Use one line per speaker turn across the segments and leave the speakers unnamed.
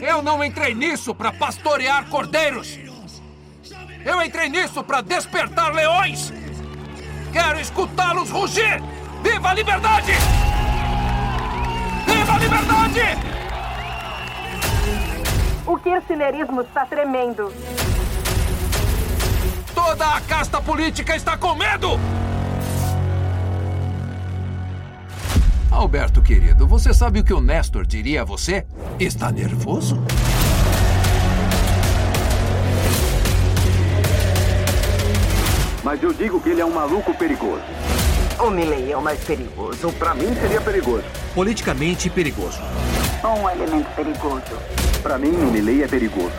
Eu não entrei nisso para pastorear cordeiros. Eu entrei nisso para despertar leões. Quero escutá-los rugir. Viva a liberdade! Viva a liberdade!
O kirchnerismo está tremendo.
Toda a casta política está com medo! Alberto, querido, você sabe o que o Nestor diria a você? Está nervoso?
Mas eu digo que ele é um maluco perigoso.
O Milley é o mais perigoso.
Pra mim seria perigoso.
Politicamente perigoso.
Um elemento perigoso.
Pra mim, o Milley é perigoso.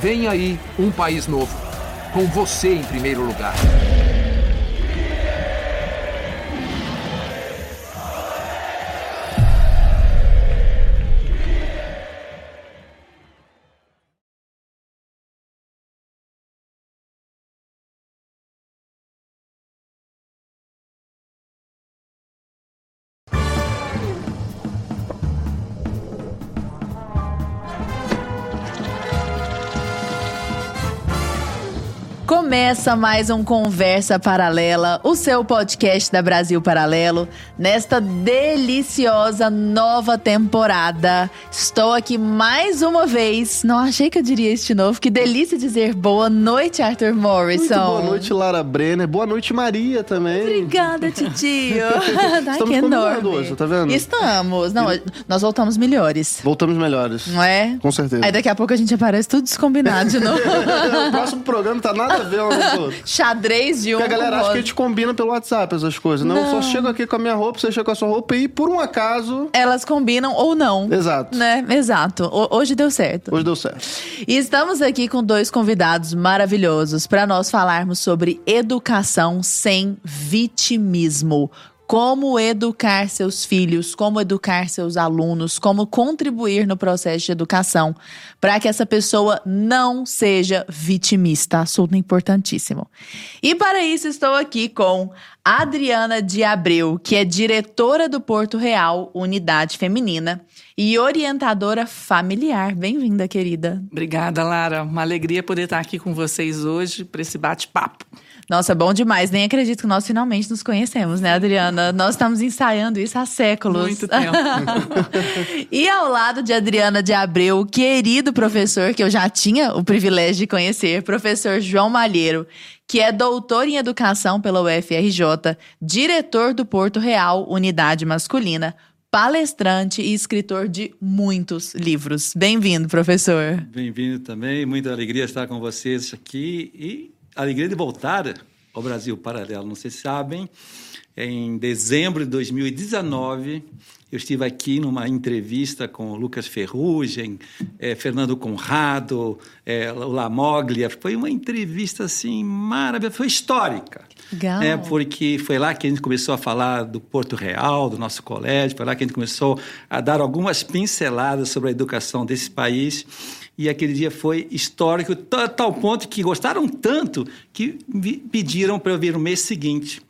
Vem aí um país novo. Com você em primeiro lugar.
Começa mais um Conversa Paralela, o seu podcast da Brasil Paralelo, nesta deliciosa nova temporada. Estou aqui mais uma vez. Não achei que eu diria este novo. Que delícia dizer boa noite, Arthur Morrison.
Muito boa noite, Lara Brenner. Boa noite, Maria também.
Obrigada, titio. Ai,
Estamos
que enorme.
hoje, tá vendo?
Estamos. Não, nós voltamos melhores.
Voltamos melhores.
Não é?
Com certeza.
Aí daqui a pouco a gente aparece tudo descombinado de novo.
o próximo programa tá nada a ver
Xadrez de um
Porque a galera acha que a gente combina pelo WhatsApp essas coisas. Não, eu
Não.
só chego aqui com a minha roupa, você chega com a sua roupa e por um acaso.
Elas combinam ou não.
Exato.
Né? Exato. O- hoje deu certo.
Hoje deu certo.
E estamos aqui com dois convidados maravilhosos para nós falarmos sobre educação sem vitimismo. Como educar seus filhos, como educar seus alunos, como contribuir no processo de educação para que essa pessoa não seja vitimista. Assunto importantíssimo. E para isso estou aqui com Adriana de Abreu, que é diretora do Porto Real, Unidade Feminina, e orientadora familiar. Bem-vinda, querida.
Obrigada, Lara. Uma alegria poder estar aqui com vocês hoje para esse bate-papo.
Nossa, bom demais. Nem acredito que nós finalmente nos conhecemos, né, Adriana? Nós estamos ensaiando isso há séculos.
Muito tempo.
e ao lado de Adriana de Abreu, o querido professor que eu já tinha o privilégio de conhecer, professor João Malheiro, que é doutor em educação pela UFRJ, diretor do Porto Real, unidade masculina, palestrante e escritor de muitos livros. Bem-vindo, professor.
Bem-vindo também, muita alegria estar com vocês aqui e alegria de voltar ao Brasil Paralelo. Não sei se sabem, em dezembro de 2019, eu estive aqui numa entrevista com o Lucas Ferrugem, eh, Fernando Conrado, eh, o Lamoglia. Foi uma entrevista assim maravilhosa, foi histórica.
Legal.
É, porque foi lá que a gente começou a falar do Porto Real, do nosso colégio, foi lá que a gente começou a dar algumas pinceladas sobre a educação desse país. E aquele dia foi histórico, a tal ponto que gostaram tanto que pediram para eu vir no mês seguinte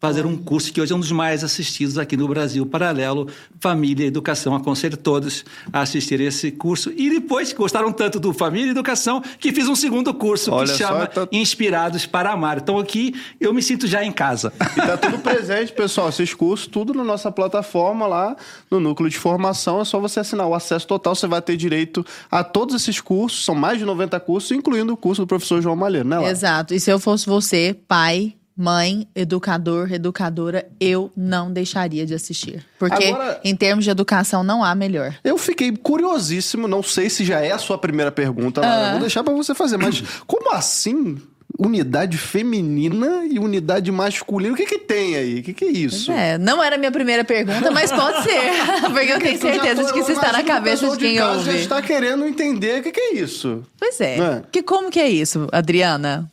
fazer um curso que hoje é um dos mais assistidos aqui no Brasil, Paralelo Família e Educação. Aconselho todos a assistir esse curso. E depois, gostaram tanto do Família e Educação, que fiz um segundo curso
Olha
que
só,
chama
tá-
Inspirados para Amar. Então aqui eu me sinto já em casa.
E tá tudo presente, pessoal. Esses cursos, tudo na nossa plataforma lá no núcleo de formação. É só você assinar o acesso total. Você vai ter direito a todos esses cursos. São mais de 90 cursos, incluindo o curso do professor João Malheiro, né, Lara?
Exato. E se eu fosse você, pai, mãe, educador, educadora, eu não deixaria de assistir. Porque
Agora-
em termos de educação não há melhor.
Eu fiquei curiosíssimo, não sei se já é a sua primeira pergunta.
Ah.
Vou deixar pra você fazer, mas como assim unidade feminina e unidade masculina? O que que tem aí? O que que é isso?
É, não era a minha primeira pergunta, mas pode ser. Porque eu tenho certeza de que isso
eu
está na cabeça de quem
já
ouve.
está querendo entender o que que é isso.
Pois é.
Né?
Que, como que é isso, Adriana?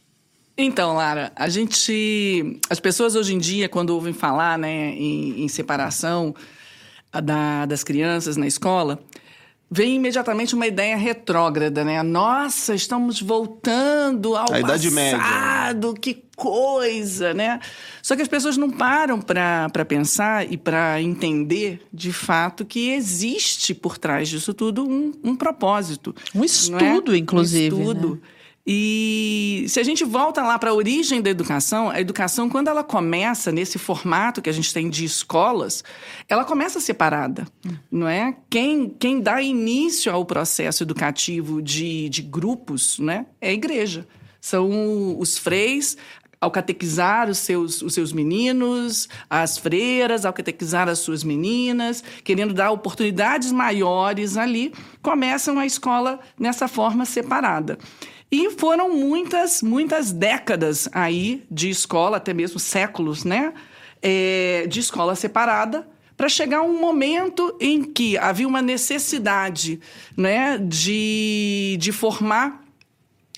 Então, Lara, a gente. As pessoas hoje em dia, quando ouvem falar né, em, em separação da- das crianças na escola, vem imediatamente uma ideia retrógrada, né? Nossa, estamos voltando ao
A Idade
passado, que coisa, né? Só que as pessoas não param para pensar e para entender, de fato, que existe por trás disso tudo um, um propósito.
Um
é?
estudo, inclusive.
Um estudo.
né?
E se a gente volta lá para a origem da educação, a educação, quando ela começa nesse formato que a gente tem de escolas, ela começa separada, não é? Quem, quem dá início ao processo educativo de, de grupos né, é a igreja. São os freis ao catequizar os seus, os seus meninos, as freiras, ao catequizar as suas meninas, querendo dar oportunidades maiores ali, começam a escola nessa forma separada. E foram muitas, muitas décadas aí de escola, até mesmo séculos, né? É, de escola separada, para chegar um momento em que havia uma necessidade né, de, de formar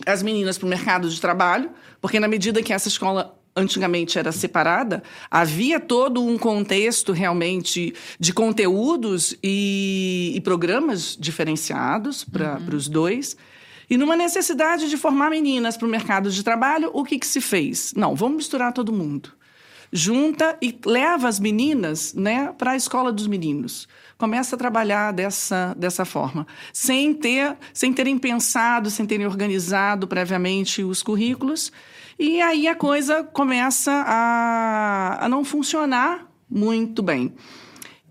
as meninas para o mercado de trabalho, porque na medida que essa escola antigamente era separada, havia todo um contexto realmente de conteúdos e, e programas diferenciados para os dois. E numa necessidade de formar meninas para o mercado de trabalho, o que, que se fez? Não, vamos misturar todo mundo. Junta e leva as meninas né, para a escola dos meninos. Começa a trabalhar dessa, dessa forma, sem, ter, sem terem pensado, sem terem organizado previamente os currículos. E aí a coisa começa a, a não funcionar muito bem.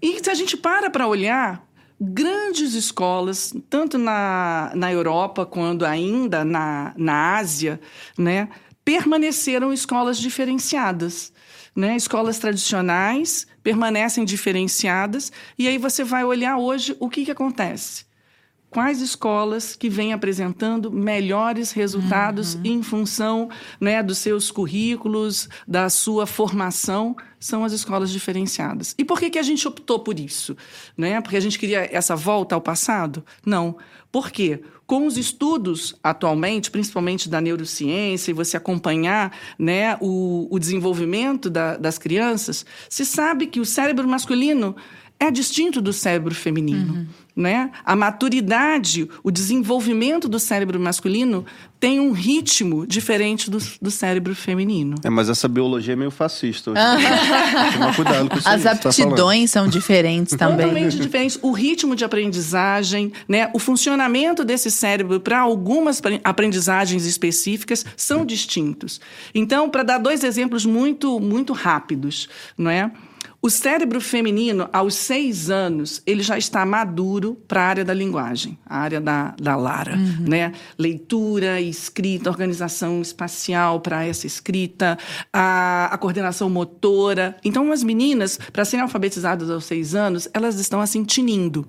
E se a gente para para olhar, grandes escolas, tanto na, na Europa quanto ainda na, na Ásia, né, permaneceram escolas diferenciadas. Né? Escolas tradicionais permanecem diferenciadas, e aí você vai olhar hoje o que, que acontece. Quais escolas que vêm apresentando melhores resultados
Uhum.
em função né, dos seus currículos, da sua formação, são as escolas diferenciadas. E por que, que a gente optou por isso? Né? Porque a gente queria essa volta ao passado? Não. Por quê? Com os estudos atualmente, principalmente da neurociência, e você acompanhar né, o, o desenvolvimento da- das crianças, se sabe que o cérebro masculino é distinto do cérebro feminino. Né? A maturidade, o desenvolvimento do cérebro masculino tem um ritmo diferente do, do cérebro feminino.
É, mas essa biologia é meio fascista. Hoje. Toma cuidado com isso
As
tá
aptidões são diferentes também.
Totalmente diferentes. O ritmo de aprendizagem, né? o funcionamento desse cérebro para algumas apre- aprendizagens específicas são distintos. Então, para dar dois exemplos muito, muito rápidos, não é? O cérebro feminino, aos seis anos, ele já está maduro para a área da linguagem, a área da, da Lara. Né? Leitura, escrita, organização espacial para essa escrita, a, a coordenação motora. Então, as meninas, para serem alfabetizadas aos seis anos, elas estão assim tinindo.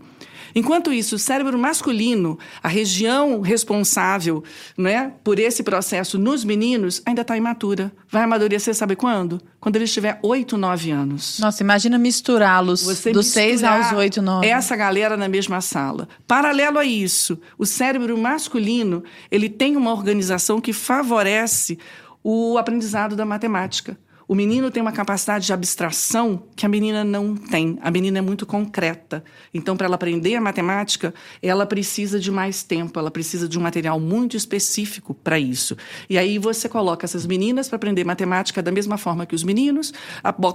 Enquanto isso, o cérebro masculino, a região responsável né, por esse processo nos meninos, ainda está imatura. Vai amadurecer, sabe quando? Quando ele tiver 8, 9 anos.
Nossa, imagina misturá-los dos 6
misturar
aos 8, 9.
Essa galera na mesma sala. Paralelo a isso, o cérebro masculino ele tem uma organização que favorece o aprendizado da matemática. O menino tem uma capacidade de abstração que a menina não tem. A menina é muito concreta. Então, para ela aprender a matemática, ela precisa de mais tempo, ela precisa de um material muito específico para isso. E aí você coloca essas meninas para aprender matemática da mesma forma que os meninos,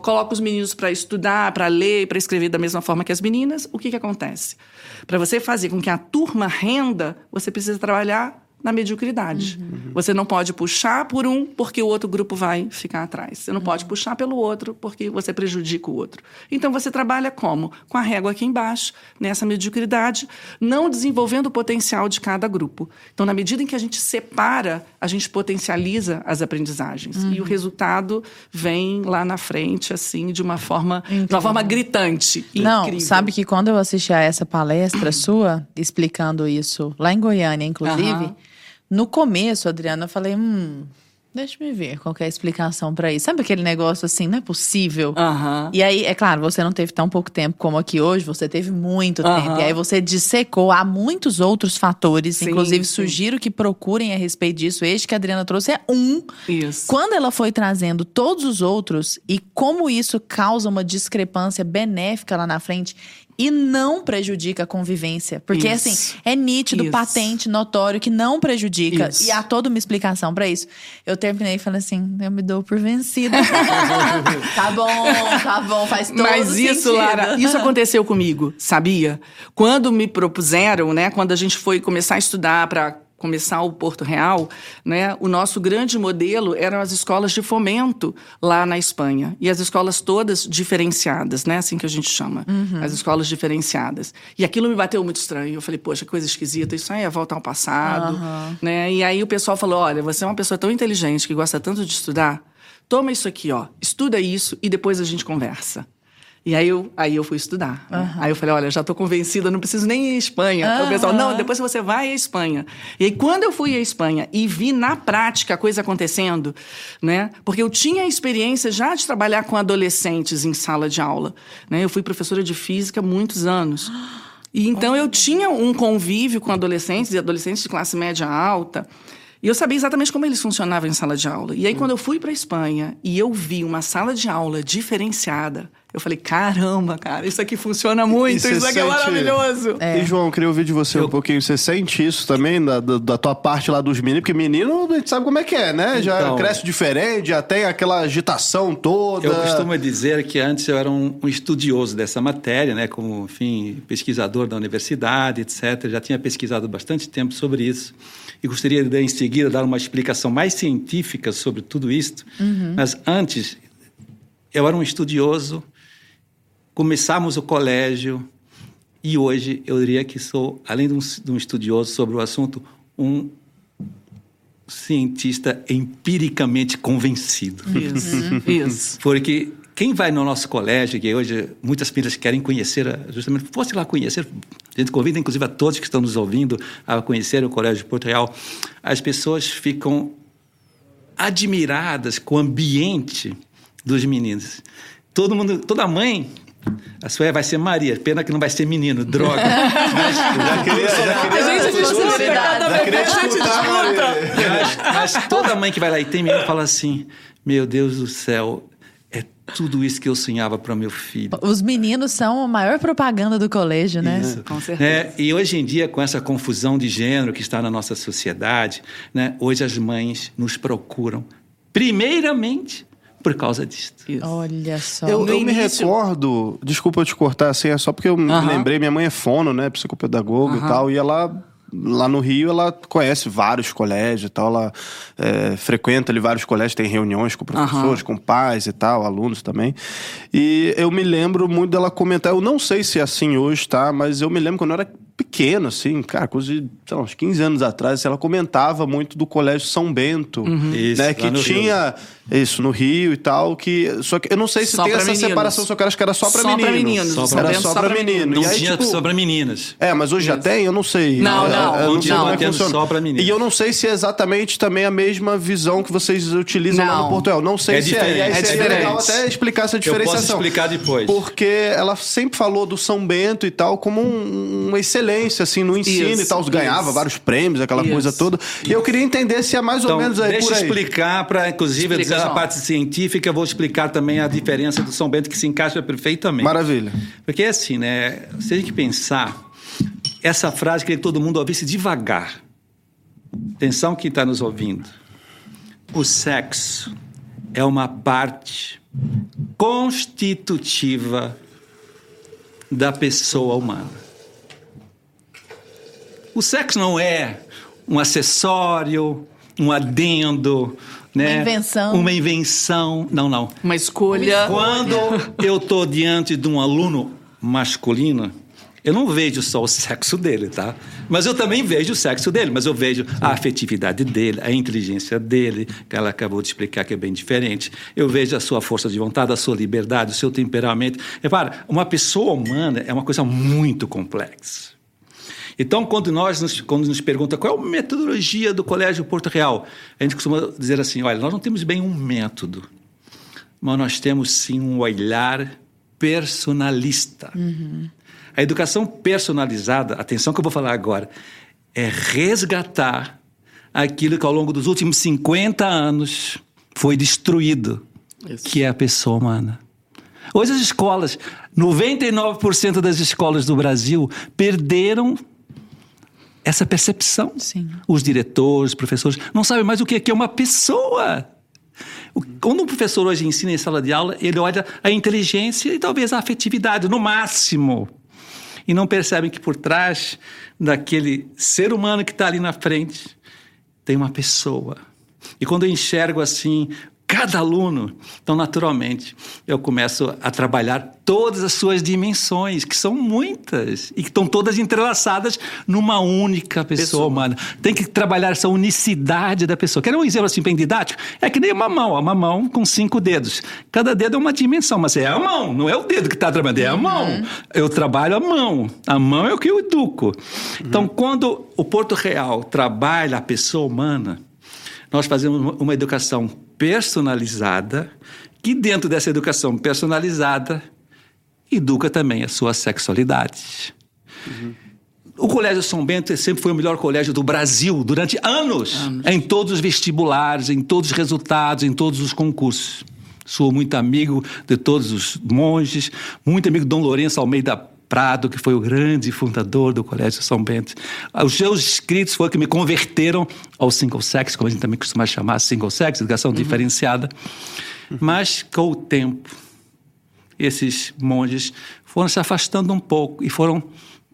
coloca os meninos para estudar, para ler para escrever da mesma forma que as meninas. O que, que acontece? Para você fazer com que a turma renda, você precisa trabalhar na mediocridade. Você não pode puxar por um porque o outro grupo vai ficar atrás. Você não pode puxar pelo outro porque você prejudica o outro. Então você trabalha como? Com a régua aqui embaixo, nessa mediocridade, não desenvolvendo o potencial de cada grupo. Então, na medida em que a gente separa, a gente potencializa as aprendizagens. E o resultado vem lá na frente, assim, de uma forma, de uma forma gritante.
Não,
incrível.
sabe que quando eu assisti a essa palestra sua, explicando isso, lá em Goiânia, inclusive. No começo, Adriana, eu falei, hum, deixa eu ver qual é a explicação pra isso. Sabe aquele negócio assim, não é possível? E aí, é claro, você não teve tão pouco tempo como aqui hoje, você teve muito tempo. E aí você dissecou, há muitos outros fatores,
Sim,
inclusive
sim.
sugiro que procurem a respeito disso. Este que a Adriana trouxe é um.
Isso.
Quando ela foi trazendo todos os outros e como isso causa uma discrepância benéfica lá na frente, e não prejudica a convivência. Porque,
Isso.
assim, é nítido,
Isso.
patente, notório que não prejudica.
Isso.
E há toda uma explicação pra isso. Eu terminei e falei assim: eu me dou por vencida. tá bom, tá bom, faz todo
Mas isso,
sentido.
Lara, isso aconteceu comigo, sabia? Quando me propuseram, né, quando a gente foi começar a estudar para começar o Porto Real, né, o nosso grande modelo eram as escolas de fomento lá na Espanha. E as escolas todas diferenciadas, né, assim que a gente chama, as escolas diferenciadas. E aquilo me bateu muito estranho. Eu falei, poxa, coisa esquisita, isso aí é voltar ao passado, né? E aí o pessoal falou, olha, você é uma pessoa tão inteligente que gosta tanto de estudar, toma isso aqui, ó, estuda isso e depois a gente conversa. E aí eu, aí eu fui estudar. né? Aí eu falei, olha, já estou convencida, não preciso nem ir à Espanha. Aí O pessoal, não, depois você vai à Espanha. E aí quando eu fui à Espanha e vi na prática a coisa acontecendo, né? Porque eu tinha a experiência já de trabalhar com adolescentes em sala de aula. Né? Eu fui professora de física há muitos anos. E então eu tinha um convívio com adolescentes e adolescentes de classe média alta. E eu sabia exatamente como eles funcionavam em sala de aula. E aí, quando eu fui para a Espanha e eu vi uma sala de aula diferenciada, eu falei: caramba, cara, isso aqui funciona muito, isso aqui é
sente-
maravilhoso.
E, João, eu queria ouvir de você um pouquinho. Você sente isso também da, da, da tua parte lá dos meninos? Porque menino, a gente sabe como é que é, né? Já
Então-
cresce diferente, já tem aquela agitação toda.
Eu costumo dizer que antes eu era um, um estudioso dessa matéria, né, como, enfim, pesquisador da universidade, etc. Já tinha pesquisado bastante tempo sobre isso e gostaria de, em seguida, dar uma explicação mais científica sobre tudo isto. Mas antes, eu era um estudioso, começamos o colégio e hoje eu diria que sou, além de um, de um estudioso sobre o assunto, um cientista empiricamente convencido.
Isso, isso.
Porque quem vai no nosso colégio, que hoje muitas famílias querem conhecer, justamente, fosse lá conhecer, a gente convida inclusive a todos que estão nos ouvindo a conhecer o Colégio de Porto Real, as pessoas ficam admiradas com o ambiente dos meninos. Todo mundo, toda mãe, a sua vai ser Maria, pena que não vai ser menino, droga. Mas,
Já queria, já queria,
A gente disputa,
possibilidade.
cada
já queria
vez a gente
disputar,
disputa.
mas, mas toda mãe que vai lá e tem menino fala assim: Meu Deus do céu, é tudo isso que eu sonhava para meu filho.
Os meninos são a maior propaganda do colégio, né?
Isso.
Com certeza.
É, e hoje em dia, com essa confusão de gênero que está na nossa sociedade, né, hoje as mães nos procuram, primeiramente, por causa disto.
Isso.
Olha só.
Eu, eu me
início-
recordo, desculpa eu te cortar assim, é só porque eu me
Aham.
lembrei, minha mãe é fono, né, psicopedagoga e tal, e ela lá no Rio ela conhece vários colégios e tal, ela é, frequenta ali vários colégios, tem reuniões com professores, com pais e tal, alunos também. E eu me lembro muito dela comentar, eu não sei se é assim hoje, tá, mas eu me lembro quando eu era pequeno, assim, cara, coisa de, sei lá, uns 15 anos atrás, ela comentava muito do Colégio São Bento,
Isso,
né, que tinha isso no Rio e tal, que só que eu não sei se
Só
tem
pra
essa
meninos.
separação, só que eu acho que era só pra
Só pra
meninos.
meninos,
Só pra-
Era
Bento
só pra menino.
Não
E aí,
tinha
tipo,
só para meninas.
é, mas hoje já tem? Eu não sei.
Não,
É,
não,
eu
continua
sei como é que
tendo
funciona.
só pra meninos.
E eu não sei se é exatamente também a mesma visão que vocês utilizam lá
Não.
no Portugal. Não sei
É
se é. E aí
diferente.
seria
É diferente.
legal até explicar essa
Eu posso
diferenciação.
explicar depois.
Porque ela sempre falou do São Bento e tal como um- uma excelência, assim, no ensino
Isso,
e tal. Ganhava
isso.
vários prêmios, aquela
Isso.
coisa toda. E eu queria entender se é mais ou
Então,
menos aí
deixa
por
eu
aí.
explicar, para inclusive dizer a parte científica, eu vou explicar também a diferença do São Bento, que se encaixa perfeitamente.
Maravilha.
Porque é assim, né? Você tem que pensar, essa frase queria que todo mundo ouvisse devagar. Atenção quem está nos ouvindo. O sexo é uma parte constitutiva da pessoa humana. O sexo não é um acessório, um adendo, né?
Uma invenção.
Uma invenção. Não, não.
Uma escolha.
Quando eu estou diante de um aluno masculino, eu não vejo só o sexo dele, tá? Mas eu também vejo o sexo dele, mas eu vejo a afetividade dele, a inteligência dele, que ela acabou de explicar que é bem diferente. Eu vejo a sua força de vontade, a sua liberdade, o seu temperamento. Repara, uma pessoa humana é uma coisa muito complexa. Então, quando nós nos, quando nos pergunta qual é a metodologia do Colégio Porto Real, a gente costuma dizer assim: olha, nós não temos bem um método, mas nós temos sim um olhar personalista. A educação personalizada, atenção que eu vou falar agora, é resgatar aquilo que ao longo dos últimos 50 anos foi destruído,
Isso.
que é a pessoa humana. Hoje as escolas, 99% das escolas do Brasil perderam essa percepção.
Sim.
Os diretores, os professores, não sabem mais o que é que é uma pessoa. O- Quando um professor hoje ensina em sala de aula, ele olha a inteligência e talvez a afetividade, no máximo. E não percebem que por trás daquele ser humano que está ali na frente, tem uma pessoa. E quando eu enxergo assim cada aluno, então naturalmente eu começo a trabalhar todas as suas dimensões, que são muitas e que estão todas entrelaçadas numa única pessoa,
Pessoa.
humana. Tem que trabalhar essa unicidade da pessoa. Quer um exemplo assim bem didático? É que nem uma mão, uma mão com cinco dedos. Cada dedo é uma dimensão, mas é a mão, não é o dedo que está trabalhando, é a mão. Eu trabalho a mão. A mão é o que eu educo. Então, quando o Porto Real trabalha a pessoa humana, nós fazemos uma educação personalizada, que dentro dessa educação personalizada, educa também a sua sexualidade. O Colégio São Bento sempre foi o melhor colégio do Brasil durante anos, em todos os vestibulares, em todos os resultados, em todos os concursos. Sou muito amigo de todos os monges, muito amigo de Dom Lourenço Almeida Prado, que foi o grande fundador do Colégio São Bento. Os seus escritos foram que me converteram ao single sex, como a gente também costuma chamar single sex, educação diferenciada. Mas com o tempo, esses monges foram se afastando um pouco e foram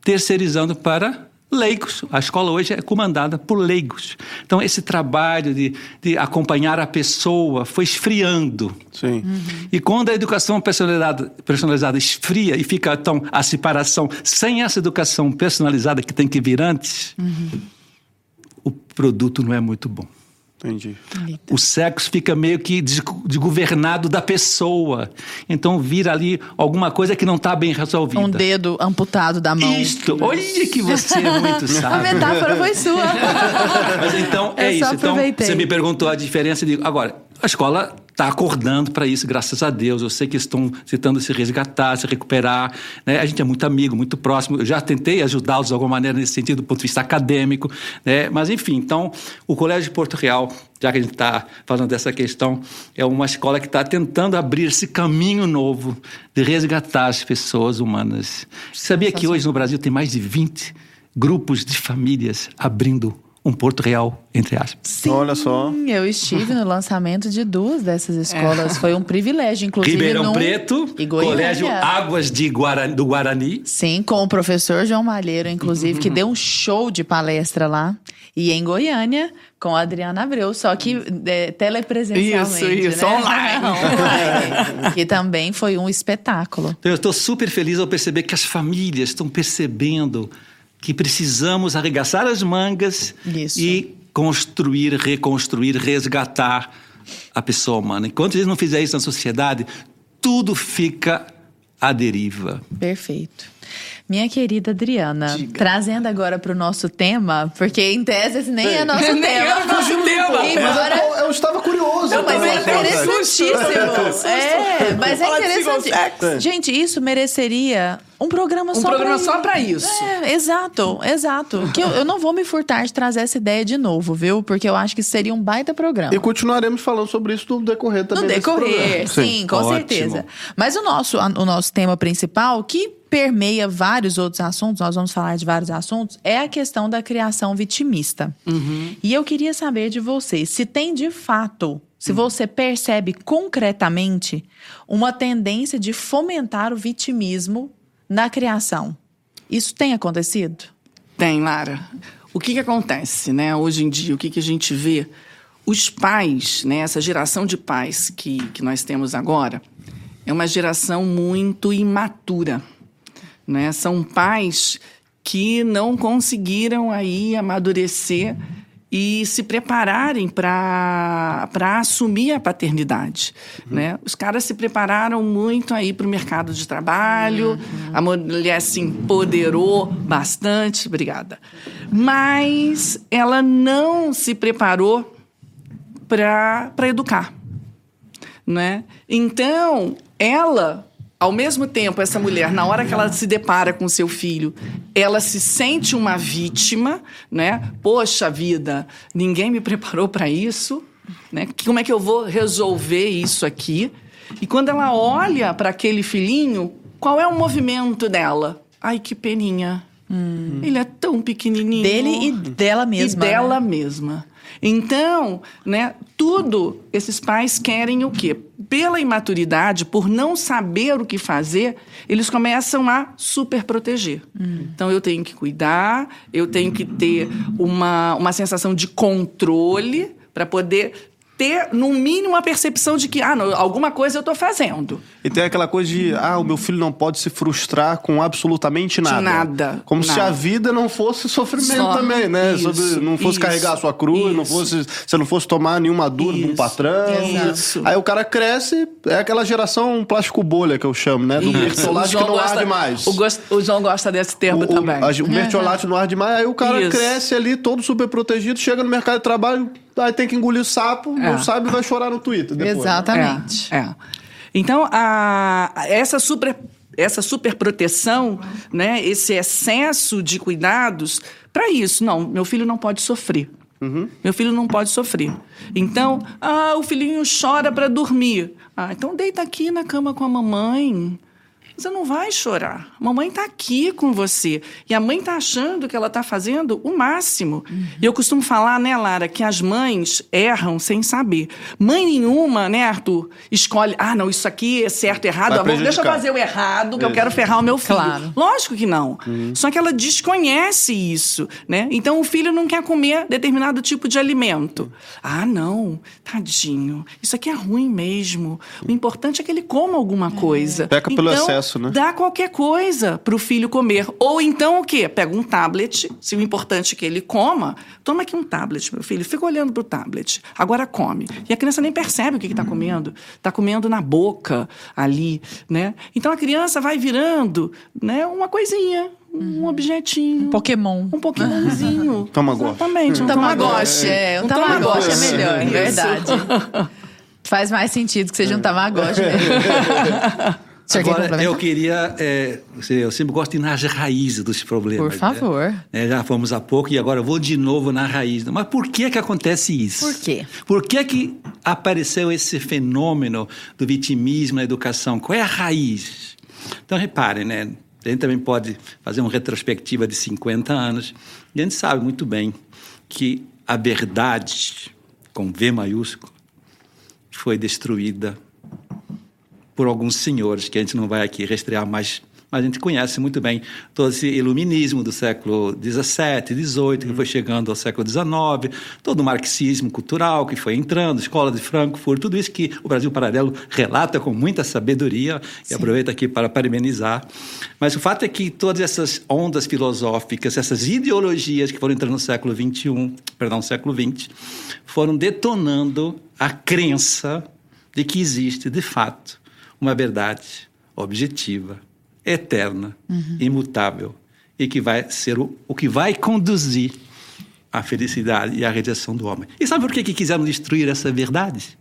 terceirizando para leigos. A escola hoje é comandada por leigos. Então, esse trabalho de, de acompanhar a pessoa foi esfriando.
Sim.
E quando a educação personalizada, personalizada esfria e fica então a separação sem essa educação personalizada que tem que vir antes, o produto não é muito bom.
Entendi.
O sexo fica meio que des- desgovernado da pessoa. Então vira ali alguma coisa que não está bem resolvida.
Um dedo amputado da mão.
Isto, olha que você é muito
A
sábio.
metáfora foi sua.
Mas então é
Eu só
isso. Então você me perguntou a diferença de agora a escola está acordando para isso, graças a Deus. Eu sei que estão tentando se resgatar, se recuperar. né? A gente é muito amigo, muito próximo. Eu já tentei ajudá-los de alguma maneira nesse sentido, do ponto de vista acadêmico. né? Mas, enfim, então, o Colégio de Porto Real, já que a gente está falando dessa questão, é uma escola que está tentando abrir esse caminho novo de resgatar as pessoas humanas. Sabia que hoje no Brasil tem mais de 20 grupos de famílias abrindo um Porto Real, entre aspas?
Olha só.
Sim, Eu estive no lançamento de duas dessas escolas. Foi um privilégio, inclusive.
Ribeirão
num-
Preto,
e Goiânia.
Colégio Águas de Guarani, do Guarani.
Sim, com o professor João Malheiro, inclusive, que deu um show de palestra lá. E em Goiânia, com a Adriana Abreu, só que é, telepresencialmente.
Isso, isso,
né?
online.
Online. que também foi um espetáculo.
Então, eu estou super feliz ao perceber que as famílias estão percebendo que precisamos arregaçar as mangas
Isso.
e construir, reconstruir, resgatar a pessoa humana. Enquanto eles não fizerem isso na sociedade, tudo fica à deriva.
Perfeito. Minha querida Adriana, trazendo agora para o nosso tema, porque em tese esse nem é nosso
Nem
tema.
é nosso tema.
Embora...
eu, eu estava curioso.
Não, mas é interessantíssimo. É, mas é interessante.
sex.
Gente, isso mereceria um programa
Um
só
programa
pra
só pra isso.
É, exato, exato. Que eu, eu não vou me furtar de trazer essa ideia de novo, viu? Porque eu acho que seria um baita programa.
E continuaremos falando sobre isso no decorrer também.
No decorrer,
programa.
sim, com
Ótimo.
certeza. Mas o nosso, o nosso tema principal, que permeia vários outros assuntos, nós vamos falar de vários assuntos, é a questão da criação vitimista. E eu queria saber de vocês, se tem de fato, se você percebe concretamente uma tendência de fomentar o vitimismo na criação. Isso tem acontecido?
Tem, Lara. O que, que acontece, né? Hoje em dia, o que, que a gente vê? Os pais, né? Essa geração de pais que, que nós temos agora é uma geração muito imatura, né? São pais que não conseguiram aí amadurecer e se prepararem para assumir a paternidade, né? Os caras se prepararam muito aí para o mercado de trabalho, a mulher se empoderou bastante, obrigada, mas ela não se preparou para educar, né? Então, ela, ao mesmo tempo, essa mulher, na hora que ela se depara com seu filho, ela se sente uma vítima, né? Poxa vida, ninguém me preparou para isso, né? Como é que eu vou resolver isso aqui? E quando ela olha para aquele filhinho, qual é o movimento dela? Ai, que peninha. Ele é tão pequenininho.
Dele e dela mesma.
E dela
né?
mesma. Então, né, tudo esses pais querem o quê? Pela imaturidade, por não saber o que fazer, eles começam a super proteger. Então, eu tenho que cuidar, eu tenho que ter uma, uma sensação de controle para poder ter, no mínimo, a percepção de que, ah, não, alguma coisa eu estou fazendo.
E tem aquela coisa de, ah, o meu filho não pode se frustrar com absolutamente nada.
nada,
Como se
nada.
a vida não fosse sofrimento
Só-
também, né?
isso,
Sobre- não fosse
isso,
carregar a sua cruz, não
isso.
fosse, você não fosse tomar nenhuma dura de
Isso,
patrão.
isso.
Aí o cara cresce, é aquela geração plástico bolha que eu chamo, né? Do mertiolate que não arde mais.
O, o João gosta desse termo
O,
também.
o, a- o mertiolate não arde mais, aí o cara cresce ali, todo super protegido, chega no mercado de trabalho, aí tem que engolir o sapo,
É.
não sabe e vai chorar no Twitter depois. né?
Exatamente.
É, é. Então, a, essa super essa superproteção, né, esse excesso de cuidados, para isso, não, meu filho não pode sofrer. Meu filho não pode sofrer. Então, ah, o filhinho chora para dormir. Ah, então deita aqui na cama com a mamãe. Você não vai chorar. A mamãe está aqui com você. E a mãe está achando que ela está fazendo o máximo. E eu costumo falar, né, Lara, que as mães erram sem saber. Mãe nenhuma, né, Arthur, escolhe, ah, não, isso aqui é certo, errado. Vamos- deixa eu fazer o errado, que eu quero ferrar o meu filho.
Claro.
Lógico que não. Só que ela desconhece isso, né? Então o filho não quer comer determinado tipo de alimento. Ah, não, tadinho. Isso aqui é ruim mesmo. O importante é que ele coma alguma coisa.
Peca pelo
Então,
excesso, né?
Dá qualquer coisa pro filho comer. Ou então o quê? Pega um tablet, se o importante é que ele coma, toma aqui um tablet, meu filho. Fica olhando pro tablet. Agora come. E a criança nem percebe o que está comendo. Está comendo na boca ali, né? Então a criança vai virando, né, uma coisinha, um objetinho.
Pokémon.
Um Pokémonzinho.
Tamagotchi.
Exatamente. Um
Tamagotchi, é. Um Tamagotchi é melhor, é verdade. Faz mais sentido que seja um Tamagotchi mesmo.
Agora, eu queria. é, eu sempre gosto de ir nas raízes dos problemas.
Por favor.
né? Já fomos há pouco e agora eu vou de novo na raiz. Mas por que que acontece isso?
Por quê?
Por que que apareceu esse fenômeno do vitimismo na educação? Qual é a raiz? Então, reparem, né? A gente também pode fazer uma retrospectiva de 50 anos e a gente sabe muito bem que a verdade, com V maiúsculo, foi destruída por alguns senhores que a gente não vai aqui rastrear mais, mas a gente conhece muito bem todo esse iluminismo do século XVII, XVIII, que foi chegando ao século XIX, todo o marxismo cultural que foi entrando, escola de Frankfurt, tudo isso que o Brasil Paralelo relata com muita sabedoria, e aproveito aqui para parabenizar. Mas o fato é que todas essas ondas filosóficas, essas ideologias que foram entrando no século XXI, perdão, século XX, foram detonando a crença de que existe, de fato, uma verdade objetiva, eterna, imutável e que vai ser o, o que vai conduzir à felicidade e à realização do homem. E sabe por que, que quiseram destruir essa verdade?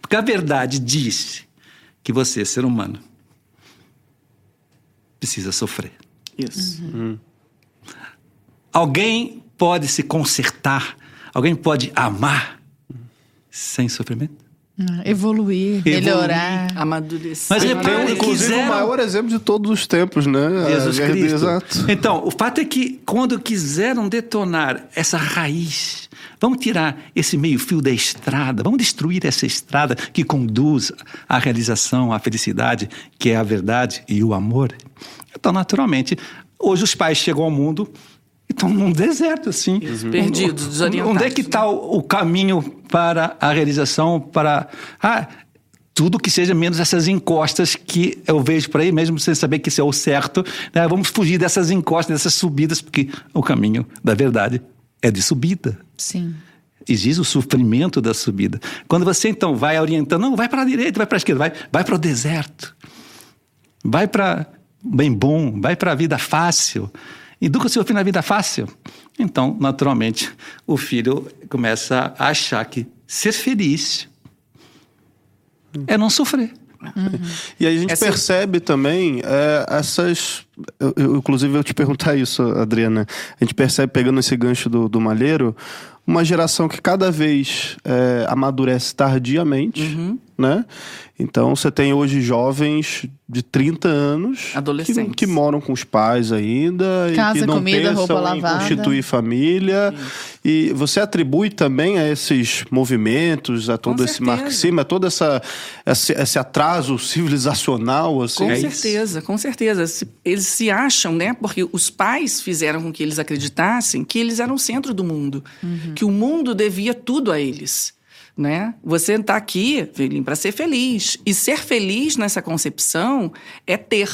Porque a verdade diz que você, ser humano, precisa sofrer.
Isso.
Alguém pode se consertar, alguém pode amar sem sofrimento?
Evoluir, melhorar.
Amadurecer.
Mas
Tem,
repare,
inclusive,
quiseram-
o maior exemplo de todos os tempos, né?
Jesus
A-
Cristo.
Exato.
Então, o fato é que quando quiseram detonar essa raiz, vamos tirar esse meio-fio da estrada, vamos destruir essa estrada que conduz à realização, à felicidade, que é a verdade e o amor. Então, naturalmente, hoje os pais chegam ao mundo estão num deserto, assim.
Perdidos,
Onde-
desorientados.
Onde é que está o, o caminho para a realização, para... Ah, tudo que seja menos essas encostas que eu vejo por aí, mesmo sem saber que isso é o certo. né? Vamos fugir dessas encostas, dessas subidas, porque o caminho da verdade é de subida.
Sim.
Existe o sofrimento da subida. Quando você então vai orientando, não, vai para a direita, vai para a esquerda, vai, vai para o deserto. Vai para bem bom, vai para a vida fácil. Educa o seu filho na vida fácil. Então, naturalmente, o filho começa a achar que ser feliz é não sofrer.
E aí a gente
Essa-
percebe também é, essas. Eu, eu- inclusive, eu te perguntar isso, Adriana. A gente percebe, pegando esse gancho do, do Malheiro, uma geração que cada vez é, amadurece tardiamente. Né? Então você tem hoje jovens de 30 anos que, que moram com os pais ainda
Casa,
e que não
comida,
pensam
roupa
em
lavada.
constituir família. E você atribui também a esses movimentos, a todo esse
certeza.
marxismo, a todo essa, esse, esse atraso civilizacional, assim.
Com
É isso.
certeza, com certeza. Eles se acham, né? Porque os pais fizeram com que eles acreditassem que eles eram o centro do mundo, que o mundo devia tudo a eles. Né? Você está aqui, Velim, para ser feliz. E ser feliz nessa concepção é ter,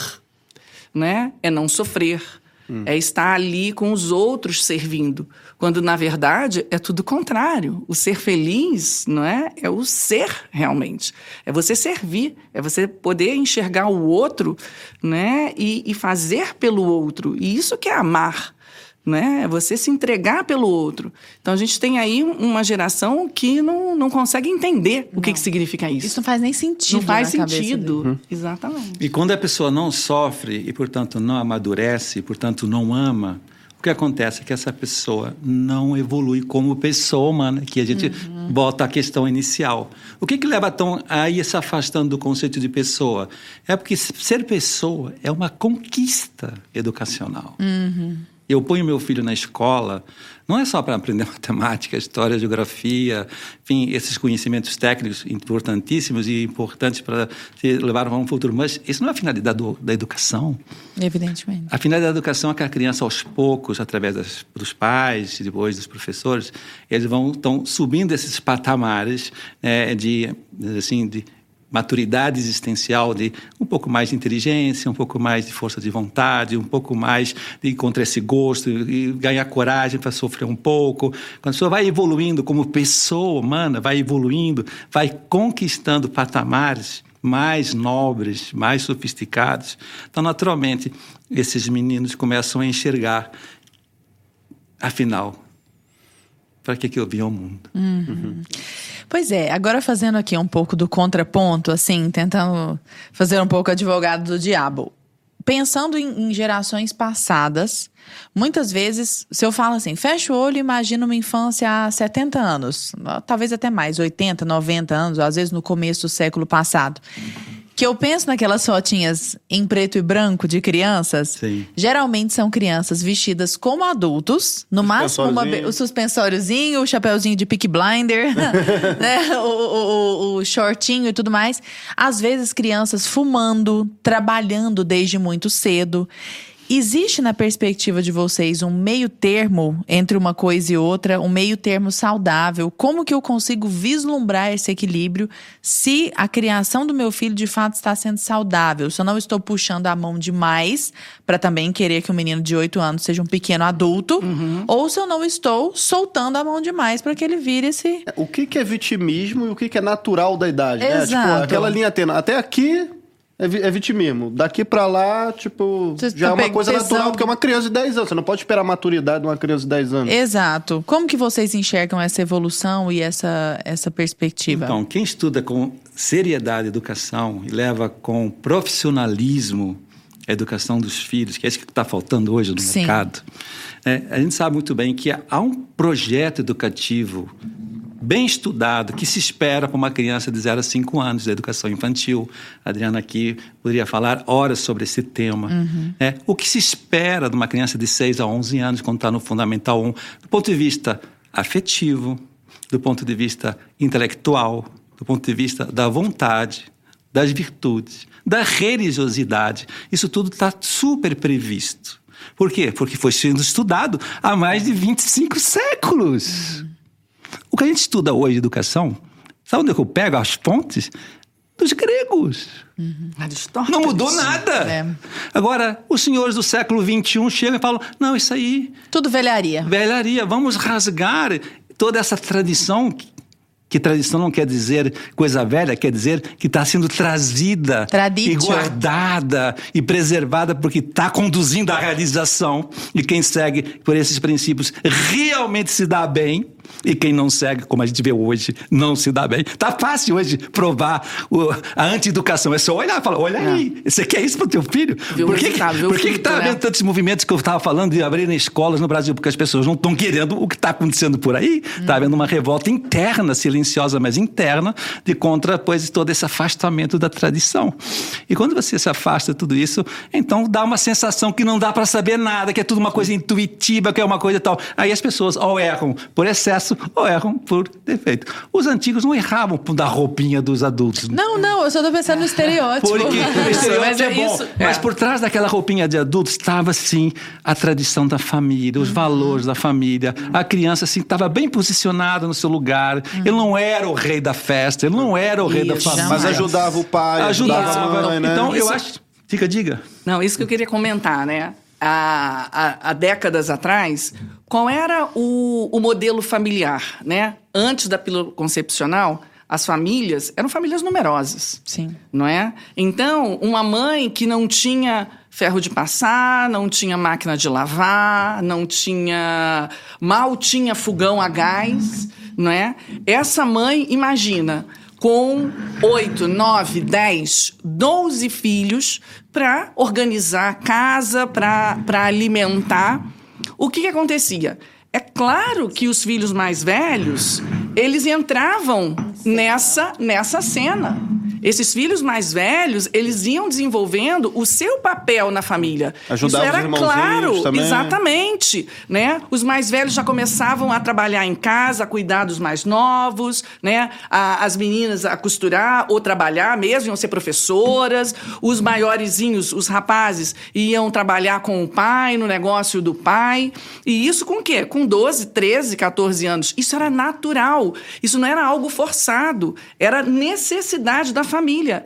né? É não sofrer. É estar ali com os outros servindo. Quando, na verdade, é tudo o contrário. O ser feliz, não é? É o ser realmente. É você servir, é você poder enxergar o outro, né? E, e fazer pelo outro. E isso que é amar. Né? É você se entregar pelo outro. Então a gente tem aí uma geração que não, não consegue entender o que, que significa isso.
Isso não faz nem sentido.
não faz sentido.
dele.
Exatamente.
E quando a pessoa não sofre e, portanto, não amadurece, e, portanto, não ama, o que acontece é que essa pessoa não evolui como pessoa humana, que a gente bota a questão inicial. O que, que leva tão a ir se afastando do conceito de pessoa? É porque ser pessoa é uma conquista educacional. Eu ponho meu filho na escola, não é só para aprender matemática, história, geografia, enfim, esses conhecimentos técnicos importantíssimos e importantes para se levar a um futuro, mas isso não é a finalidade do- da educação.
Evidentemente.
A finalidade da educação é que a criança, aos poucos, através das- dos pais e depois dos professores, eles vão estão subindo esses patamares né, de, assim, de maturidade existencial, de um pouco mais de inteligência, um pouco mais de força de vontade, um pouco mais de encontrar esse gosto e ganhar coragem para sofrer um pouco. Quando a pessoa vai evoluindo como pessoa humana, vai evoluindo, vai conquistando patamares mais nobres, mais sofisticados. Então, naturalmente, esses meninos começam a enxergar, afinal, para que, eu vim ao mundo?
Pois é, agora fazendo aqui um pouco do contraponto, assim, tentando fazer um pouco advogado do diabo. Pensando em, em gerações passadas, muitas vezes, se eu falo assim, fecha o olho e imagina uma infância há 70 anos, talvez até mais, 80, 90 anos, às vezes no começo do século passado. Que eu penso naquelas fotinhas em preto e branco de crianças.
Sim.
Geralmente são crianças vestidas como adultos, no máximo uma, o suspensóriozinho, o chapeuzinho de pick blinder, né? o, o- o- o shortinho e tudo mais. Às vezes crianças fumando, trabalhando desde muito cedo. Existe na perspectiva de vocês um meio termo entre uma coisa e outra, um meio termo saudável? Como que eu consigo vislumbrar esse equilíbrio se a criação do meu filho de fato está sendo saudável? Se eu não estou puxando a mão demais para também querer que um menino de 8 anos seja um pequeno adulto, ou se eu não estou soltando a mão demais para que ele vire esse
O que, que é vitimismo e o que, que é natural da idade, né?
Exato.
Tipo, aquela linha tênue. Até aqui é, vi- é vitimismo. Daqui pra lá, tipo, já é uma
pega
coisa
tesão.
natural, porque é uma criança de 10 anos. Você não pode esperar a maturidade de uma criança de 10 anos.
Exato. Como que vocês enxergam essa evolução e essa, essa perspectiva?
Então, quem estuda com seriedade educação e leva com profissionalismo a educação dos filhos, que é isso que está faltando hoje no
Sim.
mercado, né, a gente sabe muito bem que há um projeto educativo bem estudado que se espera para uma criança de 0 a 5 anos da educação infantil. A Adriana aqui poderia falar horas sobre esse tema. né? O que se espera de uma criança de 6 a 11 anos quando está no Fundamental 1, do ponto de vista afetivo, do ponto de vista intelectual, do ponto de vista da vontade, das virtudes, da religiosidade. Isso tudo está super previsto. Por quê? Porque foi sendo estudado há mais de 25 séculos. O que a gente estuda hoje de educação, sabe onde é que eu pego as fontes? Dos gregos.
Aristóteles.
Não mudou nada.
É.
Agora, os senhores do século XXI chegam e falam: não, isso aí
Tudo velharia.
velharia, vamos rasgar toda essa tradição. que- Que tradição não quer dizer coisa velha, quer dizer que está sendo trazida
Traditio.
e guardada e preservada porque está conduzindo à realização. E quem segue por esses princípios realmente se dá bem. E quem não segue, como a gente vê hoje, não se dá bem. Tá fácil hoje provar o, a anti-educação. É só olhar e falar: olha aí, você quer isso pro teu filho?
O
por que,
o
por que, que
fruto,
tá
né?
havendo tantos movimentos que eu estava falando de abrirem escolas no Brasil? Porque as pessoas não estão querendo o que está acontecendo por aí. Está havendo uma revolta interna, silenciosa, mas interna, de contra, pois, todo esse afastamento da tradição. E quando você se afasta de tudo isso, então dá uma sensação que não dá para saber nada, que é tudo uma coisa intuitiva, que é uma coisa tal. Aí as pessoas ou erram por excesso ou erram por defeito. Os antigos não erravam por da roupinha dos adultos.
Não, não, eu só tô pensando no estereótipo.
Porque o estereótipo
mas
é,
é
bom.
isso.
Mas
É.
por trás daquela roupinha de adulto estava, sim, a tradição da família, os valores da família. A criança, assim, estava bem posicionada no seu lugar. Ele não era o rei da festa, ele não era o rei da família.
Mas ajudava o pai, ajudava,
Ajudava.
a mãe, né?
Então, eu
Isso-
acho... Diga, diga.
Não, isso que eu queria comentar, né? Há, há- há décadas atrás, qual era o, o modelo familiar, né? Antes da pílula concepcional, as famílias eram famílias numerosas.
Sim.
Não é? Então, uma mãe que não tinha ferro de passar, não tinha máquina de lavar, não tinha. mal tinha fogão a gás, não é? Essa mãe, imagina, com oito, nove, dez, doze filhos para organizar a casa, para alimentar. O que, que acontecia? É claro que os filhos mais velhos, eles entravam nessa, nessa cena. Esses filhos mais velhos, eles iam desenvolvendo o seu papel na família.
Ajudavam
Isso
os
era
irmãozinhos
claro,
também.
exatamente, né? Os mais velhos já começavam a trabalhar em casa, a cuidar dos mais novos, né? A- as meninas a costurar ou trabalhar mesmo, iam ser professoras. Os maiorzinhos, os rapazes, iam trabalhar com o pai, no negócio do pai. E isso com o quê? Com 12, 13, 14 anos. Isso era natural. Isso não era algo forçado. Era necessidade da família.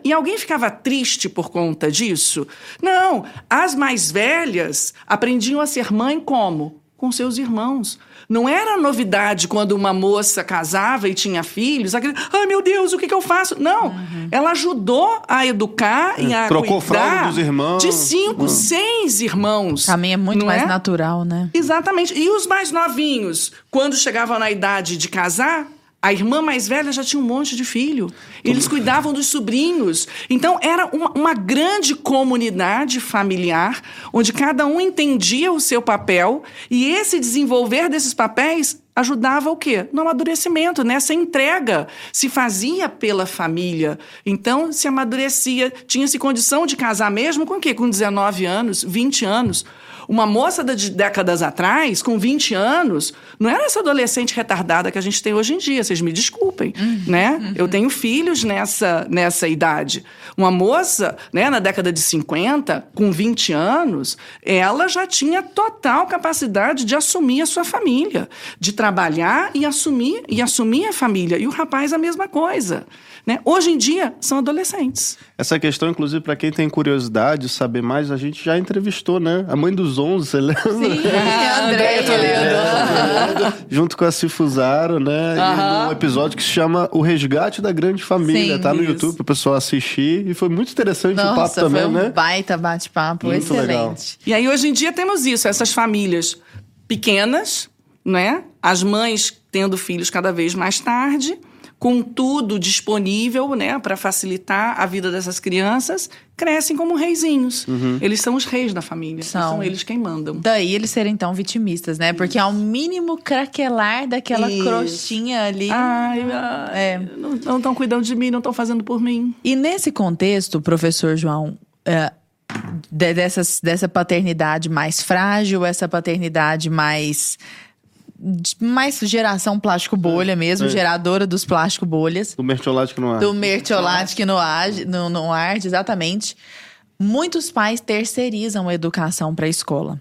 E alguém ficava triste por conta disso? Não. As mais velhas aprendiam a ser mãe como? Com seus irmãos. Não era novidade quando uma moça casava e tinha filhos. Aquele, Ai, meu Deus, o que, que eu faço? Não. Ela ajudou a educar e a
Trocou
cuidar
fralda dos irmãos.
de cinco, seis irmãos.
Também é muito mais
é?
natural, né?
Exatamente. E os mais novinhos, quando chegavam na idade de casar, a irmã mais velha já tinha um monte de filho. Eles cuidavam dos sobrinhos. Então, era uma, uma grande comunidade familiar, onde cada um entendia o seu papel, e esse desenvolver desses papéis ajudava o quê? No amadurecimento, nessa entrega. Se fazia pela família. Então, se amadurecia. Tinha-se condição de casar mesmo com o quê? Com 19 anos, 20 anos. Uma moça da- de décadas atrás, com 20 anos, não era essa adolescente retardada que a gente tem hoje em dia, vocês me desculpem, né? Eu tenho filhos nessa, nessa idade. Uma moça, né, na década de 50, com 20 anos, ela já tinha total capacidade de assumir a sua família, de trabalhar e assumir, e assumir a família. E o rapaz a mesma coisa. Né? Hoje em dia, são adolescentes.
Essa questão, inclusive, para quem tem curiosidade de saber mais, a gente já entrevistou, né? A mãe dos 11, você lembra?
Sim, Andréia Toledo.
Junto com a Cifuzaro, né? E
Aham.
num episódio que se chama O Resgate da Grande Família.
Sim,
tá no
isso.
YouTube pro pessoal assistir. E foi muito interessante o papo
Nossa,
também,
foi um
né?
baita bate-papo,
Muito
excelente.
legal.
E aí, hoje em dia, temos isso, essas famílias pequenas, né? As mães tendo filhos cada vez mais tarde, com tudo disponível, né, para facilitar a vida dessas crianças, crescem como reizinhos. Eles são os reis da família.
São.
São eles quem mandam.
Daí eles serem tão vitimistas, né? Porque ao mínimo craquelar daquela
Isso.
crostinha ali.
Ai, ai,
É.
não estão cuidando de mim, não estão fazendo por mim.
E nesse contexto, professor João, é, de- dessas, dessa paternidade mais frágil, essa paternidade mais. Mais geração plástico bolha mesmo,
é.
geradora dos plástico bolhas.
Do Mertiolate que não há.
do mertiolate que no, age- no, no arde, exatamente. Muitos pais terceirizam a educação para a escola.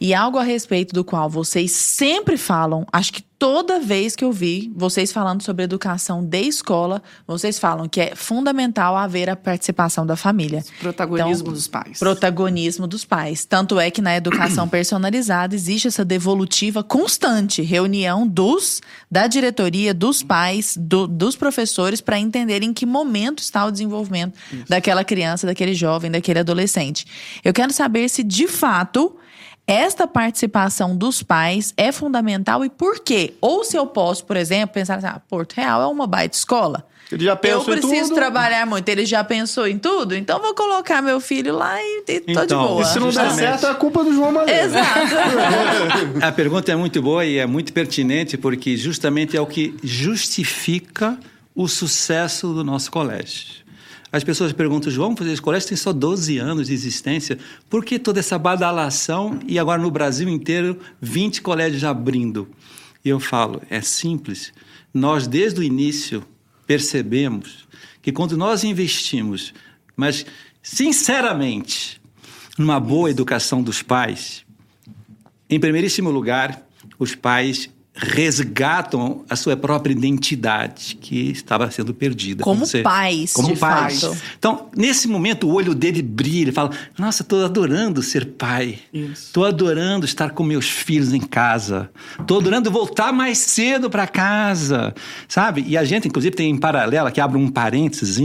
E algo a respeito do qual vocês sempre falam, acho que toda vez que eu vi vocês falando sobre educação de escola, vocês falam que é fundamental haver a participação da família.
Protagonismo
Então,
dos pais.
Protagonismo dos pais. Tanto é que na educação personalizada existe essa devolutiva constante, reunião dos da diretoria, dos pais, do- dos professores para entenderem em que momento está o desenvolvimento daquela criança, daquele jovem, daquele adolescente. Eu quero saber se de fato Esta participação dos pais é fundamental e por quê? Ou se eu posso, por exemplo, pensar assim, ah, Porto Real é uma baita escola.
Ele já
Eu
pensou em
preciso trabalhar muito. Ele já pensou em tudo? Então vou colocar meu filho lá e, e tô de
Então,
boa.
E se não der certo, é a culpa do João Malheiro.
Exato.
A pergunta é muito boa e é muito pertinente porque justamente é o que justifica o sucesso do nosso colégio. As pessoas perguntam, João, esse colégio tem só 12 anos de existência, por que toda essa badalação e agora no Brasil inteiro 20 colégios abrindo? E eu falo, é simples. Nós, desde o início, percebemos que quando nós investimos, mas sinceramente, numa boa educação dos pais, em primeiríssimo lugar, os pais resgatam a sua própria identidade que estava sendo perdida.
Como
Você-
pais,
Como
de
pais.
fato.
Então, nesse momento, o olho dele brilha. Ele fala: Nossa, estou adorando ser pai. Estou adorando estar com meus filhos em casa. Estou adorando voltar mais cedo para casa. Sabe? E a gente, inclusive, tem em paralelo, que abre um parênteses,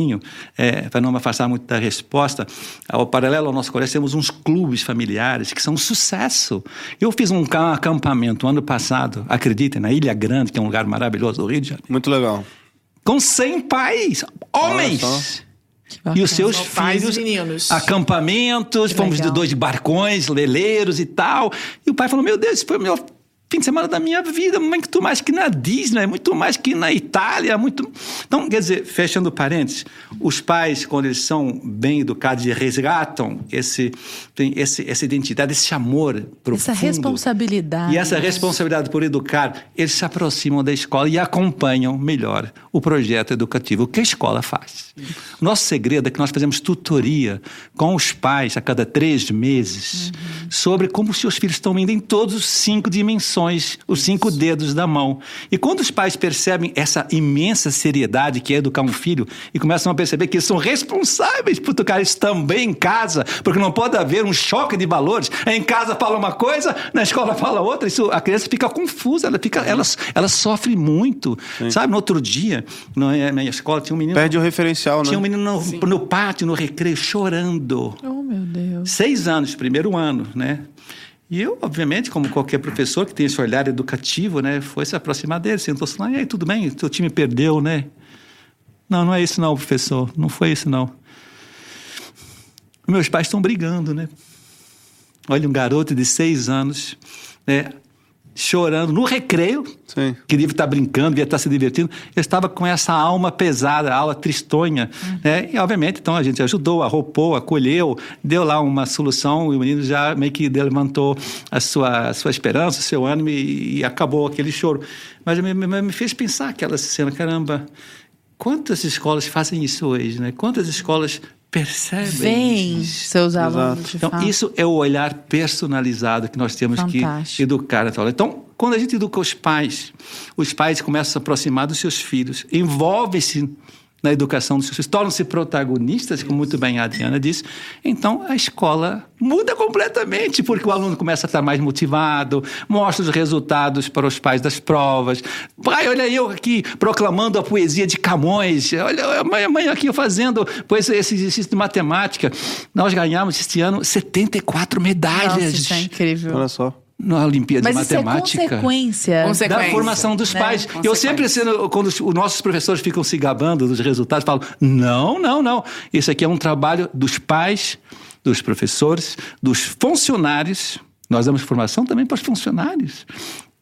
é, para não me afastar muito da resposta. Ao paralelo ao nosso colégio, temos uns clubes familiares que são um sucesso. Eu fiz um ca- acampamento ano passado, acreditem, na Ilha Grande, que é um lugar maravilhoso do Rio de Janeiro
Muito legal.
com 100 pais, homens. E os seus filhos,
e meninos.
acampamentos, fomos de
legal.
dois barcões, leleiros e tal. E o pai falou: Meu Deus, esse foi o melhor fim de semana da minha vida, muito mais que na Disney, muito mais que na Itália, muito. Então, quer dizer, fechando parênteses, os pais, quando eles são bem educados e resgatam esse, tem esse, essa identidade, esse amor profundo.
Essa responsabilidade.
E essa responsabilidade por educar, eles se aproximam da escola e acompanham melhor o projeto educativo. O que a escola faz? O nosso segredo é que nós fazemos tutoria com os pais a cada três meses sobre como os seus filhos estão indo em todos os cinco dimensões, os cinco dedos da mão. E quando os pais percebem essa imensa seriedade que é educar um filho e começam a perceber que eles são responsáveis por tocar isso também em casa, porque não pode haver um choque de valores. Em casa fala uma coisa, na escola fala outra, isso, a criança fica confusa, ela, fica, ela, ela sofre muito. Sabe, no outro dia, na na minha escola, tinha um menino.
Perde o referencial, né?
Tinha um menino no, no pátio, no recreio, chorando.
Oh, meu Deus.
Seis anos, primeiro ano, né? E eu, obviamente, como qualquer professor que tem esse olhar educativo, né, foi se aproximar dele, sentou-se lá, e aí, tudo bem, teu time perdeu, né? Não, não é isso não, professor, não foi isso não. Meus pais estão brigando, né? Olha, um garoto de seis anos, né, chorando no recreio,
Sim.
que devia estar brincando, devia estar se divertindo. Eu estava com essa alma pesada, a alma tristonha. Né? E, obviamente, então a gente ajudou, arroupou, acolheu, deu lá uma solução e o menino já meio que levantou a sua, a sua esperança, o seu ânimo e, e acabou aquele choro. Mas me, me, me fez pensar aquela cena, caramba, quantas escolas fazem isso hoje, né? Quantas escolas percebem
Vem, seus alunos, de
Então,
fato.
isso é o olhar personalizado que nós temos
Fantástico.
que educar. na escola. Então, quando a gente educa os pais, os pais começam a se aproximar dos seus filhos, envolvem-se na educação dos seus filhos, tornam-se protagonistas, como muito bem a Adriana disse, então a escola muda completamente, porque o aluno começa a estar mais motivado, mostra os resultados para os pais das provas. Pai, olha eu aqui proclamando a poesia de Camões, olha a mãe, a mãe aqui fazendo pois, esse exercício de matemática. Nós ganhamos este ano 74 medalhas
Nossa, isso é incrível.
Olha só.
Na Olimpíada
Mas
de
isso é
Matemática.
consequência.
Conse-
da formação dos
né?
pais. Eu
Consequência.
sempre, sendo, quando os, os nossos professores ficam se gabando dos resultados, falo: não, não, não. Isso aqui é um trabalho dos pais, dos professores, dos funcionários. Nós damos formação também para os funcionários.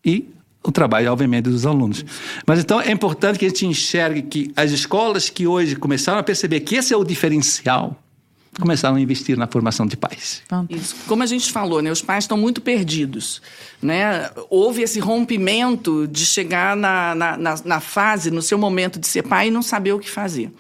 E o trabalho, obviamente, dos alunos. Mas então é importante que a gente enxergue que as escolas que hoje começaram a perceber que esse é o diferencial, começaram a investir na formação de pais.
Isso. Como a gente falou, né, os pais estão muito perdidos. Né? Houve esse rompimento de chegar na, na, na, na fase, no seu momento de ser pai e não saber o que fazer.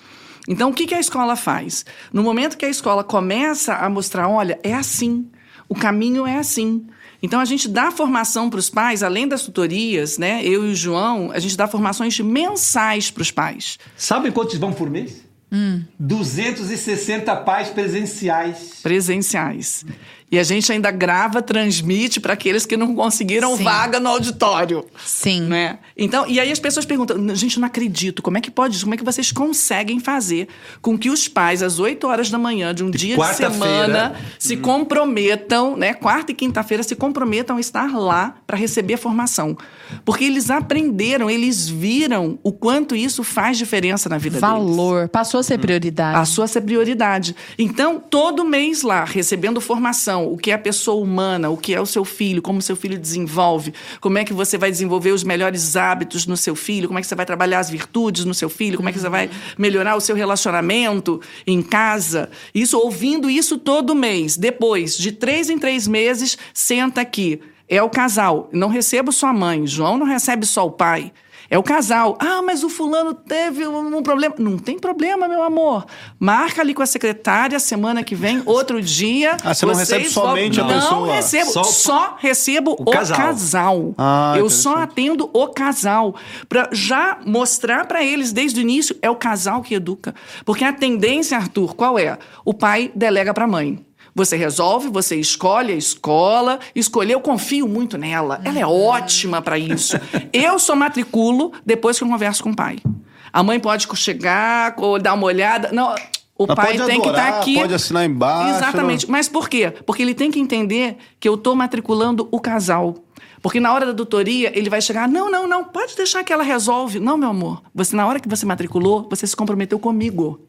Então, o que, que a escola faz? No momento que a escola começa a mostrar, olha, é assim, o caminho é assim. Então, a gente dá formação para os pais, além das tutorias, né? Eu e o João, a gente dá formações mensais para os pais.
Sabem quantos vão por mês? 260 pais presenciais.
presenciais. E a gente ainda grava, transmite para aqueles que não conseguiram
Sim.
vaga no auditório.
Sim.
Né? Então, e aí as pessoas perguntam: gente, eu não acredito, como é que pode isso? Como é que vocês conseguem fazer com que os pais, às 8 horas da manhã de um dia de semana, se comprometam, né? Quarta e quinta-feira, se comprometam a estar lá para receber a formação? Porque eles aprenderam, eles viram o quanto isso faz diferença na vida deles.
Valor. Passou a ser prioridade.
Passou a ser prioridade. Então, todo mês lá, recebendo formação, o que é a pessoa humana, o que é o seu filho, como o seu filho desenvolve, como é que você vai desenvolver os melhores hábitos no seu filho, como é que você vai trabalhar as virtudes no seu filho, como é que você vai melhorar o seu relacionamento em casa. Isso, ouvindo isso todo mês. Depois, de três em três meses, senta aqui. É o casal. Não recebo só a mãe. João não recebe só o pai. É o casal. Ah, mas o fulano teve um problema. Não tem problema, meu amor. Marca ali com a secretária semana que vem, outro dia.
Ah, você não recebe somente a
voltam.
pessoa?
Não recebo.
Só
Só, recebo o,
o casal.
casal.
Ah,
Eu só atendo o casal. Pra já mostrar pra eles desde o início, é o casal que educa. Porque a tendência, Arthur, qual é? O pai delega pra mãe. Você resolve, você escolhe a escola. Escolher, eu confio muito nela. Ela é ótima pra isso. Eu só matriculo depois que eu converso com o pai. A mãe pode chegar ou dar uma olhada. Não, o
Mas
pai tem que estar
adorar,
aqui.
pode assinar embaixo,
Exatamente. Mas por quê? Porque ele tem que entender que eu estou matriculando o casal. Porque na hora da doutoria, ele vai chegar, não, não, não, pode deixar que ela resolve. Não, meu amor, você na hora que você matriculou, você se comprometeu comigo.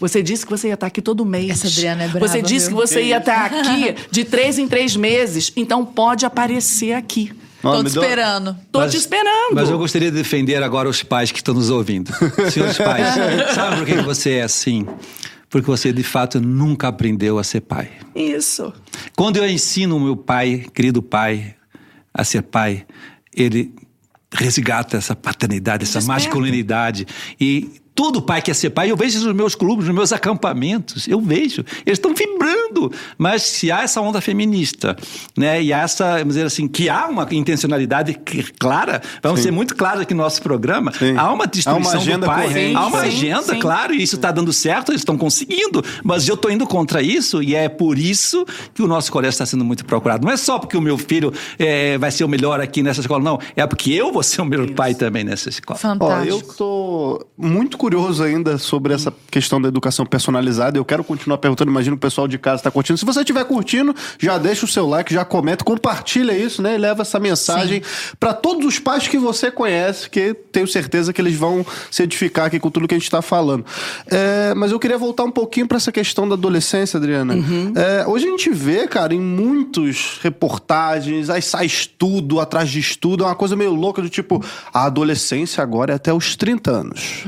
Você disse que você ia estar aqui todo mês.
Essa Adriana é brava,
Você disse
viu?
que você ia estar aqui de três em três meses. Então pode aparecer aqui.
Tô te esperando.
Tô
Mas-
te esperando.
Mas eu gostaria de defender agora os pais que estão nos ouvindo. Senhores pais, sabe por que você é assim? Porque você, de fato, nunca aprendeu a ser pai.
Isso.
Quando eu ensino o meu pai, querido pai, a ser pai, ele resgata essa paternidade, essa
Desperta.
masculinidade. E todo pai quer ser pai. Eu vejo isso nos meus clubes, nos meus acampamentos. Eu vejo. Eles estão vibrando. Mas se há essa onda feminista, né? E há essa, vamos dizer assim, que há uma intencionalidade que- clara, vamos ser muito claros aqui no nosso programa,
Sim.
há uma destruição
Há uma agenda
do pai.
corrente.
Há uma
Sim,
agenda,
sim.
claro, e isso está dando certo, eles estão conseguindo. Mas eu estou indo contra isso e é por isso que o nosso colégio está sendo muito procurado. Não é só porque o meu filho eh, vai ser o melhor aqui nessa escola, não. É porque eu vou ser o melhor pai também nessa escola.
Ó,
Fantástico.
eu tô muito curioso ainda sobre essa questão da educação personalizada. Eu quero continuar perguntando, imagino o pessoal de casa está curtindo. Se você estiver curtindo, já deixa o seu like, já comenta, compartilha isso, né? E leva essa mensagem para todos os pais que você conhece, que tenho certeza que eles vão se edificar aqui com tudo que a gente está falando. É, mas eu queria voltar um pouquinho para essa questão da adolescência, Adriana. É, hoje a gente vê, cara, em muitos reportagens, aí sai estudo atrás de estudo, é uma coisa meio louca do tipo, a adolescência agora é até os 30 anos.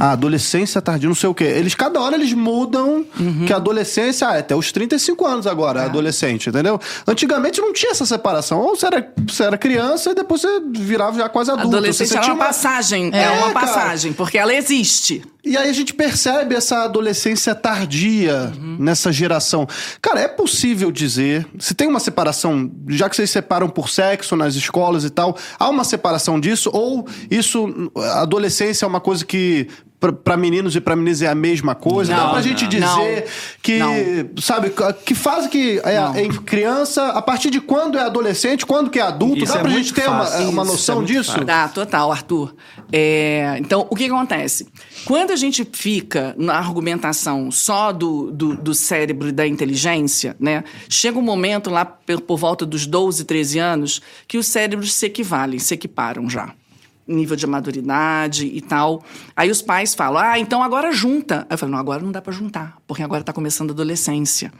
A adolescência tardia, não sei o quê. Eles, cada hora eles mudam que a adolescência ah, é até os 35 anos agora, adolescente, entendeu? Antigamente não tinha essa separação. Ou você era, você era criança e depois você virava já quase adulto.
Adolescência
você
é
tinha
uma passagem. É,
É,
uma
cara.
passagem, porque ela existe.
E aí a gente percebe essa adolescência tardia nessa geração. Cara, é possível dizer, se tem uma separação, já que vocês separam por sexo nas escolas e tal, há uma separação disso? Ou isso, a adolescência é uma coisa que para meninos e para meninas é a mesma coisa? Dá
Não,
pra gente
não.
dizer
Não.
que,
Não.
sabe, que fase que é, em criança, a partir de quando é adolescente, quando que é adulto?
Isso
Dá
é
pra gente ter uma,
fácil.
uma
Isso é
noção
muito
disso?
fácil.
Dá, total, Arthur. É, então, o que acontece? Quando a gente fica na argumentação só do, do, do cérebro e da inteligência, né? Chega um momento lá por, por volta dos 12, 13 anos que os cérebros se equivalem, se equiparam já. Nível de maturidade e tal. Aí os pais falam: ah, então agora junta. Aí eu falo: não, agora não dá pra juntar, porque agora tá começando a adolescência.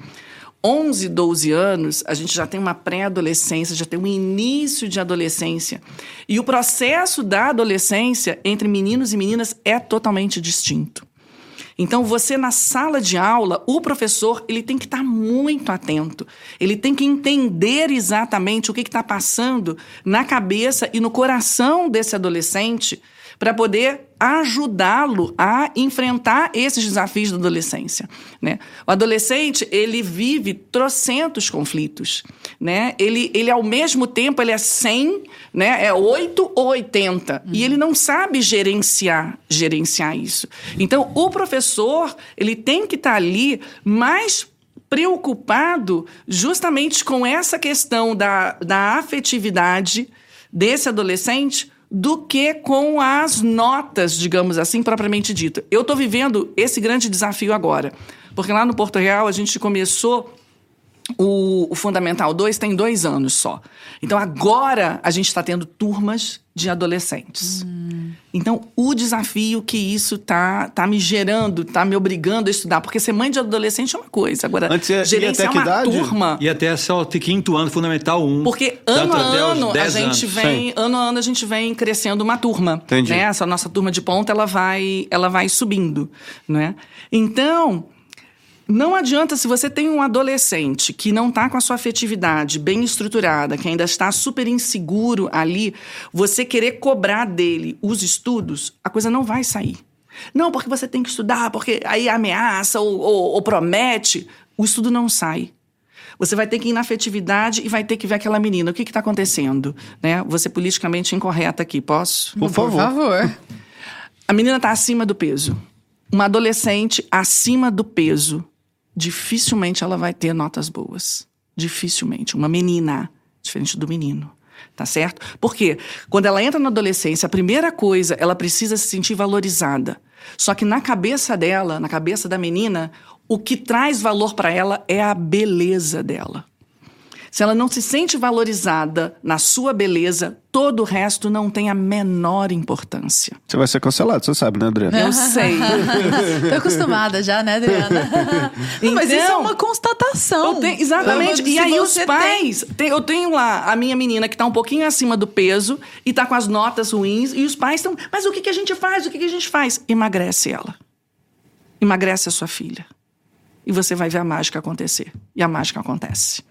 11, 12 anos, a gente já tem uma pré-adolescência, já tem um início de adolescência. E o processo da adolescência entre meninos e meninas é totalmente distinto. Então, você na sala de aula, o professor ele tem que estar muito atento. Ele tem que entender exatamente o que está passando na cabeça e no coração desse adolescente para poder ajudá-lo a enfrentar esses desafios da adolescência, né? O adolescente, ele vive trocentos conflitos, né? Ele, ele ao mesmo tempo, ele é 100, né? É 8 ou 80. E ele não sabe gerenciar, gerenciar isso. Então, o professor, ele tem que estar ali mais preocupado justamente com essa questão da, da afetividade desse adolescente do que com as notas, digamos assim, propriamente dito. Eu estou vivendo esse grande desafio agora, porque lá no Porto Real a gente começou o, o Fundamental 2 tem dois anos só. Então agora a gente está tendo turmas de adolescentes.
Hum.
Então o desafio que isso tá, tá me gerando, tá me obrigando a estudar. Porque ser mãe de adolescente é uma coisa. Agora,
Antes ia- ia
gerenciar
até que
uma
idade?
turma.
E até só o quinto ano, Fundamental 1.
Porque ano a ano a
10
gente
anos.
vem, ano a ano a gente vem crescendo uma turma,
Entendi.
né? Essa nossa turma de ponta ela vai, ela vai subindo, né? Então, não adianta se você tem um adolescente que não está com a sua afetividade bem estruturada, que ainda está super inseguro ali, você querer cobrar dele os estudos, a coisa não vai sair. Não, porque você tem que estudar, porque aí ameaça ou, ou- ou promete, o estudo não sai. Você vai ter que ir na afetividade e vai ter que ver aquela menina. O que está acontecendo? Né? Vou ser politicamente incorreta aqui, posso?
Por favor.
favor.
A menina está acima do peso. Uma adolescente acima do peso, dificilmente ela vai ter notas boas. Dificilmente. Uma menina, diferente do menino. Tá certo? Porque quando ela entra na adolescência, a primeira coisa, ela precisa se sentir valorizada. Só que na cabeça dela, na cabeça da menina, o que traz valor para ela é a beleza dela. Se ela não se sente valorizada na sua beleza, todo o resto não tem a menor importância.
Você vai ser cancelado, você sabe, né, Adriana?
Eu sei.
Tô acostumada já, né, Adriana? Não, Mas isso é
Então,
uma constatação.
Eu tenho- exatamente. E aí os pais. tem- eu tenho lá a minha menina que tá um pouquinho acima do peso e tá com as notas ruins, e os pais estão. Mas o que, que a gente faz? O que, que a gente faz? Emagrece ela. Emagrece a sua filha. E você vai ver a mágica acontecer. E a mágica acontece.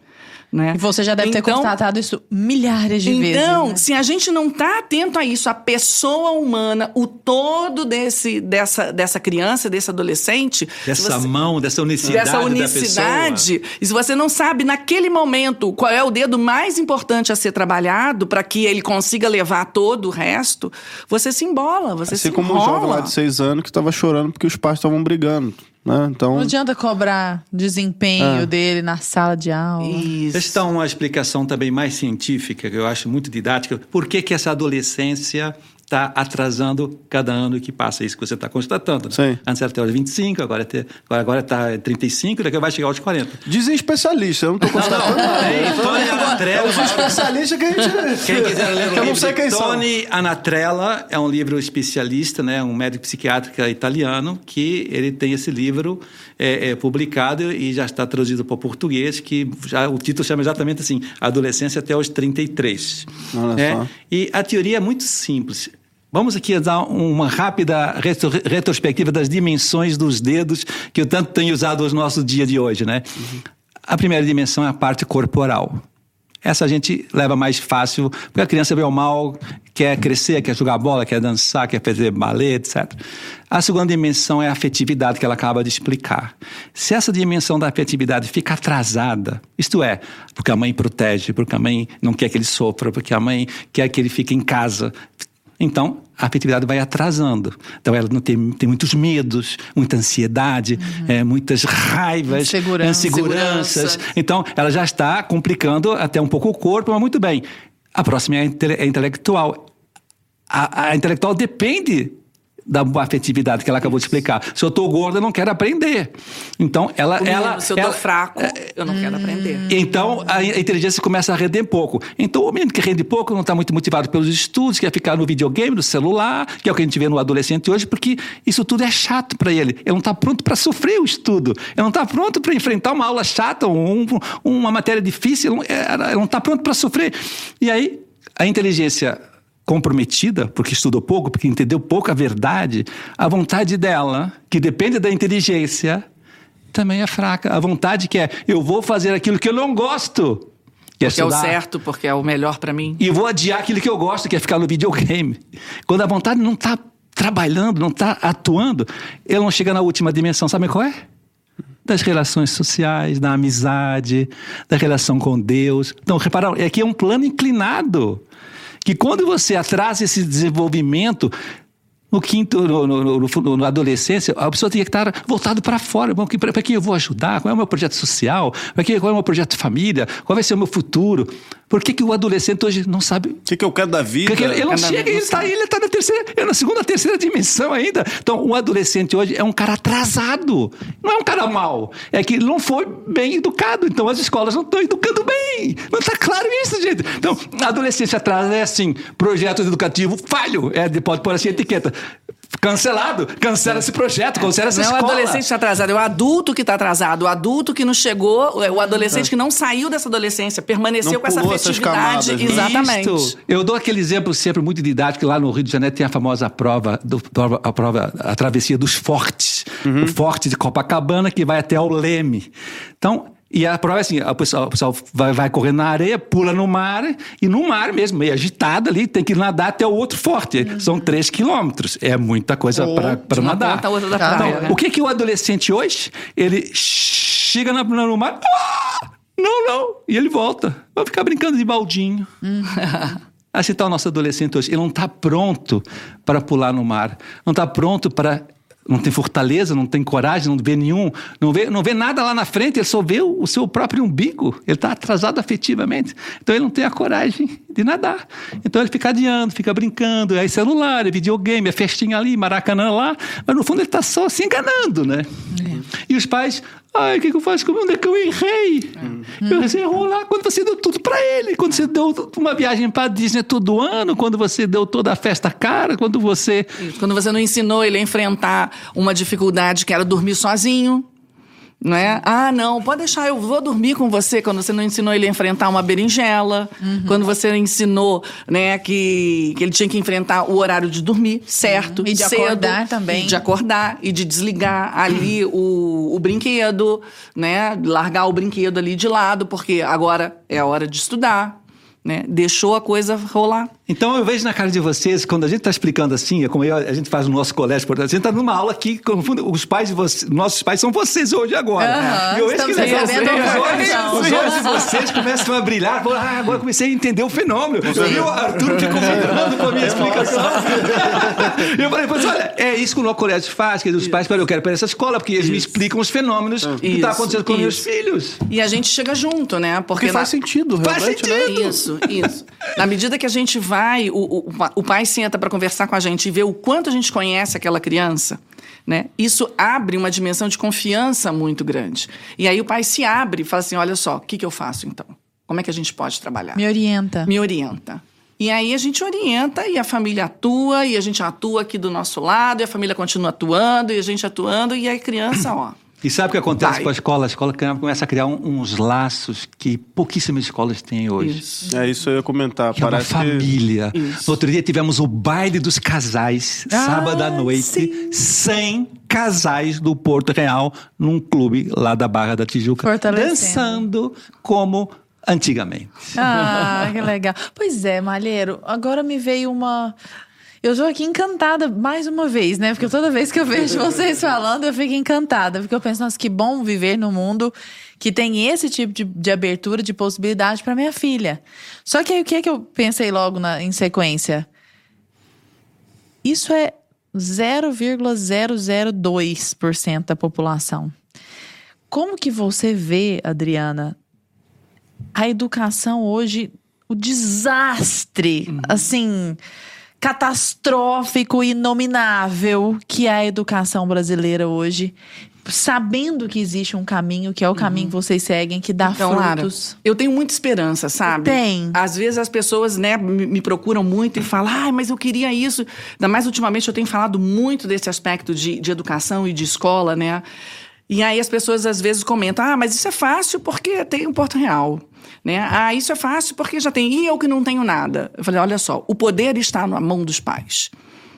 Né?
E você já deve ter
Então-
constatado isso milhares de vezes.
Então,
né?
se a gente não está atento a isso, a pessoa humana, o todo desse, dessa, dessa criança, desse adolescente. se
Dessa
você-
mão, dessa unicidade
dessa
da
unicidade. E se você não sabe naquele momento qual é o dedo mais importante a ser trabalhado para que ele consiga levar todo o resto, você se embola, você se
Assim como o
enrola.
jovem lá de seis anos que tava chorando porque os pais estavam brigando, né? Então,
Não adianta cobrar desempenho
É.
dele na sala de aula.
Isso.
Deixa eu dar uma explicação também mais científica, que eu acho muito didática. Por que, que essa adolescência está atrasando cada ano que passa? Isso que você está constatando. Né?
Sim.
Antes era até os 25, agora está agora, agora tá 35, daqui vai chegar aos 40.
dizem especialistas, eu não tô constatando nada.
Tem Tony Anatrella.
Eu sou especialista que a gente...
Quem quiser ler o
Eu não
livro
sei quem são.
Tony Anatrella é um livro especialista, né, um médico psiquiátrico italiano que ele tem esse livro é, é, publicado e já está traduzido para o português, que já o título chama exatamente assim, Adolescência até os 33.
Olha
né? E a teoria é muito simples. Vamos aqui dar uma rápida retro- retrospectiva das dimensões dos dedos que eu tanto tenho usado no nosso dia de hoje, né? A primeira dimensão é a parte corporal. Essa a gente leva mais fácil, porque a criança, bem ou mal, quer crescer, quer jogar bola, quer dançar, quer fazer balé, etc. A segunda dimensão é a afetividade que ela acaba de explicar. Se essa dimensão da afetividade fica atrasada, isto é, porque a mãe protege, porque a mãe não quer que ele sofra, porque a mãe quer que ele fique em casa, então, a afetividade vai atrasando. Então, ela não tem, tem muitos medos, muita ansiedade, eh, muitas raivas,
Insegurança.
inseguranças.
Segurança.
Então, ela já está complicando até um pouco o corpo, mas muito bem. A próxima é a é intelectual. A, a intelectual depende da afetividade que ela acabou de explicar. Se eu estou gorda, eu não quero aprender. Então, ela... Ela
se eu tô
ela-
fraco, eu não quero aprender.
então, a inteligência começa a render pouco. Então, o menino que rende pouco não está muito motivado pelos estudos, quer ficar no videogame, no celular, que é o que a gente vê no adolescente hoje, porque isso tudo é chato para ele. Ele não está pronto para sofrer o estudo. Ele não está pronto para enfrentar uma aula chata, um- uma matéria difícil. Ele não- é, Ele não está pronto para sofrer. E aí, a inteligência comprometida, porque estudou pouco, porque entendeu pouco a verdade, a vontade dela, que depende da inteligência, também é fraca. A vontade que é, eu vou fazer aquilo que eu não gosto. Que é
Que é o
estudar.
certo, porque é o melhor para mim.
E vou adiar aquilo que eu gosto, que é ficar no videogame. Quando a vontade não está trabalhando, não está atuando, ele não chega na última dimensão. Sabe qual é? Das relações sociais, da amizade, da relação com Deus. Então, repara, aqui é um plano inclinado. Que quando você atrasa esse desenvolvimento, no quinto, no, no, no, no, na adolescência, a pessoa tinha que estar voltado para fora. Para quem eu vou ajudar? Qual é o meu projeto social? Qual é o meu projeto de família? Qual vai ser o meu futuro? Por que, que o adolescente hoje não sabe? O
que, que eu quero da vida?
Que que ele, ele não chega, ele está ele tá na terceira, é na segunda, terceira dimensão ainda. Então, o adolescente hoje é um cara atrasado. Não é um cara mau. É que ele não foi bem educado. Então, as escolas não estão educando bem. Não está claro isso, gente. Então, a adolescência atrasa é assim: projeto educativo falho. É, pode pôr assim etiqueta. Cancelado. Cancela esse projeto, cancela essa
não
escola.
Não é o adolescente que está atrasado, é o adulto que está atrasado. O adulto que não chegou, é o adolescente é. que não saiu dessa adolescência, permaneceu
não
com essa afetividade.
Camadas,
né? Exatamente. Isto.
Eu dou aquele exemplo sempre muito didático, que lá no Rio de Janeiro tem a famosa prova, do, a prova, a travessia dos fortes. Uhum. O forte de Copacabana, que vai até o Leme. Então, e a prova é assim: o pessoal, vai, vai correndo na areia, pula no mar, e no mar mesmo, meio agitado ali, tem que nadar até o outro forte. Uhum. São três quilômetros. É muita coisa para nadar.
Ponta, outra da praia,
então, né? o que, que o adolescente hoje, ele chega na, no mar, ah! não, não, e ele volta. Vai ficar brincando de baldinho. Uhum. Assim está o nosso adolescente hoje. Ele não está pronto para pular no mar. Não está pronto para não tem fortaleza, não tem coragem, não vê nenhum, não vê, não vê nada lá na frente, ele só vê o, o seu próprio umbigo. Ele está atrasado afetivamente. Então ele não tem a coragem de nadar. Então ele fica adiando, fica brincando, é celular, é videogame, é festinha ali, maracanã lá, mas no fundo ele está só se enganando, né? É. E os pais, Ai, o que, que eu faço? Onde é que eu errei? Uhum. Eu errou lá quando você deu tudo para ele. Quando você deu uma viagem para Disney todo ano. Quando você deu toda a festa cara. Quando você.
Quando você não ensinou ele a enfrentar uma dificuldade que era dormir sozinho não é? Ah, não, pode deixar, eu vou dormir com você quando você não ensinou ele a enfrentar uma berinjela, uhum. quando você ensinou, né, que, que ele tinha que enfrentar o horário de dormir, certo,
uhum. e de
cedo,
acordar também.
E de acordar e de desligar ali o, o brinquedo, né, largar o brinquedo ali de lado, porque agora é a hora de estudar, né? Deixou a coisa rolar.
Então eu vejo na cara de vocês, quando a gente está explicando assim, é como eu, a gente faz no nosso colégio, a gente está numa aula aqui, os pais de vocês, nossos pais são vocês hoje agora.
Uhum, e eu
estamos
que vocês,
os olhos de vocês começam a brilhar. Ah, agora comecei a entender o fenômeno. E o Arthur ficou vibrando com a minha explicação. eu falei, mas olha, é isso que o nosso colégio faz, que os pais falam, eu quero para essa escola, porque eles isso. me explicam os fenômenos isso. que está acontecendo com isso. meus filhos.
E a gente chega junto, né?
Porque, porque faz
na...
sentido,
realmente. Faz sentido.
Né? Isso. Isso, Na medida que a gente vai, o, o, o pai senta para conversar com a gente e vê o quanto a gente conhece aquela criança, né? Isso abre uma dimensão de confiança muito grande. E aí o pai se abre e fala assim: olha só, o que, que eu faço então? Como é que a gente pode trabalhar?
Me orienta.
Me orienta. E aí a gente orienta e a família atua, e a gente atua aqui do nosso lado, e a família continua atuando, e a gente atuando, e a criança, ó.
E sabe o que acontece Vai. com a escola? A escola começa a criar um, uns laços que pouquíssimas escolas têm hoje.
Isso. É isso eu ia comentar.
Que Parece é uma família. Que... No outro dia tivemos o baile dos casais, ah, sábado à noite, sim. 100 casais do Porto Real, num clube lá da Barra da Tijuca, dançando como antigamente.
Ah, que legal. Pois é, Malheiro, agora me veio uma eu estou aqui encantada mais uma vez, né? Porque toda vez que eu vejo vocês falando, eu fico encantada. Porque eu penso, nossa, que bom viver num mundo que tem esse tipo de, de abertura, de possibilidade para minha filha. Só que aí o que é que eu pensei logo na, em sequência? Isso é 0,002% da população. Como que você vê, Adriana, a educação hoje, o desastre, uhum. assim catastrófico e inominável que é a educação brasileira hoje, sabendo que existe um caminho, que é o uhum. caminho que vocês seguem, que dá então, frutos.
Lara, eu tenho muita esperança, sabe?
Tem.
Às vezes as pessoas, né, me procuram muito e falam, ah, mas eu queria isso. Ainda mais ultimamente eu tenho falado muito desse aspecto de, de educação e de escola, né? E aí as pessoas às vezes comentam, ah, mas isso é fácil porque tem um Porto Real. Né? Ah, isso é fácil porque já tem. E eu que não tenho nada. Eu falei: olha só, o poder está na mão dos pais.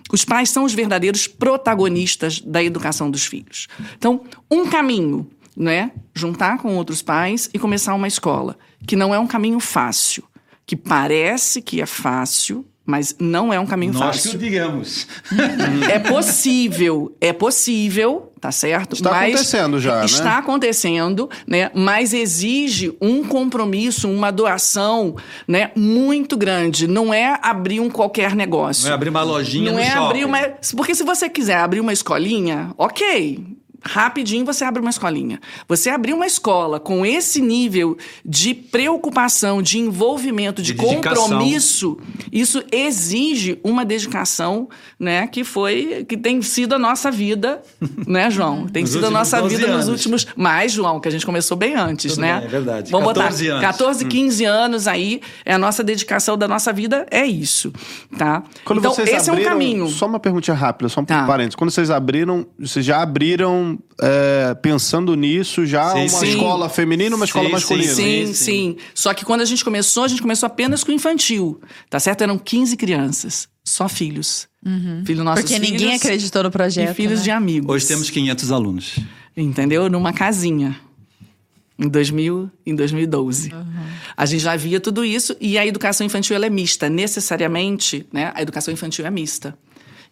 Os pais são os verdadeiros protagonistas da educação dos filhos. Então, um caminho, né? Juntar com outros pais e começar uma escola, que não é um caminho fácil, que parece que é fácil, Mas não é um caminho
Nós
fácil.
que o digamos.
É possível, é possível, tá certo?
Está
Mas
acontecendo já, né?
Está acontecendo, né? Mas exige um compromisso, uma doação, né? Muito grande. Não é abrir um qualquer negócio.
Não é abrir uma lojinha
Não
no
é
shopping.
abrir uma. Porque se você quiser abrir uma escolinha, ok. Rapidinho você abre uma escolinha. Você abrir uma escola com esse nível de preocupação, de envolvimento, de,
De
compromisso, isso exige uma dedicação, né? Que foi, que tem sido a nossa vida, né, João? Tem
Nos
sido a nossa
12
vida nos
anos.
últimos. Mais, João, que a gente começou bem antes,
Tudo
né?
bem, é verdade.
Vamos
14
botar
anos.
14, 15 anos aí, é a nossa dedicação da nossa vida, é isso, tá?
Quando
então,
vocês
esse
abriram,
é um caminho.
Só uma perguntinha rápida, só um
Tá.
parênteses. Quando vocês abriram, vocês já abriram é, pensando nisso, já
Sim,
uma
sim.
escola feminina e uma
Sim,
escola
sim,
masculina?
Sim,
Sim,
sim, Só que quando a gente começou, a gente começou apenas com infantil, tá certo? Eram 15 crianças, só filhos. Filho nossos
Porque ninguém
filhos
acreditou no projeto.
E filhos
né?
de amigos.
Hoje temos 500 alunos.
Entendeu? Numa casinha. Em, 2000, em 2012. A gente já via tudo isso e a educação infantil ela é mista. Necessariamente, né? A educação infantil é mista.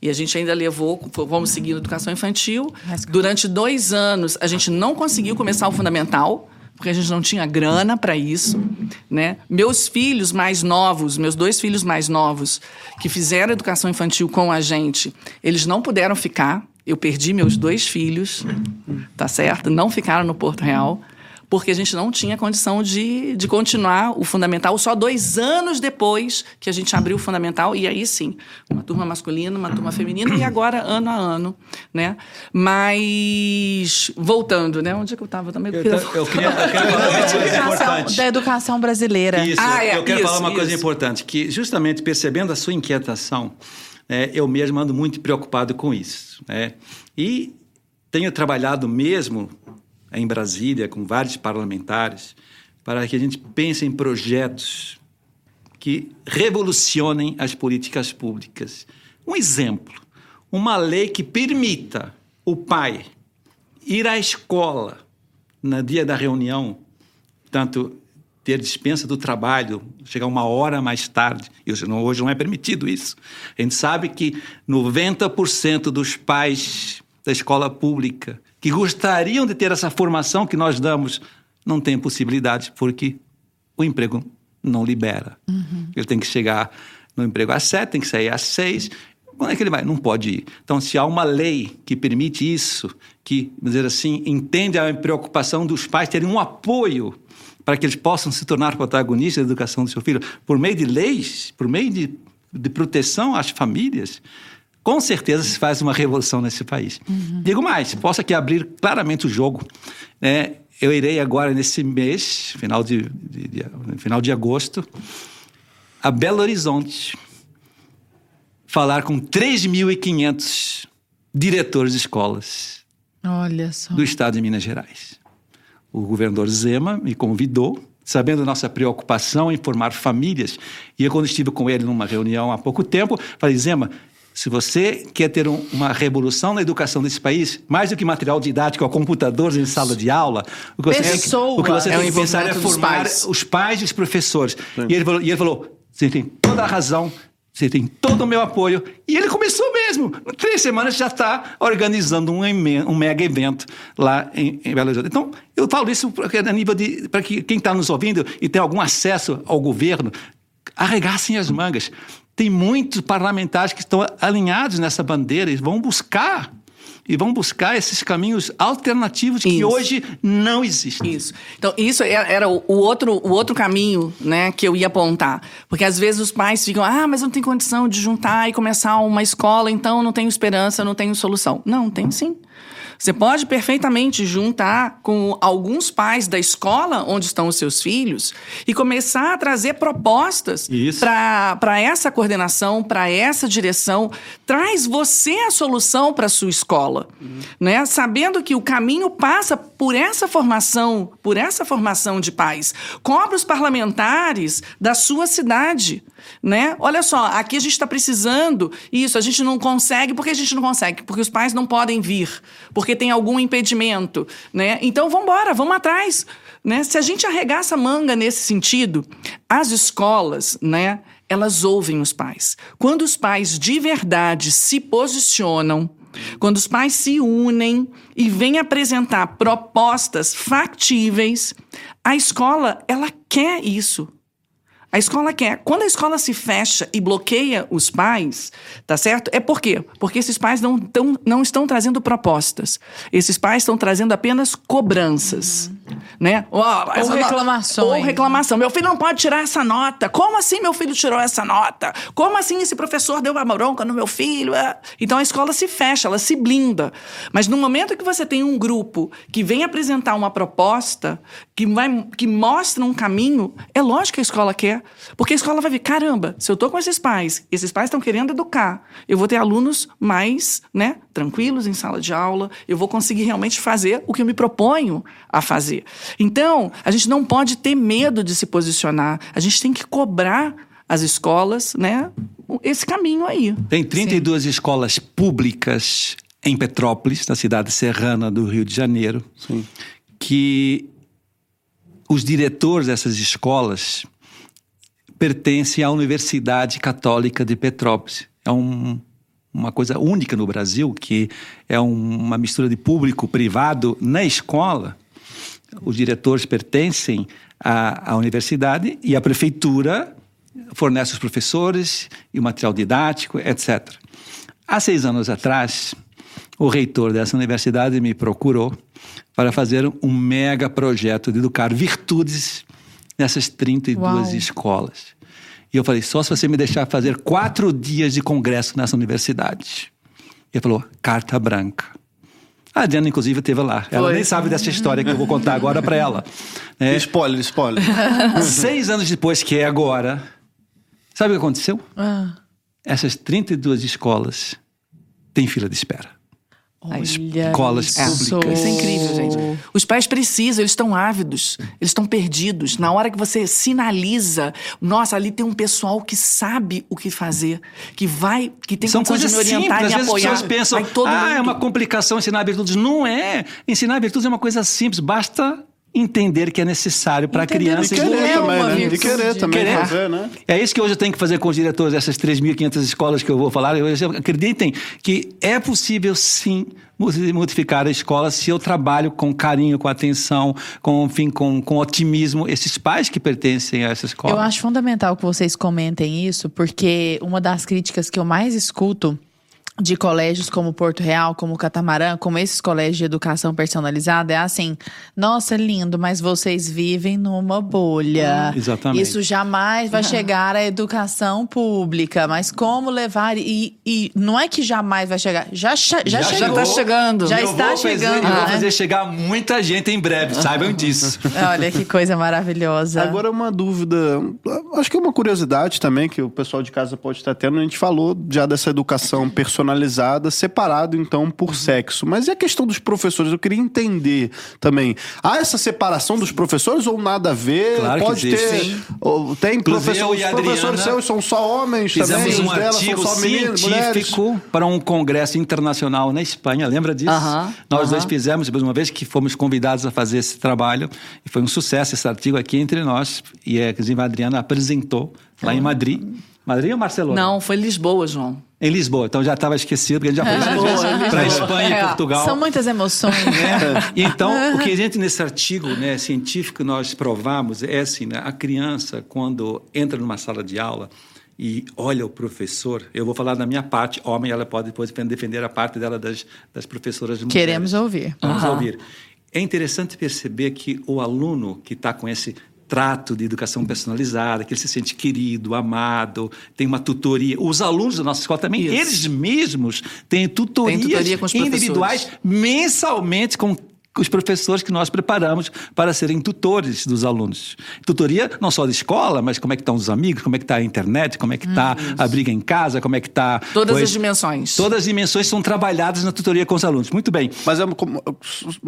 E a gente ainda levou, vamos seguir a educação infantil. Durante dois anos, a gente não conseguiu começar o fundamental, porque a gente não tinha grana para isso. Né? Meus filhos mais novos, meus dois filhos mais novos, que fizeram educação infantil com a gente, eles não puderam ficar. Eu perdi meus dois filhos, tá certo? Não ficaram no Porto Real porque a gente não tinha condição de, de continuar o fundamental só dois anos depois que a gente abriu o fundamental e aí sim uma turma masculina uma turma feminina e agora ano a ano né mas voltando né onde é que eu estava também
Eu, eu queria, eu queria falar uma
Da
coisa
educação,
importante.
da educação brasileira.
Isso,
Ah, é,
eu quero
isso,
falar uma coisa
isso.
importante, que justamente percebendo a sua inquietação, né, eu mesmo ando muito preocupado com isso. Né? E tenho trabalhado mesmo em Brasília com vários parlamentares para que a gente pense em projetos que revolucionem as políticas públicas. Um exemplo, uma lei que permita o pai ir à escola no dia da reunião, tanto ter dispensa do trabalho, chegar uma hora mais tarde. Hoje não é permitido isso. A gente sabe que 90% dos pais da escola pública que gostariam de ter essa formação que nós damos não têm possibilidade porque o emprego não libera. Ele tem que chegar no emprego às sete, tem que sair às seis. Quando é que ele vai? Não pode ir. Então, se há uma lei que permite isso, que, vamos dizer assim, entende a preocupação dos pais terem um apoio para que eles possam se tornar protagonistas da educação do seu filho, por meio de leis, por meio de, de proteção às famílias, com certeza se faz uma revolução nesse país. Digo mais, posso aqui abrir claramente o jogo. né? eu irei agora nesse mês, final de, de- de- final de agosto, a Belo Horizonte, falar com 3.500 diretores de escolas do estado de Minas Gerais. O governador Zema me convidou, sabendo nossa preocupação em formar famílias. E eu, quando estive com ele numa reunião há pouco tempo, falei: Zema, se você quer ter um- uma revolução na educação desse país, mais do que material didático ou computadores em sala de aula, o que você, tem que-
Pessoa.
o que você
É
tem que pensar é formar
pais.
os pais e os professores. E ele, falou, e ele falou: você tem toda a razão, você tem todo o meu apoio. E ele começou mesmo. Em três semanas já está organizando um, um mega evento lá em, em Belo Horizonte. Então, eu falo isso é a nível de. para que quem está nos ouvindo e tem algum acesso ao governo, arregassem as mangas. Tem muitos parlamentares que estão alinhados nessa bandeira e vão buscar. E vão buscar esses caminhos alternativos que
Isso.
hoje não existem.
Isso. Então, isso era era o outro, o outro caminho né, que eu ia apontar. Porque às vezes os pais ficam, ah, mas eu não tenho condição de juntar e começar uma escola, então eu não tenho esperança, não tenho solução. Não, tem sim. Você pode perfeitamente juntar com alguns pais da escola onde estão os seus filhos e começar a trazer propostas para essa coordenação, para essa direção. Traz você a solução para a sua escola, né? Sabendo que o caminho passa por essa formação, por essa formação de pais. Cobre os parlamentares da sua cidade, né? Olha só, aqui a gente está precisando isso, a gente não consegue, por que a gente não consegue? Porque os pais não podem vir, porque tem algum impedimento, né? Então vamos embora, vamos atrás. Né? Se a gente arregaça a manga nesse sentido, as escolas, né, elas ouvem os pais. Quando os pais de verdade se posicionam, quando os pais se unem e vêm apresentar propostas factíveis, a escola, ela quer isso. A escola quer. Quando a escola se fecha e bloqueia os pais, tá certo? É por quê? Porque esses pais não, tão, não estão trazendo propostas. Esses pais estão trazendo apenas cobranças. Né?
Ou reclamações.
Ou reclamação. Meu filho não pode tirar essa nota. Como assim meu filho tirou essa nota? Como assim esse professor deu uma bronca no meu filho? É. Então a escola se fecha, ela se blinda. Mas no momento que você tem um grupo que vem apresentar uma proposta, que, vai, que mostra um caminho, é lógico que a escola quer. Porque a escola vai ver, caramba, se eu tô com esses pais, esses pais estão querendo educar, eu vou ter alunos mais, né, tranquilos em sala de aula, eu vou conseguir realmente fazer o que eu me proponho a fazer. Então, a gente não pode ter medo de se posicionar, a gente tem que cobrar as escolas, né, esse caminho aí.
Tem 32 Sim. escolas públicas em Petrópolis, na cidade serrana do Rio de Janeiro, Sim. que os diretores dessas escolas pertence à Universidade Católica de Petrópolis. É um, uma coisa única no Brasil, que é um, uma mistura de público-privado na escola. Os diretores pertencem à, à universidade e a prefeitura fornece os professores e o material didático, etc. Há seis anos atrás, o reitor dessa universidade me procurou para fazer um mega projeto de educar virtudes nessas 32 Uau. escolas. E eu falei, só se você me deixar fazer quatro dias de congresso nessa universidade. Ele falou, carta branca. A Adriana, inclusive, esteve lá. Ela nem sabe dessa história que eu vou contar agora para ela.
É, spoiler, spoiler.
Seis anos depois, que é agora, sabe o que aconteceu? Ah. Essas 32 escolas têm fila de espera.
Olha
escolas
isso.
públicas.
Isso é incrível, gente. Os pais precisam, eles estão ávidos, eles estão perdidos. Na hora que você sinaliza, nossa, ali tem um pessoal que sabe o que fazer, que vai, que tem
São coisas
de me orientar
simples.
e
Às
apoiar.
as pessoas pensam, ah, mundo. é uma complicação ensinar virtudes. Não é. Ensinar virtudes é uma coisa simples, basta entender que é necessário para a criança
e querer é também, né? E querer também querer. fazer, né?
É isso que hoje eu tenho que fazer com os diretores dessas 3.500 escolas que eu vou falar. Eu, acreditem que é possível sim modificar a escola se eu trabalho com carinho, com atenção, com, enfim, com, com otimismo esses pais que pertencem a essa escola.
Eu acho fundamental que vocês comentem isso, porque uma das críticas que eu mais escuto de colégios como Porto Real, como Catamarã, como esses colégios de educação personalizada, é assim: nossa, lindo, mas vocês vivem numa bolha.
Hum, exatamente.
Isso jamais vai chegar à educação pública. Mas como levar. E, e não é que jamais vai chegar. Já, já, já chegou.
Já está chegando.
Já eu está
vou
chegando.
Fazer, né? Eu vou fazer chegar muita gente em breve, saibam disso.
Olha que coisa maravilhosa.
Agora, uma dúvida, acho que é uma curiosidade também que o pessoal de casa pode estar tendo. A gente falou já dessa educação personalizada personalizada, separado então por uhum. sexo. Mas e a questão dos professores? Eu queria entender também. Há essa separação dos professores ou nada a ver?
Claro
Pode
que existe.
ter. Ou, tem professores, professores seus são só homens
fizemos
também.
um artigo
são só meninos,
científico
mulheres.
para um congresso internacional na Espanha. Lembra disso?
Uh -huh,
Nós
uh -huh.
dois fizemos, depois uma vez que fomos convidados a fazer esse trabalho. E foi um sucesso esse artigo aqui entre nós. E a Adriana apresentou lá em Madrid. Madrid ou Barcelona?
Não, foi Lisboa, João.
Em Lisboa, então já estava esquecido, porque a gente já foi várias vezes para Espanha e
É,
Portugal.
São muitas emoções.
É. Então, o que a gente nesse artigo né, científico nós provamos é assim, né, a criança quando entra numa sala de aula e olha o professor, eu vou falar da minha parte, homem, ela pode depois defender a parte dela das, das professoras mulheres.
Queremos ouvir.
Vamos
Aham.
ouvir. É interessante perceber que o aluno que está com esse trato de educação personalizada, que ele se sente querido, amado, tem uma tutoria. Os alunos da nossa escola também,
Isso.
eles mesmos têm tutorias
Tem tutoria com os
individuais mensalmente com os professores que nós preparamos para serem tutores dos alunos. Tutoria não só de escola, mas como é que estão os amigos, como é que está a internet, como é que está a briga em casa, como é que está...
Todas as dimensões.
Todas as dimensões são trabalhadas na tutoria com os alunos. Muito bem.
Mas é como,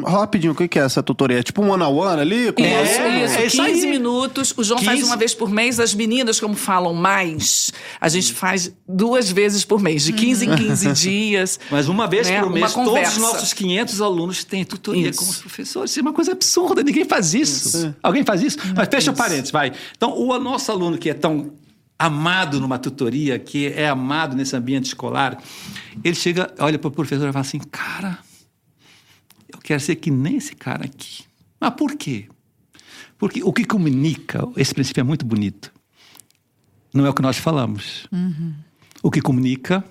rapidinho, o que é essa tutoria? É tipo um one on one ali? Com
Isso,
É,
isso.
é isso
15
aí.
minutos. O João faz
15.
uma vez por mês. As meninas, como falam mais, a gente faz duas vezes por mês, de 15 em 15 dias.
Mas uma vez
né?
por mês, todos os nossos 500 alunos têm tutoria como professores. Isso é uma coisa absurda, ninguém faz isso. Alguém faz isso? Mas fecha o parênteses, vai. Então, o nosso aluno que é tão amado numa tutoria, que é amado nesse ambiente escolar, ele chega, olha para o professor e fala assim: cara, eu quero ser que nem esse cara aqui. Mas por quê? Porque o que comunica, esse princípio é muito bonito, não é o que nós falamos. O que comunica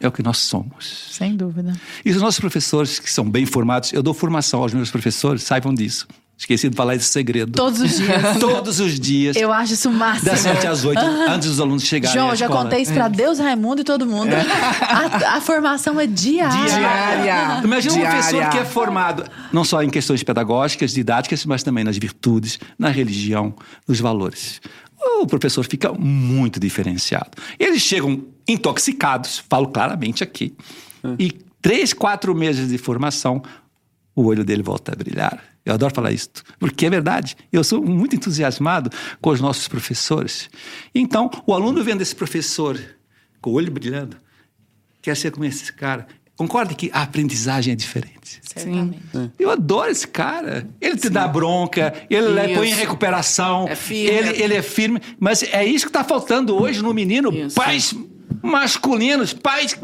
é o que nós somos.
Sem dúvida.
E os nossos professores, que são bem formados, eu dou formação aos meus professores, saibam disso. Esqueci de falar esse segredo.
Todos os dias.
Todos os dias,
Eu acho isso o máximo.
das 7 às 8, antes dos alunos chegarem
João,
à
já
escola.
contei isso pra Deus, Raimundo e todo mundo. A, a formação é diária.
Diária.
Imagina um
Diária.
professor que é formado não só em questões pedagógicas, didáticas, mas também nas virtudes, na religião, nos valores. O professor fica muito diferenciado. Eles chegam intoxicados, falo claramente aqui, e três, quatro meses de formação, o olho dele volta a brilhar. Eu adoro falar isso, porque é verdade. Eu sou muito entusiasmado com os nossos professores. Então, o aluno vendo esse professor com o olho brilhando, quer ser como esse cara. Concorda que a aprendizagem é diferente.
Certamente.
Eu adoro esse cara. Ele te dá bronca, ele
Isso.
põe em recuperação.
É firme.
Ele, ele é firme. Mas é isso que está faltando hoje no menino.
Isso.
Pais masculinos, pais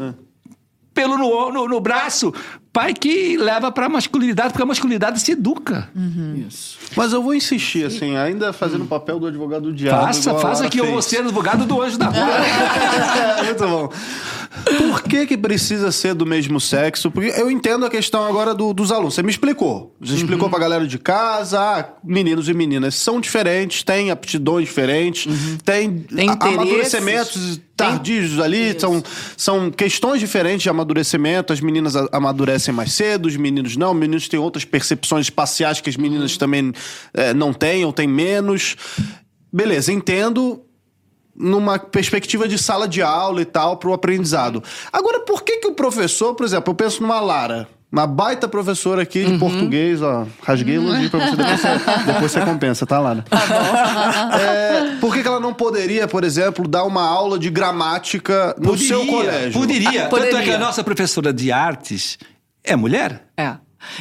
pelo no, no, no braço. Pai que leva para a masculinidade, porque a masculinidade se educa.
Isso.
Mas eu vou insistir, assim, ainda fazendo o papel do advogado do diabo.
Faça, faça que eu
fez.
vou ser advogado do anjo da guarda.
Muito bom. Por que que precisa ser do mesmo sexo? Porque eu entendo a questão agora do- dos alunos. Você me explicou. Você
Uhum.
explicou pra galera de casa, ah, meninos e meninas são diferentes, têm aptidões diferentes, têm
Uhum. Tem
a-
interesses.
amadurecimentos tardios ali, são, são questões diferentes de amadurecimento. As meninas amadurecem mais cedo, os meninos não. Os meninos têm outras percepções espaciais que as meninas
Uhum.
também eh, não têm ou têm menos. Beleza, entendo numa perspectiva de sala de aula e tal para o aprendizado. Agora, por que que o professor, por exemplo, eu penso numa Lara, uma baita professora aqui de português, ó, rasguei elogio pra você, depois você, depois você compensa, tá, Lara? É, por que que ela não poderia, por exemplo, dar uma aula de gramática no seu colégio?
Poderia.
Ah,
Tanto é que
poderia.
a nossa professora de artes é mulher.
É.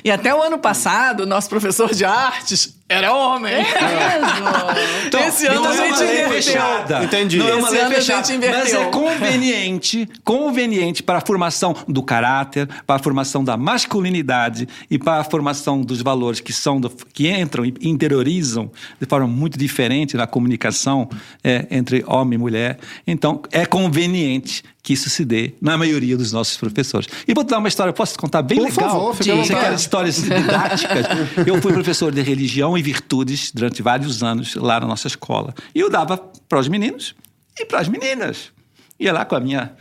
E até o ano passado, o nosso professor de artes era homem.
Mesmo.
Esse ano
Então
a
é uma
gente
lei
inverteu.
fechada.
Entendi.
Não é uma
Esse
lei
ano a
fechada. Mas é conveniente, conveniente para a formação do caráter, para a formação da masculinidade e para a formação dos valores que são do- que entram e interiorizam de forma muito diferente na comunicação é, entre homem e mulher. Então é conveniente que isso se dê na maioria dos nossos professores. E vou te dar uma história, posso contar bem
Por
legal?
favor, fica
Você quer histórias didáticas? Eu fui professor de religião e virtudes durante vários anos lá na nossa escola. E eu dava para os meninos e para as meninas. Ia lá com a minha.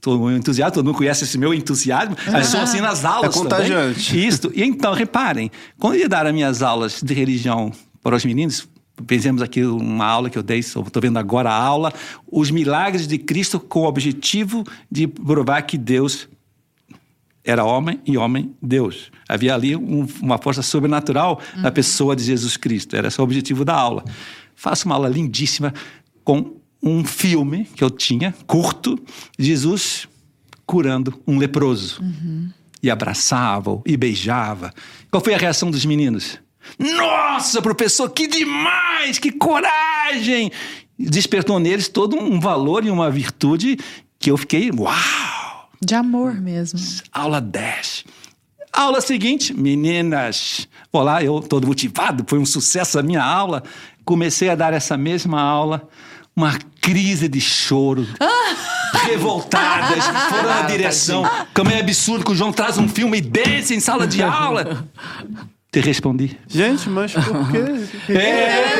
Todo mundo entusiasmo, todo mundo conhece esse meu entusiasmo, mas sou assim nas aulas.
É contagiante.
Também. Isso. E então, reparem, quando eu ia dar as minhas aulas de religião para os meninos, Pensemos aqui uma aula que eu dei, estou vendo agora a aula, os milagres de Cristo com o objetivo de provar que Deus era homem e homem Deus. Havia ali um- uma força sobrenatural na pessoa de Jesus Cristo. Era esse o objetivo da aula. Faço uma aula lindíssima com um filme que eu tinha, curto, Jesus curando um leproso. E abraçava-o e beijava. Qual foi a reação dos meninos? Nossa, professor, que demais! Que coragem! Despertou neles todo um valor e uma virtude que eu fiquei, uau!
De amor mesmo.
Aula 10. Aula seguinte, meninas. Vou lá, eu todo motivado, foi um sucesso a minha aula. Comecei a dar essa mesma aula, uma crise de choro. Revoltadas, foram na direção. Como é absurdo que o João traz um filme desse em sala de aula. Te respondi.
Gente, mas por quê?
É,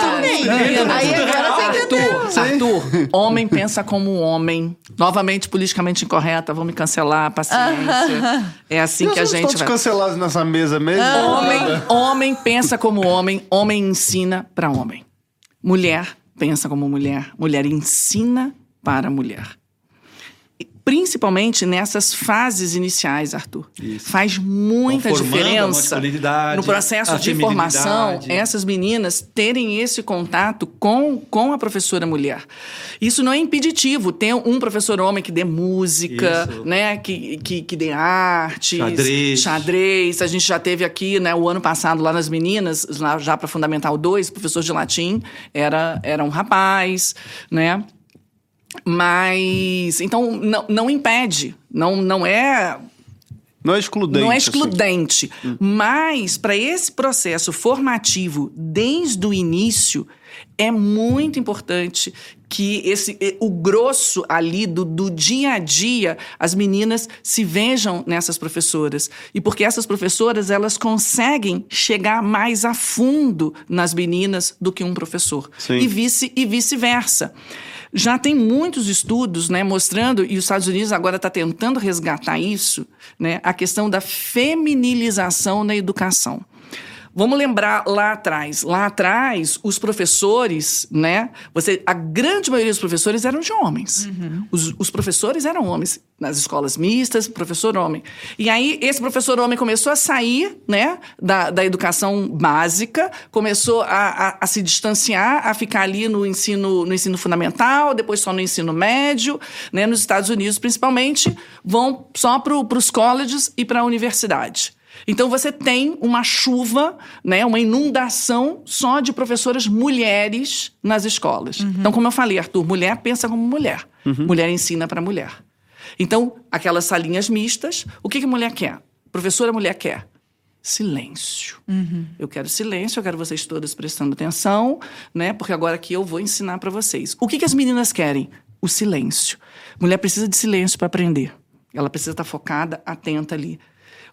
também.
menino,
Aí
tudo
agora você entendeu.
Arthur, Arthur, homem pensa como homem. Novamente, politicamente incorreta, vão me cancelar, paciência. É assim que a gente vai.
cancelados nessa mesa mesmo?
Homem, homem pensa como homem, homem ensina para homem. Mulher pensa como mulher, mulher ensina para mulher. Principalmente nessas fases iniciais, Arthur.
Isso.
Faz muita diferença no processo de formação essas meninas terem esse contato com, com a professora mulher. Isso não é impeditivo. Tem um professor homem que dê música,
Isso.
né, que, que, que dê arte,
Xadrez.
xadrez. A gente já teve aqui, né, o ano passado lá nas meninas, lá já para Fundamental 2, professor de latim era, era um rapaz, né? Mas, então, não, não impede. Não, não é
Não é excludente.
não é
assim.
excludente. Mas, para esse processo formativo, desde o início, é muito importante que esse, o grosso ali do, do dia a dia, as meninas se vejam nessas professoras. E porque essas professoras, elas conseguem chegar mais a fundo nas meninas do que um professor.
Sim.
E vice e vice-versa. Já tem muitos estudos né, mostrando, e os Estados Unidos agora está tentando resgatar isso, né, a questão da feminilização na educação. Vamos lembrar lá atrás. Lá atrás, os professores, né? Você, a grande maioria dos professores eram de homens. Os, os professores eram homens. Nas escolas mistas, professor homem. E aí, esse professor homem começou a sair, né? Da, da educação básica, começou a, a, a se distanciar, a ficar ali no ensino, no ensino fundamental, depois só no ensino médio, né? Nos Estados Unidos, principalmente, vão só para os colleges e para a universidade. Então você tem uma chuva, né, uma inundação só de professoras mulheres nas escolas. Então, como eu falei, Arthur, mulher pensa como mulher. Mulher ensina para mulher. Então, aquelas salinhas mistas, o que, que a mulher quer? Professora mulher quer silêncio. Eu quero silêncio, eu quero vocês todas prestando atenção, né? Porque agora aqui eu vou ensinar para vocês. O que, que as meninas querem? O silêncio. Mulher precisa de silêncio para aprender. Ela precisa estar focada, atenta ali.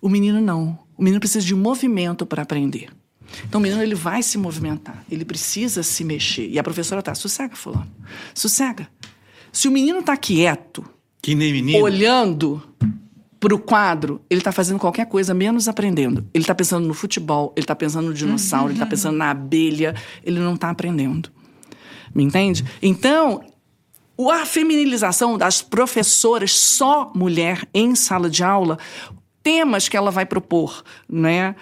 O menino não. O menino precisa de movimento para aprender. Então o menino ele vai se movimentar, ele precisa se mexer. E a professora tá, sossega, fulano. Sossega. Se o menino tá quieto,
Que nem menino.
olhando para o quadro, ele está fazendo qualquer coisa menos aprendendo. Ele está pensando no futebol, ele está pensando no dinossauro, ele está pensando na abelha, ele não está aprendendo. Me entende? Então, a feminilização das professoras, só mulher em sala de aula, temas que ela vai propor, né?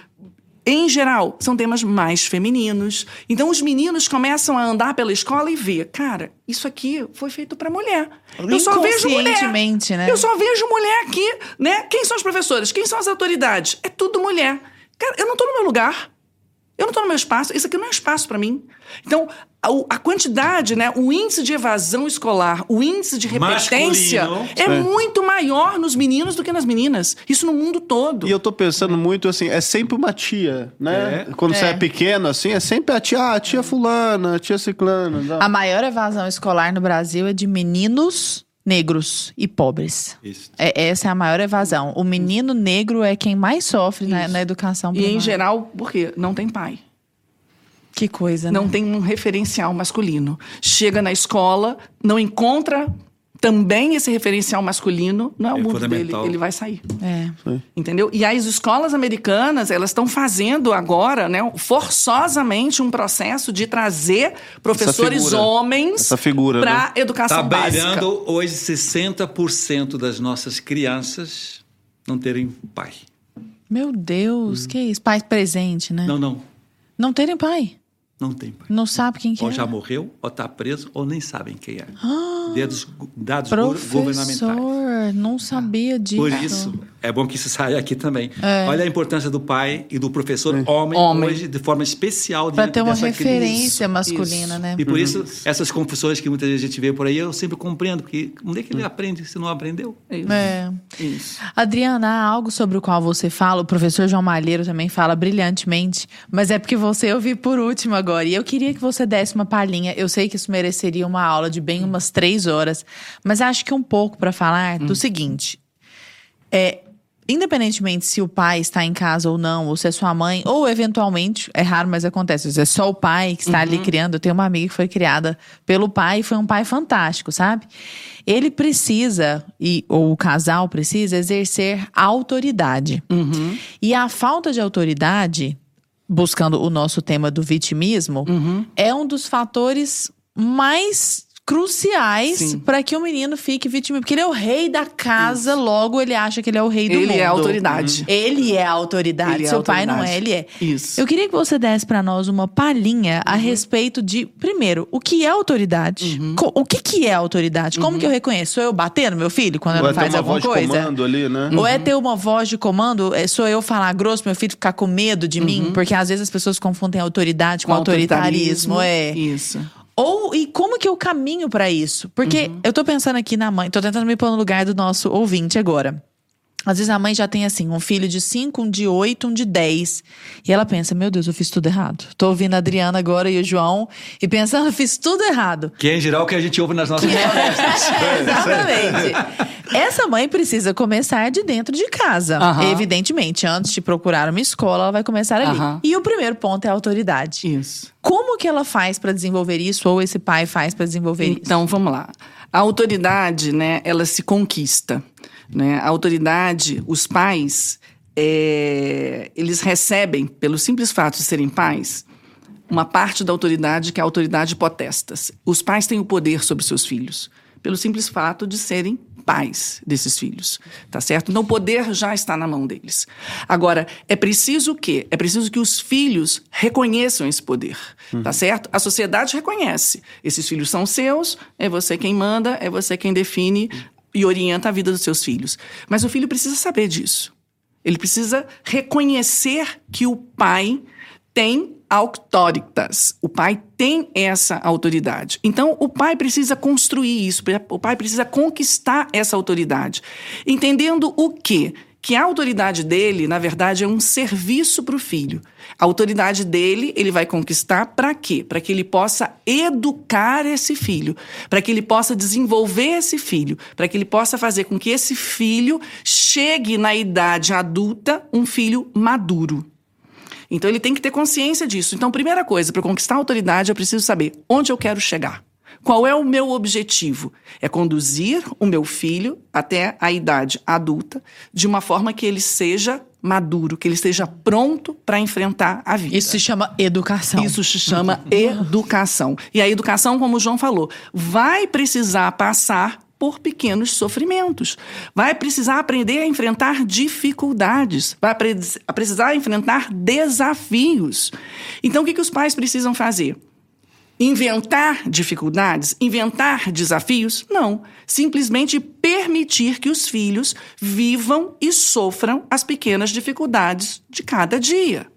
Em geral, são temas mais femininos. Então, os meninos começam a andar pela escola e ver, cara, isso aqui foi feito para mulher. Eu só vejo mulher.
Né?
Eu só vejo mulher aqui, né? Quem são os professores? Quem são as autoridades? É tudo mulher. Cara, eu não tô no meu lugar. Eu não tô no meu espaço. Isso aqui não é espaço para mim. Então, a, quantidade, né? O índice de evasão escolar, o índice de repetência
Masculino.
é,
É.
muito maior nos meninos do que nas meninas. Isso no mundo todo.
E eu tô pensando muito assim, é sempre uma tia, né?
É.
Quando você
É.
é pequeno, assim, é sempre a tia, ah, a tia fulana, a tia ciclana. tá?
A maior evasão escolar no Brasil é de meninos negros e pobres.
Isso.
É, essa é a maior evasão. O menino negro é quem mais sofre na, na educação
E em geral, por quê? Não tem pai.
Que coisa, né?
não tem um referencial masculino. Chega na escola, não encontra também esse referencial masculino, não é o
É
mundo dele,
fundamental.
ele vai sair.
É.
Entendeu? E as escolas americanas, elas estão fazendo agora, né, forçosamente um processo de trazer professores
figura.
homens
Essa figura,
para
né?
educação
Está
básica.
beirando hoje 60% das nossas crianças não terem pai.
Meu Deus, que isso? Pai presente, né?
Não, não.
Não terem pai.
Não tem pai.
Não sabe quem que
Ou
é.
já morreu, ou está preso, ou nem sabem quem é. Dados, dados gu- governamentais.
Professor, não sabia disso.
Por isso, é bom que isso saia aqui também.
É.
Olha a importância do pai e do professor homem,
Homem.
hoje, de forma especial. Diante
ter uma
dessa
referência
crise.
masculina,
Isso.
né?
E por isso, essas confusões que muitas vezes a gente vê por aí, eu sempre compreendo, porque onde é que ele aprende se não aprendeu?
Isso.
É.
Isso.
Adriana, há algo sobre o qual você fala, o professor João Malheiro também fala brilhantemente, mas é porque você eu vi por último agora. E eu queria que você desse uma palhinha. Eu sei que isso mereceria uma aula de bem umas três horas, mas acho que um pouco para falar do seguinte: é. Independentemente se o pai está em casa ou não, ou se é sua mãe, ou eventualmente, é raro, mas acontece, é só o pai que está ali criando. Eu tenho uma amiga que foi criada pelo pai e foi um pai fantástico, sabe? Ele precisa, e, ou o casal precisa, exercer autoridade. E a falta de autoridade, buscando o nosso tema do vitimismo, é um dos fatores mais cruciais para que o menino fique vítima. Porque ele é o rei da casa, logo ele acha que ele é o rei do mundo.
Ele é a autoridade.
Ele é a autoridade.
Ele é
Seu
a
pai não é, ele é.
Isso.
Eu queria que você desse pra nós uma palhinha
Uhum.
a respeito de, primeiro, o que é autoridade?
Uhum.
O que, que é autoridade? Como que eu reconheço? Sou eu bater no meu filho quando
Ou
ele
é ter
faz
uma
alguma
voz de
coisa?
comando ali, né?
Ou é ter uma voz de comando? É, sou eu falar grosso, meu filho ficar com medo de mim? Porque às vezes as pessoas confundem autoridade com, autoritarismo. É.
Isso.
Ou e como que eu caminho pra isso? Porque
Uhum.
eu tô pensando aqui na mãe, tô tentando me pôr no lugar do nosso ouvinte agora. Às vezes a mãe já tem assim, um filho de 5, um de 8, um de 10. E ela pensa: meu Deus, eu fiz tudo errado. Tô ouvindo a Adriana agora e o João e pensando, eu fiz tudo errado.
Que é em geral o que a gente ouve nas nossas palestras.
Exatamente. Essa mãe precisa começar de dentro de casa.
Aham.
Evidentemente, antes de procurar uma escola, ela vai começar ali.
Aham.
E o primeiro ponto é a autoridade.
Isso.
Como que ela faz pra desenvolver isso ou esse pai faz pra desenvolver isso?
Então, vamos lá. A autoridade, né, ela se conquista. Né? A autoridade, os pais, é, eles recebem, pelo simples fato de serem pais, uma parte da autoridade que é a autoridade potestas. Os pais têm o poder sobre seus filhos, pelo simples fato de serem pais desses filhos, tá certo? Então o poder já está na mão deles. Agora, é preciso o quê? É preciso que os filhos reconheçam esse poder, tá certo? A sociedade reconhece. Esses filhos são seus, é você quem manda, é você quem define e orienta a vida dos seus filhos. Mas o filho precisa saber disso. Ele precisa reconhecer que o pai tem auctoritas. O pai tem essa autoridade. Então, o pai precisa construir isso, o pai precisa conquistar essa autoridade. Entendendo o quê? Que a autoridade dele, na verdade, é um serviço para o filho. A autoridade dele, ele vai conquistar para quê? Para que ele possa educar esse filho, para que ele possa desenvolver esse filho, para que ele possa fazer com que esse filho chegue na idade adulta um filho maduro. Então ele tem que ter consciência disso. Então, primeira coisa, para conquistar a autoridade, eu preciso saber onde eu quero chegar. Qual é o meu objetivo? É conduzir o meu filho até a idade adulta de uma forma que ele seja maduro, que ele esteja pronto para enfrentar a vida.
Isso se chama educação.
Isso se chama educação. E a educação, como o João falou, vai precisar passar por pequenos sofrimentos. Vai precisar aprender a enfrentar dificuldades. Vai precisar enfrentar desafios. Então, o que, que os pais precisam fazer? Inventar dificuldades? Inventar desafios? Não. Simplesmente permitir que os filhos vivam e sofram as pequenas dificuldades de cada dia.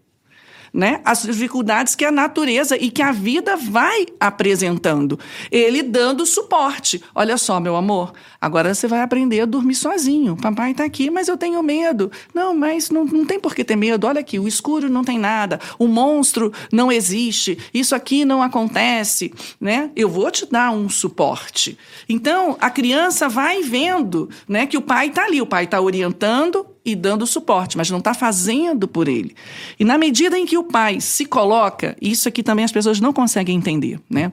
Né? As dificuldades que a natureza e que a vida vai apresentando. Ele dando suporte. Olha só, meu amor, agora você vai aprender a dormir sozinho. Papai está aqui, mas eu tenho medo. Não, mas não, não tem por que ter medo. Olha aqui, o escuro não tem nada. O monstro não existe. Isso aqui não acontece. Né? Eu vou te dar um suporte. Então, a criança vai vendo né, que o pai está ali. O pai está orientando e dando suporte, mas não está fazendo por ele. E na medida em que o pai se coloca, isso aqui também as pessoas não conseguem entender, né?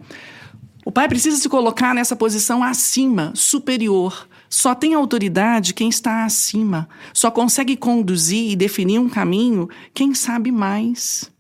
O pai precisa se colocar nessa posição acima, superior. Só tem autoridade quem está acima. Só consegue conduzir e definir um caminho quem sabe mais.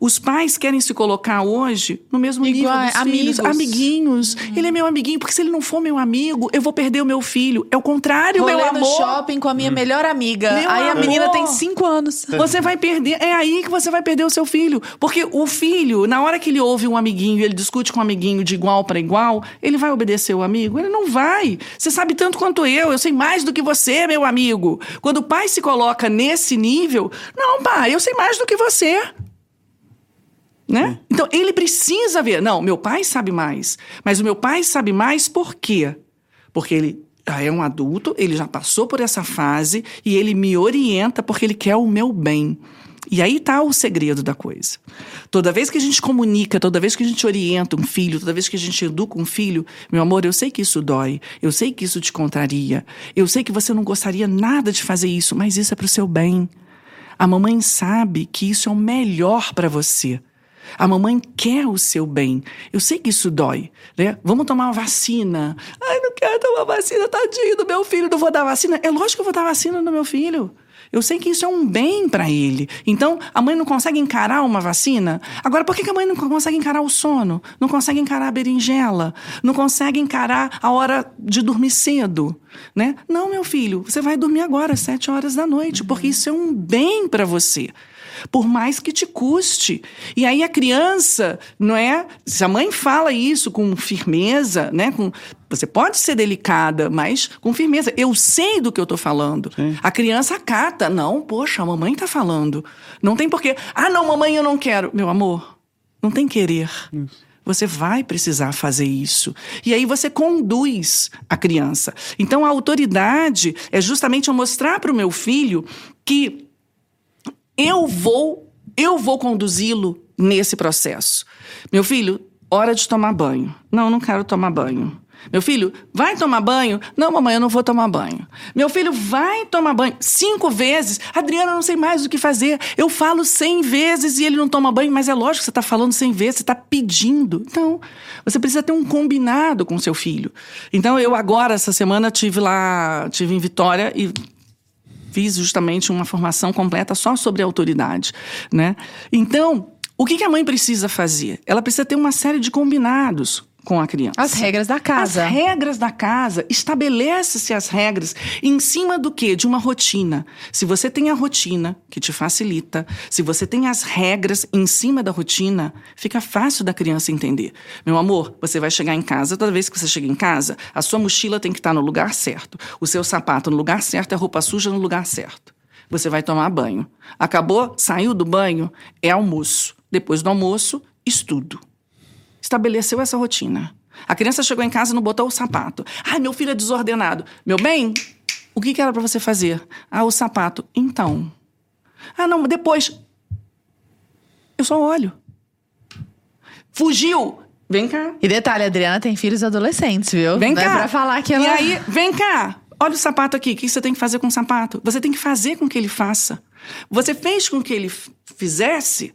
Os pais querem se colocar hoje no mesmo nível
Igual,
dos filhos,
amigos.
amiguinhos. Ele é meu amiguinho, porque se ele não for meu amigo, eu vou perder o meu filho. É o contrário,
Rolê
meu
no
amor.
shopping com a minha melhor amiga.
Meu
Aí a
amor.
menina tem cinco anos.
Você vai perder, é aí que você vai perder o seu filho. Porque o filho, na hora que ele ouve um amiguinho e ele discute com um amiguinho de igual para igual, ele vai obedecer o amigo? Ele não vai. Você sabe tanto quanto eu, eu sei mais do que você, meu amigo. Quando o pai se coloca nesse nível, não, pai, eu sei mais do que você. Né? Então ele precisa ver. Não, meu pai sabe mais. Mas o meu pai sabe mais por quê? Porque ele já é um adulto, ele já passou por essa fase e ele me orienta porque ele quer o meu bem. E aí está o segredo da coisa. Toda vez que a gente comunica, toda vez que a gente orienta um filho, toda vez que a gente educa um filho, meu amor, eu sei que isso dói, eu sei que isso te contraria, eu sei que você não gostaria nada de fazer isso, mas isso é para o seu bem. A mamãe sabe que isso é o melhor para você. A mamãe quer o seu bem. Eu sei que isso dói, né? Vamos tomar uma vacina. Ai, não quero tomar vacina, tadinho do meu filho, não vou dar vacina. É lógico que eu vou dar vacina no meu filho. Eu sei que isso é um bem para ele. Então, a mãe não consegue encarar uma vacina? Agora, por que a mãe não consegue encarar o sono? Não consegue encarar a berinjela? Não consegue encarar a hora de dormir cedo? Né? Não, meu filho, você vai dormir agora às sete horas da noite, porque isso é um bem para você por mais que te custe. E aí a criança, não é? Se a mãe fala isso com firmeza, né? Com, você pode ser delicada, mas com firmeza. Eu sei do que eu estou falando.
Sim.
A criança acata. Não, poxa, a mamãe está falando. Não tem porquê. Ah, não, mamãe, eu não quero. Meu amor, não tem querer. Você vai precisar fazer isso. E aí você conduz a criança. Então a autoridade é justamente eu mostrar para o meu filho que eu vou, eu vou conduzi-lo nesse processo. Meu filho, hora de tomar banho. Não, não quero tomar banho. Meu filho, vai tomar banho? Não, mamãe, eu não vou tomar banho. Meu filho, vai tomar banho. Cinco vezes. Adriana, eu não sei mais o que fazer. Eu falo cem vezes e ele não toma banho, mas é lógico que você está falando cem vezes, você está pedindo. Então, você precisa ter um combinado com seu filho. Então, eu agora, essa semana, tive lá, tive em Vitória e fiz justamente uma formação completa só sobre autoridade, né? Então, o que que a mãe precisa fazer? Ela precisa ter uma série de combinados com a criança.
As regras da casa.
As regras da casa. Estabelece-se as regras em cima do quê? De uma rotina. Se você tem a rotina, que te facilita, se você tem as regras em cima da rotina, fica fácil da criança entender. Meu amor, você vai chegar em casa, toda vez que você chega em casa, a sua mochila tem que estar no lugar certo. O seu sapato no lugar certo, a roupa suja no lugar certo. Você vai tomar banho. Acabou? Saiu do banho? É almoço. Depois do almoço, estudo estabeleceu essa rotina. A criança chegou em casa e não botou o sapato. Ai, meu filho é desordenado. Meu bem, o que, que era para você fazer? Ah, o sapato. Então. Ah, não, depois. Eu só olho. Fugiu. Vem cá.
E detalhe, a Adriana tem filhos adolescentes, viu?
Vem
Não
cá.
É pra falar que ela...
E aí, vem cá. Olha o sapato aqui. O que você tem que fazer com o sapato? Você tem que fazer com que ele faça. Você fez com que ele fizesse.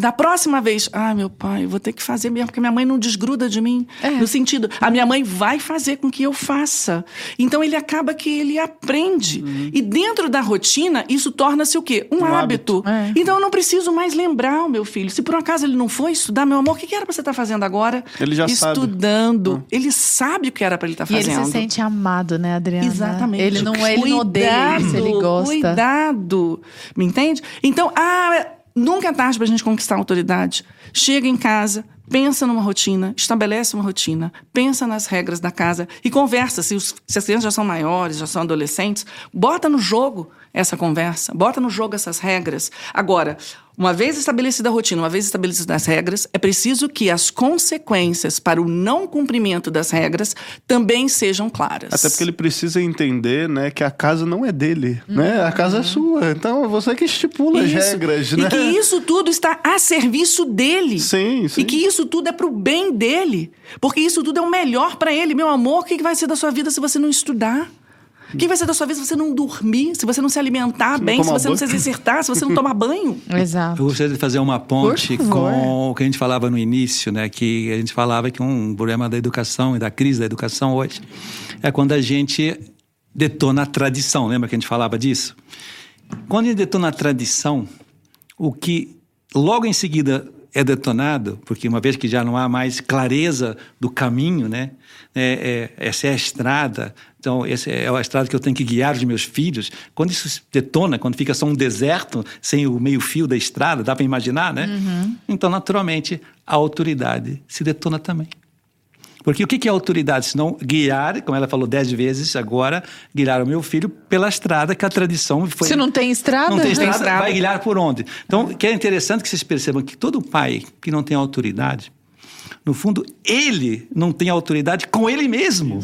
Da próxima vez, ah, meu pai, vou ter que fazer mesmo, porque minha mãe não desgruda de mim.
É.
No sentido, a minha mãe vai fazer com que eu faça. Então ele acaba que ele aprende. E dentro da rotina, isso torna-se o quê? Um,
Um
hábito.
hábito.
É.
Então eu não preciso mais lembrar o meu filho. Se por um acaso ele não foi estudar, meu amor, o que era pra você estar fazendo agora?
Ele já sabe.
Estudando. Ele sabe o que era pra ele estar
E ele
fazendo.
se sente amado, né, Adriana?
Exatamente.
Ele não, ele não odeia isso, ele gosta.
Cuidado. Me entende? Então, ah, nunca é tarde pra gente conquistar a autoridade. Chega em casa, pensa numa rotina, estabelece uma rotina, pensa nas regras da casa e conversa. Se, os- se as crianças já são maiores, já são adolescentes, bota no jogo essa conversa, bota no jogo essas regras. Agora, uma vez estabelecida a rotina, uma vez estabelecidas as regras, é preciso que as consequências para o não cumprimento das regras também sejam claras.
Até porque ele precisa entender, né, que a casa não é dele, né? A casa é sua. Então é você que estipula as
Isso.
regras,
e
né?
que isso tudo está a serviço dele.
Sim, sim.
E que isso tudo é pro bem dele. Porque isso tudo é o melhor para ele. Meu amor, o que vai ser da sua vida se você não estudar? O que vai ser da sua vida se você não dormir, se você não se alimentar bem, se
tomar
você não se exercitar, se você não tomar banho?
Exato.
Eu gostaria de fazer uma ponte com o que a gente falava no início, né? Que a gente falava que um problema da educação e da crise da educação hoje é quando a gente detona a tradição. Lembra que a gente falava disso? Quando a gente detona a tradição, o que logo em seguida é detonado, porque uma vez que já não há mais clareza do caminho, né? É, é, essa é a estrada, então essa é a estrada que eu tenho que guiar os meus filhos. Quando isso se detona, quando fica só um deserto sem o meio fio da estrada, dá para imaginar, né? Então, naturalmente, a autoridade se detona também. Porque o que é autoridade? Senão guiar, como ela falou dez vezes agora, guiar o meu filho pela estrada que a tradição foi.
Se não tem estrada,
Não tem estrada,
estrada.
vai guiar por onde? Então, que é interessante que vocês percebam que todo pai que não tem autoridade, no fundo, ele não tem autoridade com ele mesmo.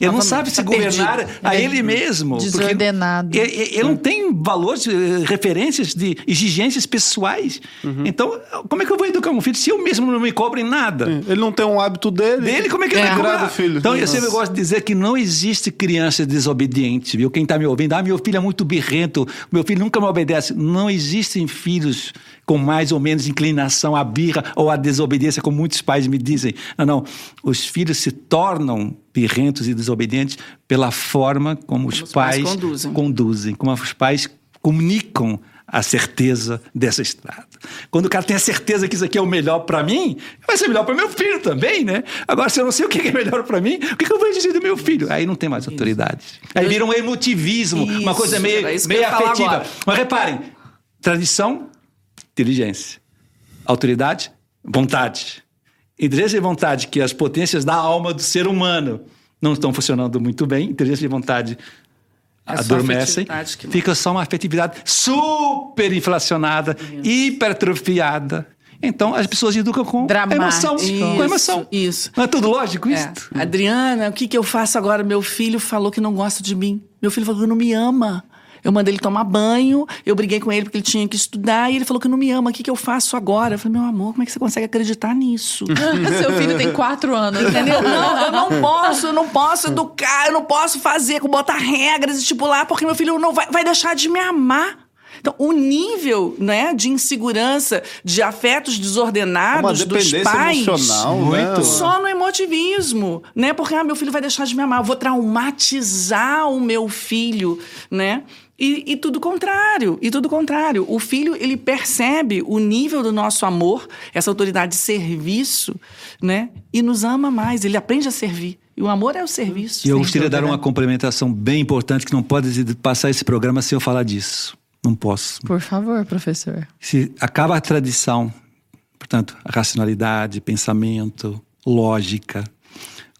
Ele não sabe se
tá
governar
perdido.
a ele mesmo. porque
Desordenado.
Ele, ele- ele não tem valores, eh, referências de exigências pessoais. Então, como é que eu vou educar um filho se eu mesmo não me cobro em nada?
Ele não tem um hábito dele.
Dele, como é que ele
é.
vai cobrar?
Filho.
Então, eu
Nossa.
sempre gosto de dizer que não existe criança desobediente, viu? Quem está me ouvindo, ah, meu filho é muito birrento, meu filho nunca me obedece. Não existem filhos com mais ou menos inclinação à birra ou à desobediência, como muitos pais me dizem. Não, não. Os filhos se tornam birrentos e desobedientes pela forma como os,
os pais
pais,
conduzem.
conduzem, como os pais comunicam a certeza dessa estrada. Quando o cara tem a certeza que isso aqui é o melhor para mim, vai ser melhor para meu filho também, né? Agora, se eu não sei o que é melhor para mim, o que que eu vou dizer do meu filho? Aí não tem mais autoridade. Aí vira um emotivismo, uma
Isso,
coisa meio,
isso
meio afetiva. Mas reparem, tradição, inteligência. Autoridade, vontade. Inteligência e vontade, que as potências da alma do ser humano não estão funcionando muito bem. Inteligência e vontade
É só
adormecem.
que-
Fica só uma afetividade super inflacionada, hipertrofiada. Então, as pessoas educam com
Dramático.
emoção. Com emoção.
Isso.
Não é tudo lógico
É.
isso?
Adriana, o que, que eu faço agora? Meu filho falou que não gosta de mim. Meu filho falou que não me ama. Eu mandei ele tomar banho, eu briguei com ele porque ele tinha que estudar e ele falou que não me ama. O que, que eu faço agora? Eu falei, meu amor, como é que você consegue acreditar nisso?
Seu filho tem quatro anos.
Entendeu? Não, eu não posso, eu não posso educar, eu não posso fazer, botar regras, estipular, porque meu filho não vai, vai deixar de me amar. Então, o nível né, de insegurança, de afetos
Uma
desordenados dos pais.
emocional,
Muito.
né?
Só no emotivismo, né? Porque ah, meu filho vai deixar de me amar, eu vou traumatizar o meu filho, né? E, e tudo contrário, e tudo contrário. O filho, ele percebe o nível do nosso amor, essa autoridade de serviço, né? E nos ama mais, ele aprende a servir. E o amor é o serviço.
E eu gostaria de dar
dúvida.
uma complementação bem importante que não pode passar esse programa sem eu falar disso. Não posso.
Por favor, professor.
Se acaba a tradição, portanto, a racionalidade, pensamento, lógica.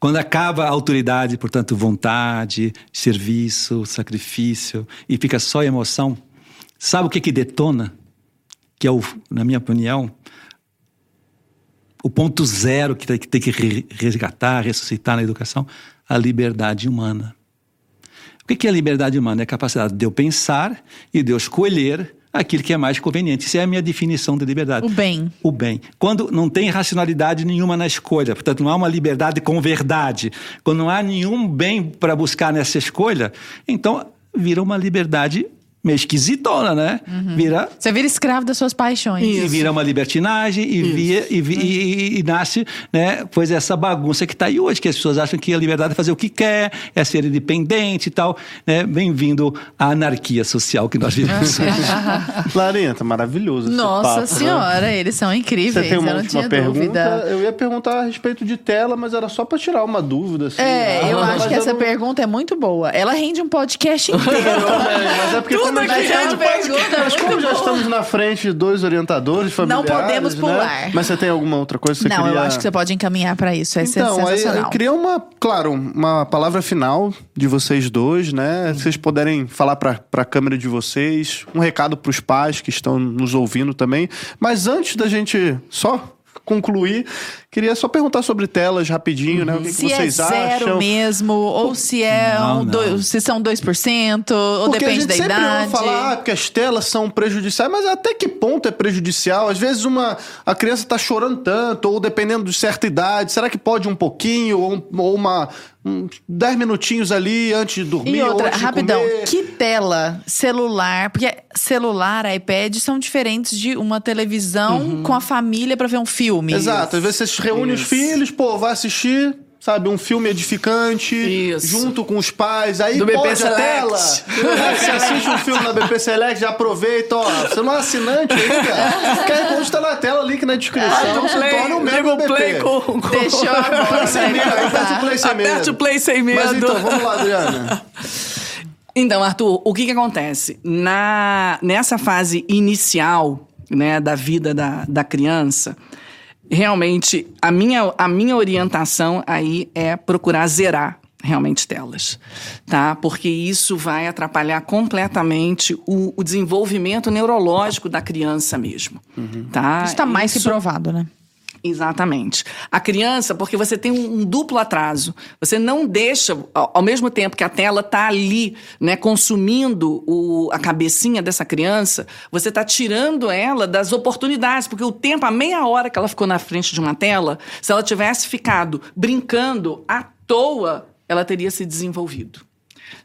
Quando acaba a autoridade, portanto, vontade, serviço, sacrifício, e fica só emoção, sabe o que que detona? Que é, o, na minha opinião, o ponto zero que tem que, resgatar, ressuscitar na educação, a liberdade humana. O que é a liberdade humana? É a capacidade de eu pensar e de eu escolher aquilo que é mais conveniente. Isso é a minha definição de liberdade.
O bem.
O bem. Quando não tem racionalidade nenhuma na escolha, portanto, não há uma liberdade com verdade, quando não há nenhum bem para buscar nessa escolha, então vira uma liberdade meio esquisitona, né? Vira
Você vira escravo das suas paixões.
e vira uma libertinagem e, via, e, vi- e- e nasce, né? Pois essa bagunça que está aí hoje, que as pessoas acham que a liberdade é fazer o que quer, é ser independente e tal, né? Bem-vindo à anarquia social que nós vivemos.
Clarinha, tá maravilhoso esse
Nossa
papo, né?
senhora, eles são incríveis.
Você tem uma
eu não
última
tinha
pergunta?
dúvida.
Eu ia perguntar a respeito de tela, mas era só pra tirar uma dúvida. Assim.
É, eu
Ah,
acho
mas
que essa
não-
pergunta é muito boa. Ela rende um podcast inteiro.
É, mas é porque gente-
pergunta
Mas como já estamos na frente de dois orientadores familiares,
podemos
né?
pular.
Mas você tem alguma outra coisa que você
Não,
queria...
eu acho que você pode encaminhar pra isso. É
Então, aí queria uma, claro, uma palavra final de vocês dois, né? Vocês puderem falar para a câmera de vocês, um recado para os pais que estão nos ouvindo também. Mas antes da gente só concluir, queria só perguntar sobre telas rapidinho, né? O que, que
Se
vocês
é zero
acham?
mesmo, ou se é
Não,
um
não.
dois- se são 2%, ou
Porque a
depende
gente
da
sempre
idade.
falar ah, que as telas são prejudiciais, mas até que ponto é prejudicial? Às vezes uma, a criança está chorando tanto, ou dependendo de certa idade, será que pode um pouquinho, ou, ou uma, um, 10 minutinhos ali antes de dormir,
E
ou
outra,
antes de
rapidão,
comer?
que tela, celular, porque celular, iPad são diferentes de uma televisão com a família pra ver um filme.
Exato, às vezes reúne os
Isso.
filhos, pô, vai assistir, sabe, um filme edificante,
Isso.
junto com os pais, aí
Do BP
pode a
Select.
tela. Aí você assiste um filme na BP Select, já aproveita, ó, você não é assinante ainda, QR Code tá na tela, link na descrição, você torna um membro
o
do
play
BP.
com, com...
Deixou a bola
Sem medo, aí aperta o play sem medo.
Aperte o play sem medo.
Mas então, vamos lá, Adriana.
Então, Arthur, o que, que acontece? Na, nessa fase inicial né, da vida da, da criança, realmente a minha, a minha orientação aí é procurar zerar realmente telas, tá? Porque isso vai atrapalhar completamente o, o desenvolvimento neurológico da criança mesmo, tá?
Isso tá mais que
Isso-
provado, né?
Exatamente. A criança, porque você tem um, um duplo atraso. Você não deixa, ao, ao mesmo tempo que a tela está ali, né, consumindo o- a cabecinha dessa criança, você está tirando ela das oportunidades, porque o tempo, a meia hora que ela ficou na frente de uma tela, se ela tivesse ficado brincando à toa, ela teria se desenvolvido.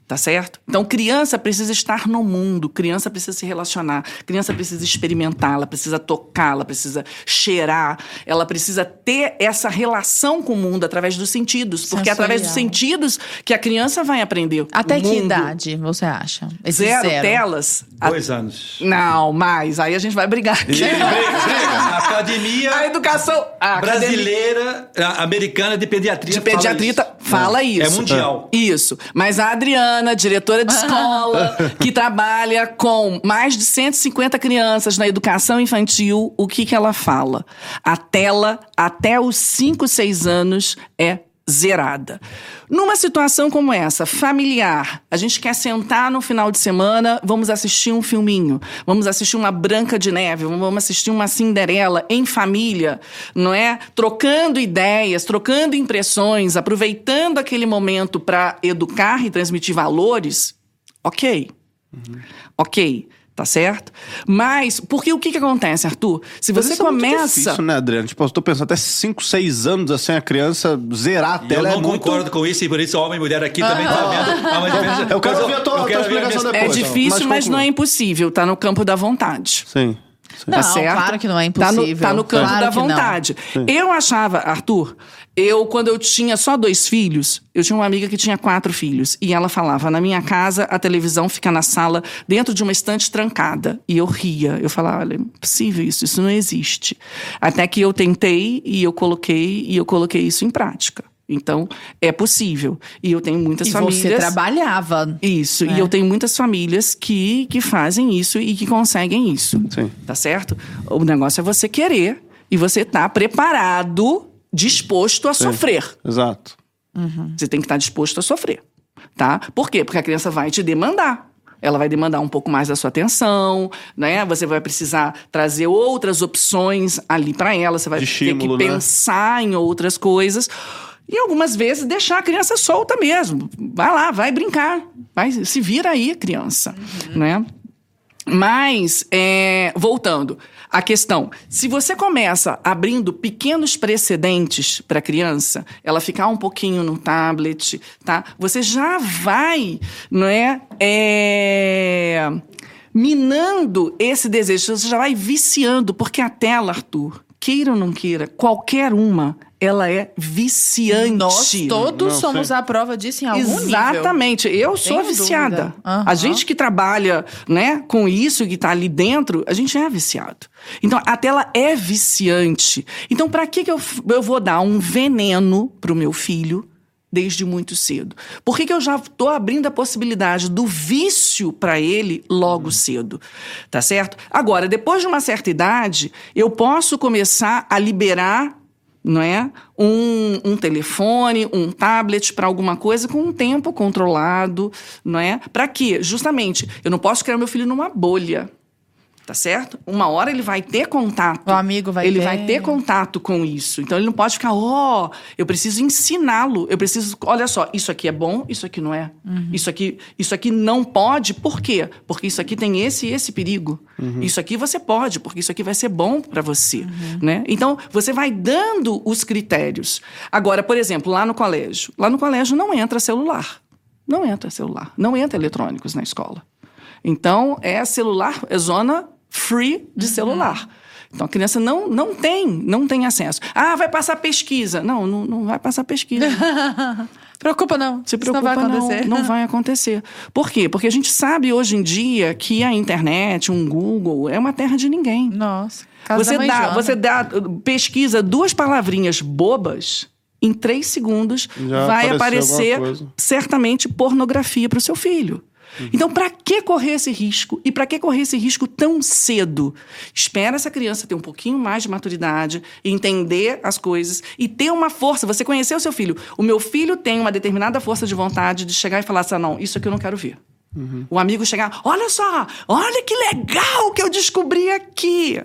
Tá certo? Então, criança precisa estar no mundo, criança precisa se relacionar, criança precisa experimentar, ela precisa tocar, ela precisa cheirar, ela precisa ter essa relação com o mundo através dos sentidos, porque é através dos sentidos que a criança vai aprender.
Até
o
que
mundo.
idade você acha? Esse
Zero, telas. A-
Dois anos.
Não, mais. Aí a gente vai brigar aqui.
A academia
A educação a academia-
brasileira, a- americana de pediatria.
de
fala
pediatria
isso.
Fala
É.
isso.
É mundial.
Isso. Mas a Adriana, diretora de escola, que trabalha com mais de 150 crianças na educação infantil, o que, que ela fala? A tela, até os 5, 6 anos, é zerada. Numa situação como essa, familiar, a gente quer sentar no final de semana, vamos assistir um filminho, vamos assistir uma Branca de Neve, vamos assistir uma Cinderela em família, não é? Trocando ideias, trocando impressões, aproveitando aquele momento para educar e transmitir valores, ok. Ok. Tá certo? Mas, porque o que, que acontece, Arthur? Se
Mas
você
isso é muito
começa.
difícil, né, Adriano? Tipo, eu tô pensando até 5, 6 anos assim, a criança zerar a
E eu
tela.
não
é muito...
concordo com isso, e por isso homem e mulher aqui também tá vendo. uma diferença.
Eu quero
Mas
ouvir a tua-
eu
a tua
ver
explicação
minha-
É
depois.
difícil,
Mas
mas, não é impossível. Tá no campo da vontade.
Sim. Sim.
Não,
Tá certo?
claro que não é
Tá no,
impossível.
tá no campo
Claro
da vontade. Eu achava, Arthur, eu, quando eu tinha só dois filhos, eu tinha uma amiga que tinha quatro filhos. E ela falava: na minha casa, a televisão fica na sala, dentro de uma estante trancada. E eu ria. Eu falava: olha, é impossível isso, isso não existe. Até que eu tentei e eu coloquei, e eu coloquei isso em prática. Então, é possível. E eu tenho muitas
E
famílias.
você trabalhava.
Isso,
né?
e eu tenho muitas famílias que, que fazem isso e que conseguem isso.
Sim.
Tá certo? O negócio é você querer e você estar preparado, disposto a sofrer.
Exato.
Você tem que estar disposto a sofrer. Tá? Por quê? Porque a criança vai te demandar. Ela vai demandar um pouco mais da sua atenção, né? Você vai precisar trazer outras opções ali para ela, você vai
De
ter
estímulo,
que
né?
pensar em outras coisas. E algumas vezes deixar a criança solta mesmo. Vai lá, vai brincar. Vai, se vira aí, criança. Né? Mas, é, voltando à questão, se você começa abrindo pequenos precedentes para a criança, ela ficar um pouquinho no tablet, tá? Você já vai, não é, é, minando esse desejo, você já vai viciando, porque a tela, Arthur, queira ou não queira, qualquer uma, ela é viciante.
Nós todos
Não,
somos
sim.
a prova disso em algum nível.
Exatamente. Eu sou viciada.
Aham.
A gente que trabalha, né, com isso que tá ali dentro, a gente é viciado. Então a tela é viciante. Então para que que eu, eu vou dar um veneno pro meu filho? Desde muito cedo. Por que, que eu já estou abrindo a possibilidade do vício para ele logo cedo? Tá certo? Agora, depois de uma certa idade, eu posso começar a liberar não é? Um, um telefone, um tablet para alguma coisa com um tempo controlado, não é? Para quê? Justamente, eu não posso criar meu filho numa bolha. Tá certo? Uma hora ele vai ter contato.
O amigo vai
ele
ter.
vai ter contato com isso. Então ele não pode ficar, ó, eu preciso ensiná-lo. Eu preciso, olha só, isso aqui é bom, isso aqui não é.
Uhum.
Isso aqui, isso aqui não pode. Por quê? Porque isso aqui tem esse e esse perigo. Isso aqui você pode, porque isso aqui vai ser bom para você,
Uhum.
né? Então você vai dando os critérios. Agora, por exemplo, lá no colégio, lá no colégio não entra celular. Não entra celular, não entra eletrônicos na escola. Então, é celular, é zona free de celular. Então, a criança não, não tem, não tem acesso. Ah, vai passar pesquisa. Não, não, não vai passar pesquisa.
Preocupa não.
Se preocupa,
não vai acontecer.
Não, não vai acontecer. Por quê? Porque a gente sabe hoje em dia que a internet, um Google, é uma terra de ninguém.
Nossa. casa
Você
da mãe
dá,
Joana.
você dá, pesquisa duas palavrinhas bobas, em três segundos
Já
vai aparecer certamente pornografia para o seu filho. Então, para que correr esse risco? E para que correr esse risco tão cedo? Espera essa criança ter um pouquinho mais de maturidade, entender as coisas e ter uma força. Você conhecer o seu filho. O meu filho tem uma determinada força de vontade de chegar e falar assim: "Ah, não, isso aqui eu não quero ver. O amigo chegar, olha só, olha que legal que eu descobri aqui.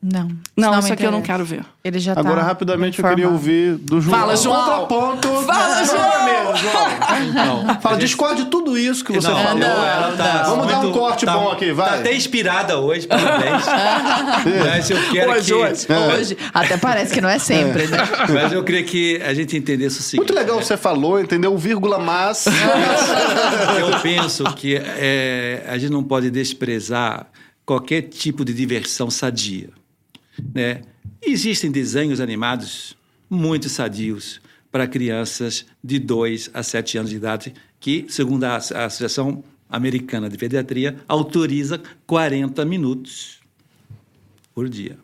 Não.
Não, isso aqui eu não quero ver.
Ele já tá
Agora, rapidamente, eu queria ouvir do João.
Fala, João.
Contraponto.
Fala, João.
mesmo, João.
Não.
Fala, discorde de tudo isso que você
Não,
falou.
não, ela tá
Vamos dar um
muito-
corte
tá-
bom aqui, vai.
Tá até inspirada hoje, parabéns. Mas eu quero
Hoje,
que...
hoje.
Hoje, até parece que não é sempre, né?
Mas eu queria que a gente entendesse o seguinte.
Muito legal você falou, entendeu? O vírgula, mas...
Eu penso que é, a gente não pode desprezar qualquer tipo de diversão sadia. Né? Existem desenhos animados muito sadios para crianças de 2 a 7 anos de idade, que, segundo a, Associação Americana de Pediatria, autoriza 40 minutos por dia.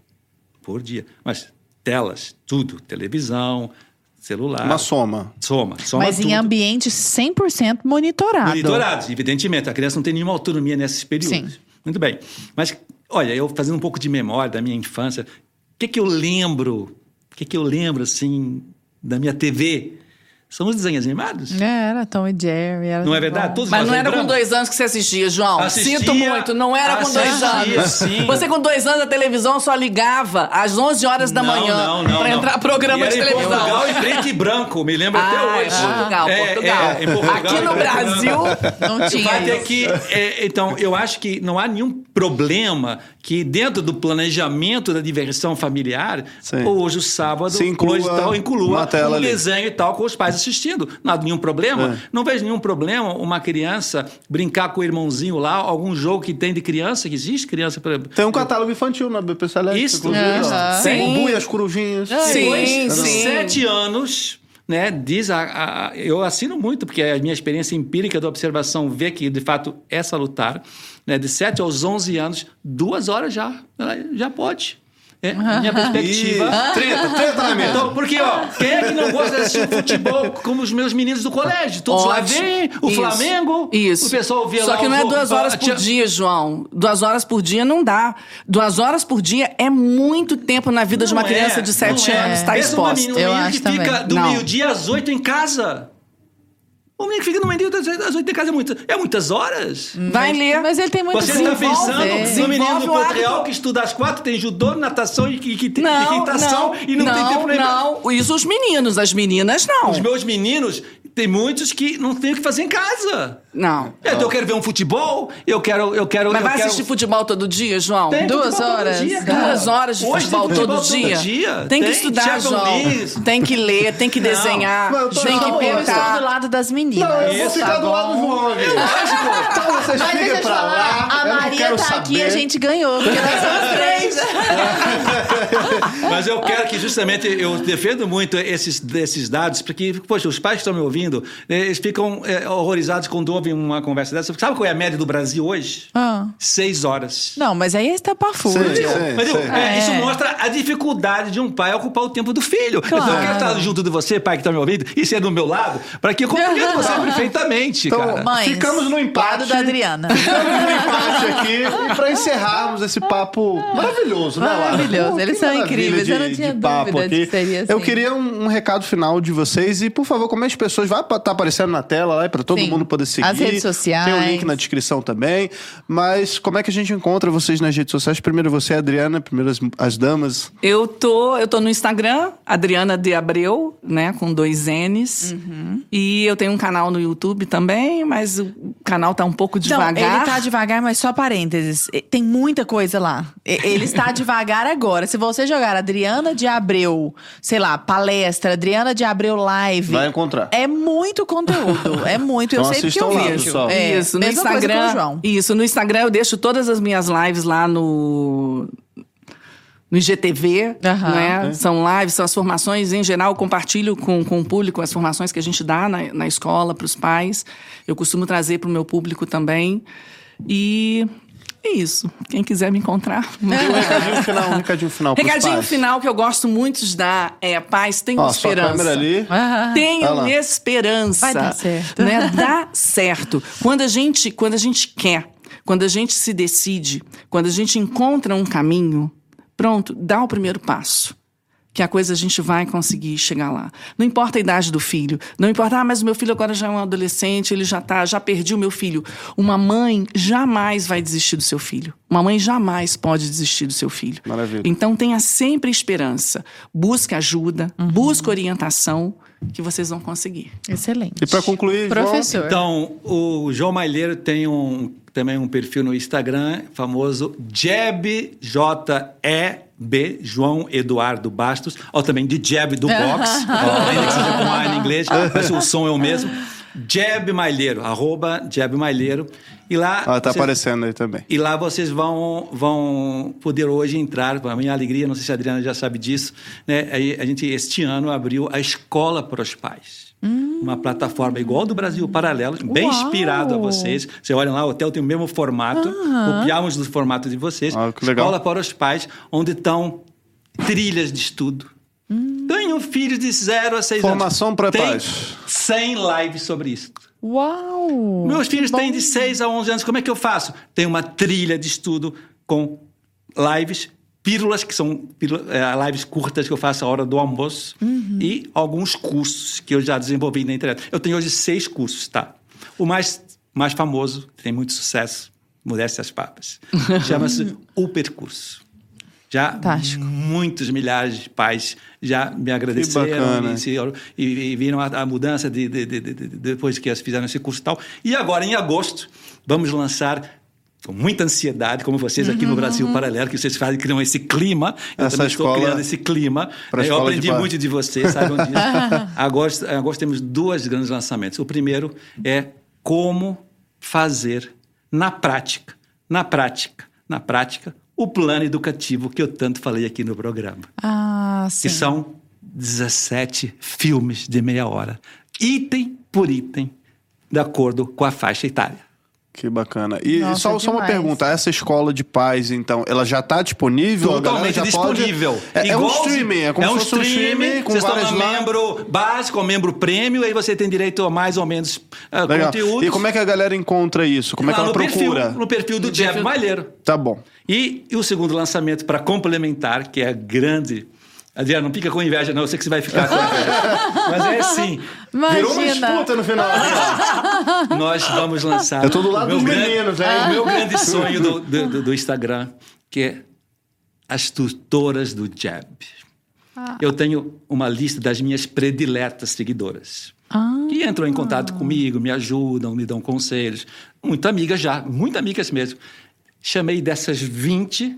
Por dia. Mas telas, tudo, televisão, celular.
Uma soma.
Soma, soma
Mas em
tudo.
ambiente 100% monitorado.
Monitorados, evidentemente. A criança não tem nenhuma autonomia nesses períodos.
Sim.
Muito bem. Mas, olha, eu fazendo um pouco de memória da minha infância, o que, que eu lembro? O que, que eu lembro, assim, da minha TV? São os desenhos animados.
É, Era Tom e Jerry. Era
Não é verdade? Todos
Mas não era com dois anos que você assistia, João.
Assistia,
Sinto muito, não era com dois
assistia,
anos.
sim.
Você com dois anos a televisão só ligava às 11 horas da
Não,
manhã
não, não,
pra
não.
entrar programa
E
de
era
televisão.
Em Portugal, em preto e branco, me lembro até
Ah,
hoje.
Portugal,
É,
Portugal.
é, em Portugal,
Aqui
em
no
preto e.
Brasil,
Não tinha
Vai ter
isso.
que. é, então, eu acho que não há nenhum problema que, dentro do planejamento da diversão familiar,
Sim.
hoje o sábado,
Se inclua
hoje e tal, inclua
uma tela
um
ali.
desenho e tal com os pais assistindo. Não há nenhum problema.
É.
Não vejo nenhum problema uma criança brincar com o irmãozinho lá, algum jogo que tem de criança, que existe criança. Pra...
Tem um catálogo infantil na BP Select,
Isso,
ó.
Sim.
O e as corujinhas.
Sim, sim.
sete anos, né, diz a, a- eu assino muito, porque a minha experiência empírica da observação vê que, de fato, é salutar. Né, de 7 aos 11 anos, duas horas já, ela já pode. É, minha perspectiva.
Ih, Treta, treta na mesa.
Então, porque, ó, quem é que não gosta de assistir futebol como os meus meninos do colégio? Todos lá
Ótimo.
vêm, o
Isso.
Flamengo,
Isso.
o pessoal vê
Só
lá
que não é duas horas por
"Tia-
dia, João. Duas horas por dia não dá. Duas horas por dia é muito tempo na vida de uma
Não
criança
é,
de sete
não é.
anos
Pensa uma
exposta.
menina-
Eu acho
que fica
também.
do
Não.
meio-dia às oito em casa. O menino que fica no meio-dia às oito em casa é, muito, é muitas horas.
Vai ler.
Mas ele tem muito
Você está pensando no menino do Porto. Real que estuda às quatro, tem judô, natação e, e, e,
Não,
equitação
não,
e não, tem tempo nem
não. Isso os meninos, as meninas não.
Os meus meninos, tem muitos que não têm o que fazer em casa.
Não.
Então, eu quero ver um futebol, eu quero. Eu quero
Mas
eu
vai
quero...
assistir futebol todo dia, João?
Tem
Duas
futebol todo
horas?
dia.
Duas horas de
Hoje tem
futebol, todo, dia.
dia.
Tem que estudar,
Champions
João.
League.
Tem que ler, tem que
Não.
desenhar,
eu tô-
tem que
Não,
eu estou do
pintar.
lado das meninas.
Não, eu vou
Isso,
ficar
tá
do lado do? João aqui. Então vocês
Mas deixa eu
pra
falar,
lá.
a
eu não
Maria tá
saber.
aqui e a gente ganhou, porque nós somos três.
Mas eu quero que justamente eu defendo muito esses, esses dados, porque, poxa, os pais que estão me ouvindo, eh, eles ficam eh, horrorizados quando ouvem uma conversa dessa. Sabe qual é a média do Brasil hoje?
Ah.
Seis horas.
Não, mas aí é estapafúrdio.
Sim, sim.
Mas eu-
sim.
é,
É.
isso mostra a dificuldade de um pai ocupar o tempo do filho. Então eu quero estar junto de você, pai que está me ouvindo, e ser do meu lado, para que eu compreenda você perfeitamente,
Então,
cara.
Mães,
Ficamos no empate.
da Adriana.
Ficamos no empate aqui. E pra encerrarmos esse papo maravilhoso, né, Lara?
Maravilhoso,
Pô,
eles são incríveis, eu
de-
não tinha dúvida de
aqui.
que seria
Eu
assim.
queria um, um recado final de vocês e, por favor, como as pessoas vai estar aparecendo na tela lá para todo
Sim.
mundo poder seguir.
As redes sociais.
Tem o link na descrição também. Mas como é que a gente encontra vocês nas redes sociais? Primeiro você, Adriana, primeiro as, as damas.
Eu tô, eu tô no Instagram, Adriana de Abreu, né, com dois N's.
Uhum.
E eu tenho um canal no YouTube também, mas o canal tá um pouco devagar.
ele tá devagar, mas só parênteses. Tem muita coisa lá. Ele está devagar agora. Se você jogar Adriana de Abreu, sei lá, palestra, Adriana de Abreu live.
Vai encontrar.
É muito conteúdo. É muito. Eu
Então
sei porque eu vejo. É,
Isso, no Instagram. Isso, no Instagram eu deixo todas as minhas lives lá no no IGTV,
Aham.
né? São lives, são as formações em geral, eu compartilho com, com o público as formações que a gente dá na, na escola para os pais. Eu costumo trazer para o meu público também. E é isso. Quem quiser me encontrar.
Um recadinho final, um recadinho final
Recadinho
pais.
final que eu gosto muito de dar é paz,
Ó, sua
esperança.
câmera ali.
Ah,
Tenham esperança.
Vai dar certo.
Né? Dá certo. Quando a gente, quando a gente quer, quando a gente se decide, quando a gente encontra um caminho, pronto, dá o primeiro passo. Que a coisa a gente vai conseguir chegar lá. Não importa a idade do filho, não importa, ah, mas o meu filho agora já é um adolescente, ele já tá, já perdi o meu filho. Uma mãe jamais vai desistir do seu filho. Uma mãe jamais pode desistir do seu filho.
Maravilha.
Então tenha sempre esperança. Busque ajuda, busque orientação que vocês vão conseguir.
Excelente.
E para concluir, João,
Professor.
Então, o João Malheiro tem um, também um perfil no Instagram, famoso Jeb, J-E-B, João Eduardo Bastos, ou também de Jeb do Box, ó, ainda que seja com A em inglês, mas o som é o mesmo. Jeb Malheiro, arroba Jeb Malheiro. E lá...
Ah, tá
vocês-
aparecendo aí também.
e lá vocês vão, vão poder hoje entrar, para a minha alegria, não sei se a Adriana já sabe disso, né? Aí a gente, este ano, abriu a Escola para os Pais. Uma plataforma igual do Brasil Paralelo, bem
Uau!
inspirado a vocês. Você olha lá, o hotel tem o mesmo formato, copiamos do formato de vocês.
Ah, que legal.
Escola para os Pais, onde estão trilhas de estudo. Tenho filhos de 0 a 6 anos.
Formação para pais.
100 lives sobre isso.
Uau!
Meus filhos têm de 6 a 11 anos. Como é que eu faço? Tem uma trilha de estudo com lives, pílulas, que são eh, lives curtas que eu faço a hora do almoço,
Uhum.
e alguns cursos que eu já desenvolvi na internet. Eu tenho hoje seis cursos, tá? O mais, mais famoso, tem muito sucesso, Modéstia as Papas, chama-se O Percurso. Já
Fantástico.
muitos milhares de pais já me agradeceram e, se- e- e viram a, a mudança de, de- de- de- de- depois que elas fizeram esse curso e tal. E agora, em agosto, vamos lançar com muita ansiedade, como vocês aqui no Brasil Paralelo, que vocês fazem, criam esse clima. Eu
Essa
também estou criando esse clima. Eu
de
aprendi
paz.
muito de vocês, saibam disso. agosto, em agosto temos dois grandes lançamentos. O primeiro é como fazer na prática, na prática, na prática, o plano educativo que eu tanto falei aqui no programa
Ah, sim.
que são 17 filmes de meia hora, item por item, de acordo com a faixa etária.
Que bacana. E
Nossa,
só, só uma pergunta: essa escola de pais, então, ela já está disponível? A
Totalmente
já pode-
disponível.
É, é um
Igual-
streaming, é como
é um
se fosse um streaming com
Vocês
várias lá-
membro básico ou membro prêmio, aí você tem direito a mais ou menos uh,
Legal.
conteúdos.
E como é que a galera encontra isso? Como é que
Lá
ela
no
procura?
Perfil, no perfil do Jeff Malheiro.
Tá bom.
E, e o segundo lançamento, para complementar, que é grande. Adriano, não fica com inveja, não. Eu sei que você vai ficar com inveja. Mas é assim.
Virou uma
Imagina.
disputa no final.
Nós vamos lançar.
Eu tô do lado dos
grande-
meninos, hein?
O meu grande sonho do, do, do- do Instagram, que é as tutoras do Jab.
Ah.
Eu tenho uma lista das minhas prediletas seguidoras.
Ah.
Que entram em contato comigo, me ajudam, me dão conselhos. Muitas amigas já, muitas amigas mesmo. Chamei dessas 20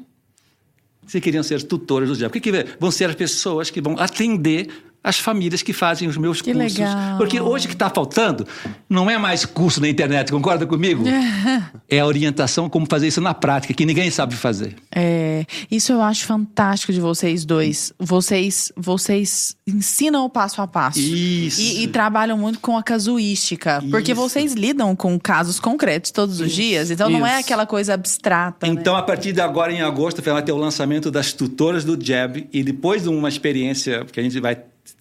se queriam ser tutoras do diabo. O que, que vão ser as pessoas que vão atender as famílias que fazem os meus
Que
cursos.
legal.
Porque hoje o que está faltando não é mais curso na internet, concorda comigo? é a orientação como fazer isso na prática, que ninguém sabe fazer.
É, isso eu acho fantástico de vocês dois. Vocês, vocês ensinam o passo a passo.
Isso.
E, e trabalham muito com a casuística. Porque
Isso.
vocês lidam com casos concretos todos os dias. Então não é aquela coisa abstrata. né?
Então, a partir de agora, em agosto, vai ter o lançamento das tutoras do Jab. E depois de uma experiência que a gente vai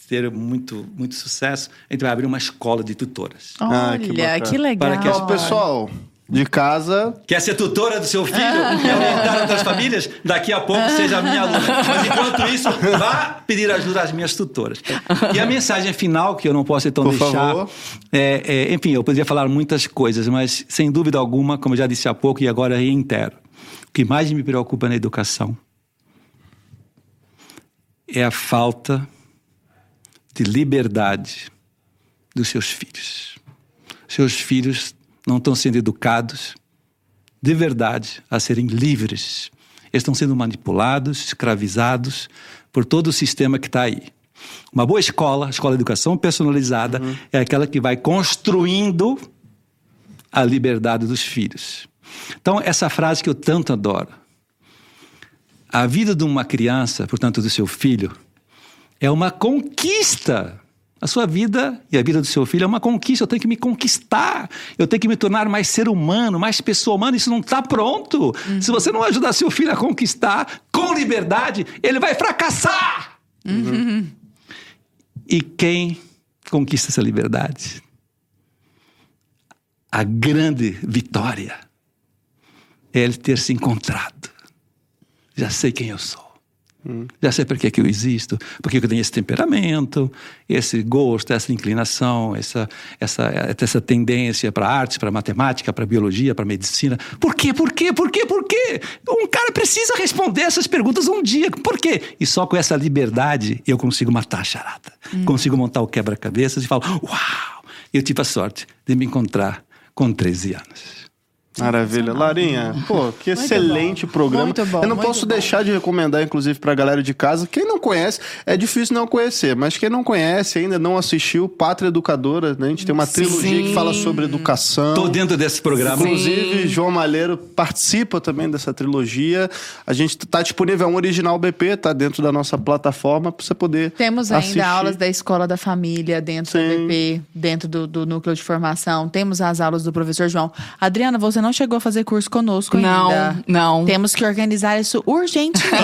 ter muito, muito sucesso, a gente vai abrir uma escola de tutoras.
Ah, que
Olha, que, legal.
Para que as
pessoal, de casa,
Quer ser tutora do seu filho e orientar outras famílias? Daqui a pouco seja minha aluna. Mas enquanto isso, vá pedir ajuda às minhas tutoras. E a mensagem final, que eu não posso então
Por
deixar.
favor.
É, é, enfim, eu poderia falar muitas coisas, mas sem dúvida alguma, como eu já disse há pouco e agora reitero, o que mais me preocupa na educação é a falta de liberdade dos seus filhos. Seus filhos não estão sendo educados de verdade a serem livres. Eles estão sendo manipulados, escravizados por todo o sistema que está aí. Uma boa escola, a escola de educação personalizada, é aquela que vai construindo a liberdade dos filhos. Então, essa frase que eu tanto adoro. A vida de uma criança, portanto, do seu filho, é uma conquista. A sua vida e a vida do seu filho é uma conquista. Eu tenho que me conquistar. Eu tenho que me tornar mais ser humano, mais pessoa humana. Isso não está pronto. Se você não ajudar seu filho a conquistar com liberdade, ele vai fracassar. E quem conquista essa liberdade? A grande vitória é ele ter se encontrado. Já sei quem eu sou. Já sei por que, que eu existo, porque eu tenho esse temperamento, esse gosto, essa inclinação, essa, essa, essa tendência para artes, para matemática, para biologia, para medicina. Por quê? Por quê? Por quê? Por quê? Um cara precisa responder essas perguntas um dia. Por quê? E só com essa liberdade eu consigo matar a charada. Consigo montar o quebra-cabeças e falar: Uau! Eu tive a sorte de me encontrar com 13 anos.
Maravilha. Larinha, pô, que excelente programa.
Muito bom,
Eu não
muito
posso
bom.
deixar de recomendar, inclusive, pra galera de casa. Quem não conhece, é difícil não conhecer, mas quem não conhece, ainda não assistiu, Pátria Educadora, né? A gente tem uma trilogia que fala sobre educação.
Tô dentro desse programa.
Inclusive, João Malheiro participa também dessa trilogia. A gente tá disponível, é um original BP, tá dentro da nossa plataforma pra você poder
Temos ainda
assistir.
aulas da Escola da Família dentro
Sim.
do BP, dentro do, do núcleo de formação. Temos as aulas do professor João. Adriana, você não chegou a fazer curso conosco
Não,
ainda.
não.
Temos que organizar isso urgentemente.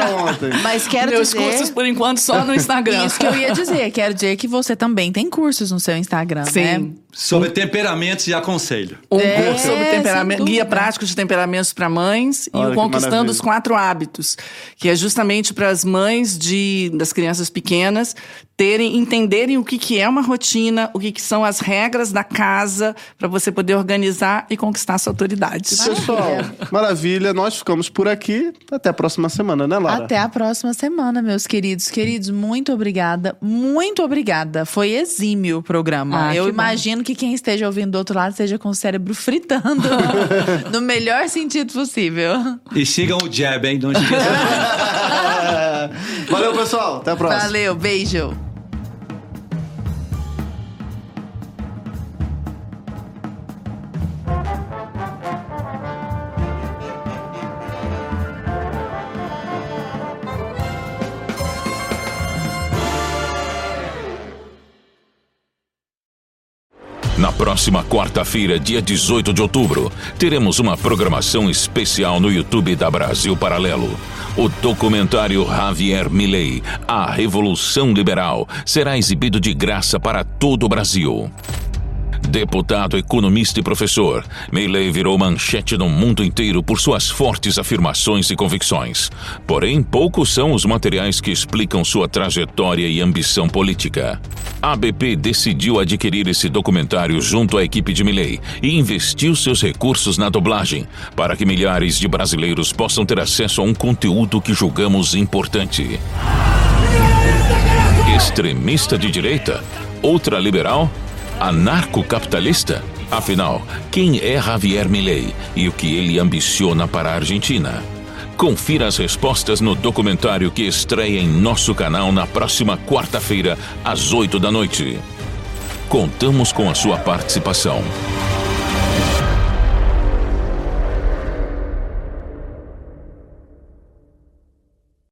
Mas quero
Meus
dizer...
cursos, por enquanto, só no Instagram.
Isso que eu ia dizer. Quero dizer que você também tem cursos no seu Instagram, né?
Sobre temperamentos e aconselho.
Um
É,
curso sobre temperamento, guia prático de temperamentos para mães
Olha
e o Conquistando
maravilha.
os Quatro Hábitos, que é justamente para as mães de, das crianças pequenas terem, entenderem o que, que é uma rotina, o que, que são as regras da casa, para você poder organizar e conquistar sua autoridade.
Pessoal, maravilha. Nós ficamos por aqui. Até a próxima semana, né, Lara?
Até a próxima semana, meus queridos. Queridos, muito obrigada. Muito obrigada. Foi exímio o programa.
Ah,
Eu
bom.
Imagino que quem esteja ouvindo do outro lado esteja com o cérebro fritando no melhor sentido possível.
E sigam o Jab, hein? Não.
Valeu, pessoal. Até a próxima.
Valeu, beijo.
Próxima quarta-feira, dia 18 de outubro, teremos uma programação especial no YouTube da Brasil Paralelo. O documentário Javier Milei, A Revolução Liberal, será exibido de graça para todo o Brasil. Deputado, economista e professor, Milley virou manchete no mundo inteiro por suas fortes afirmações e convicções. Porém, poucos são os materiais que explicam sua trajetória e ambição política. A BP decidiu adquirir esse documentário junto à equipe de Milley e investiu seus recursos na dublagem, para que milhares de brasileiros possam ter acesso a um conteúdo que julgamos importante. Extremista de direita? Ultraliberal? Anarcocapitalista? Afinal, quem é Javier Milei e o que ele ambiciona para a Argentina? Confira as respostas no documentário que estreia em nosso canal na próxima quarta-feira, às 8 da noite. Contamos com a sua participação.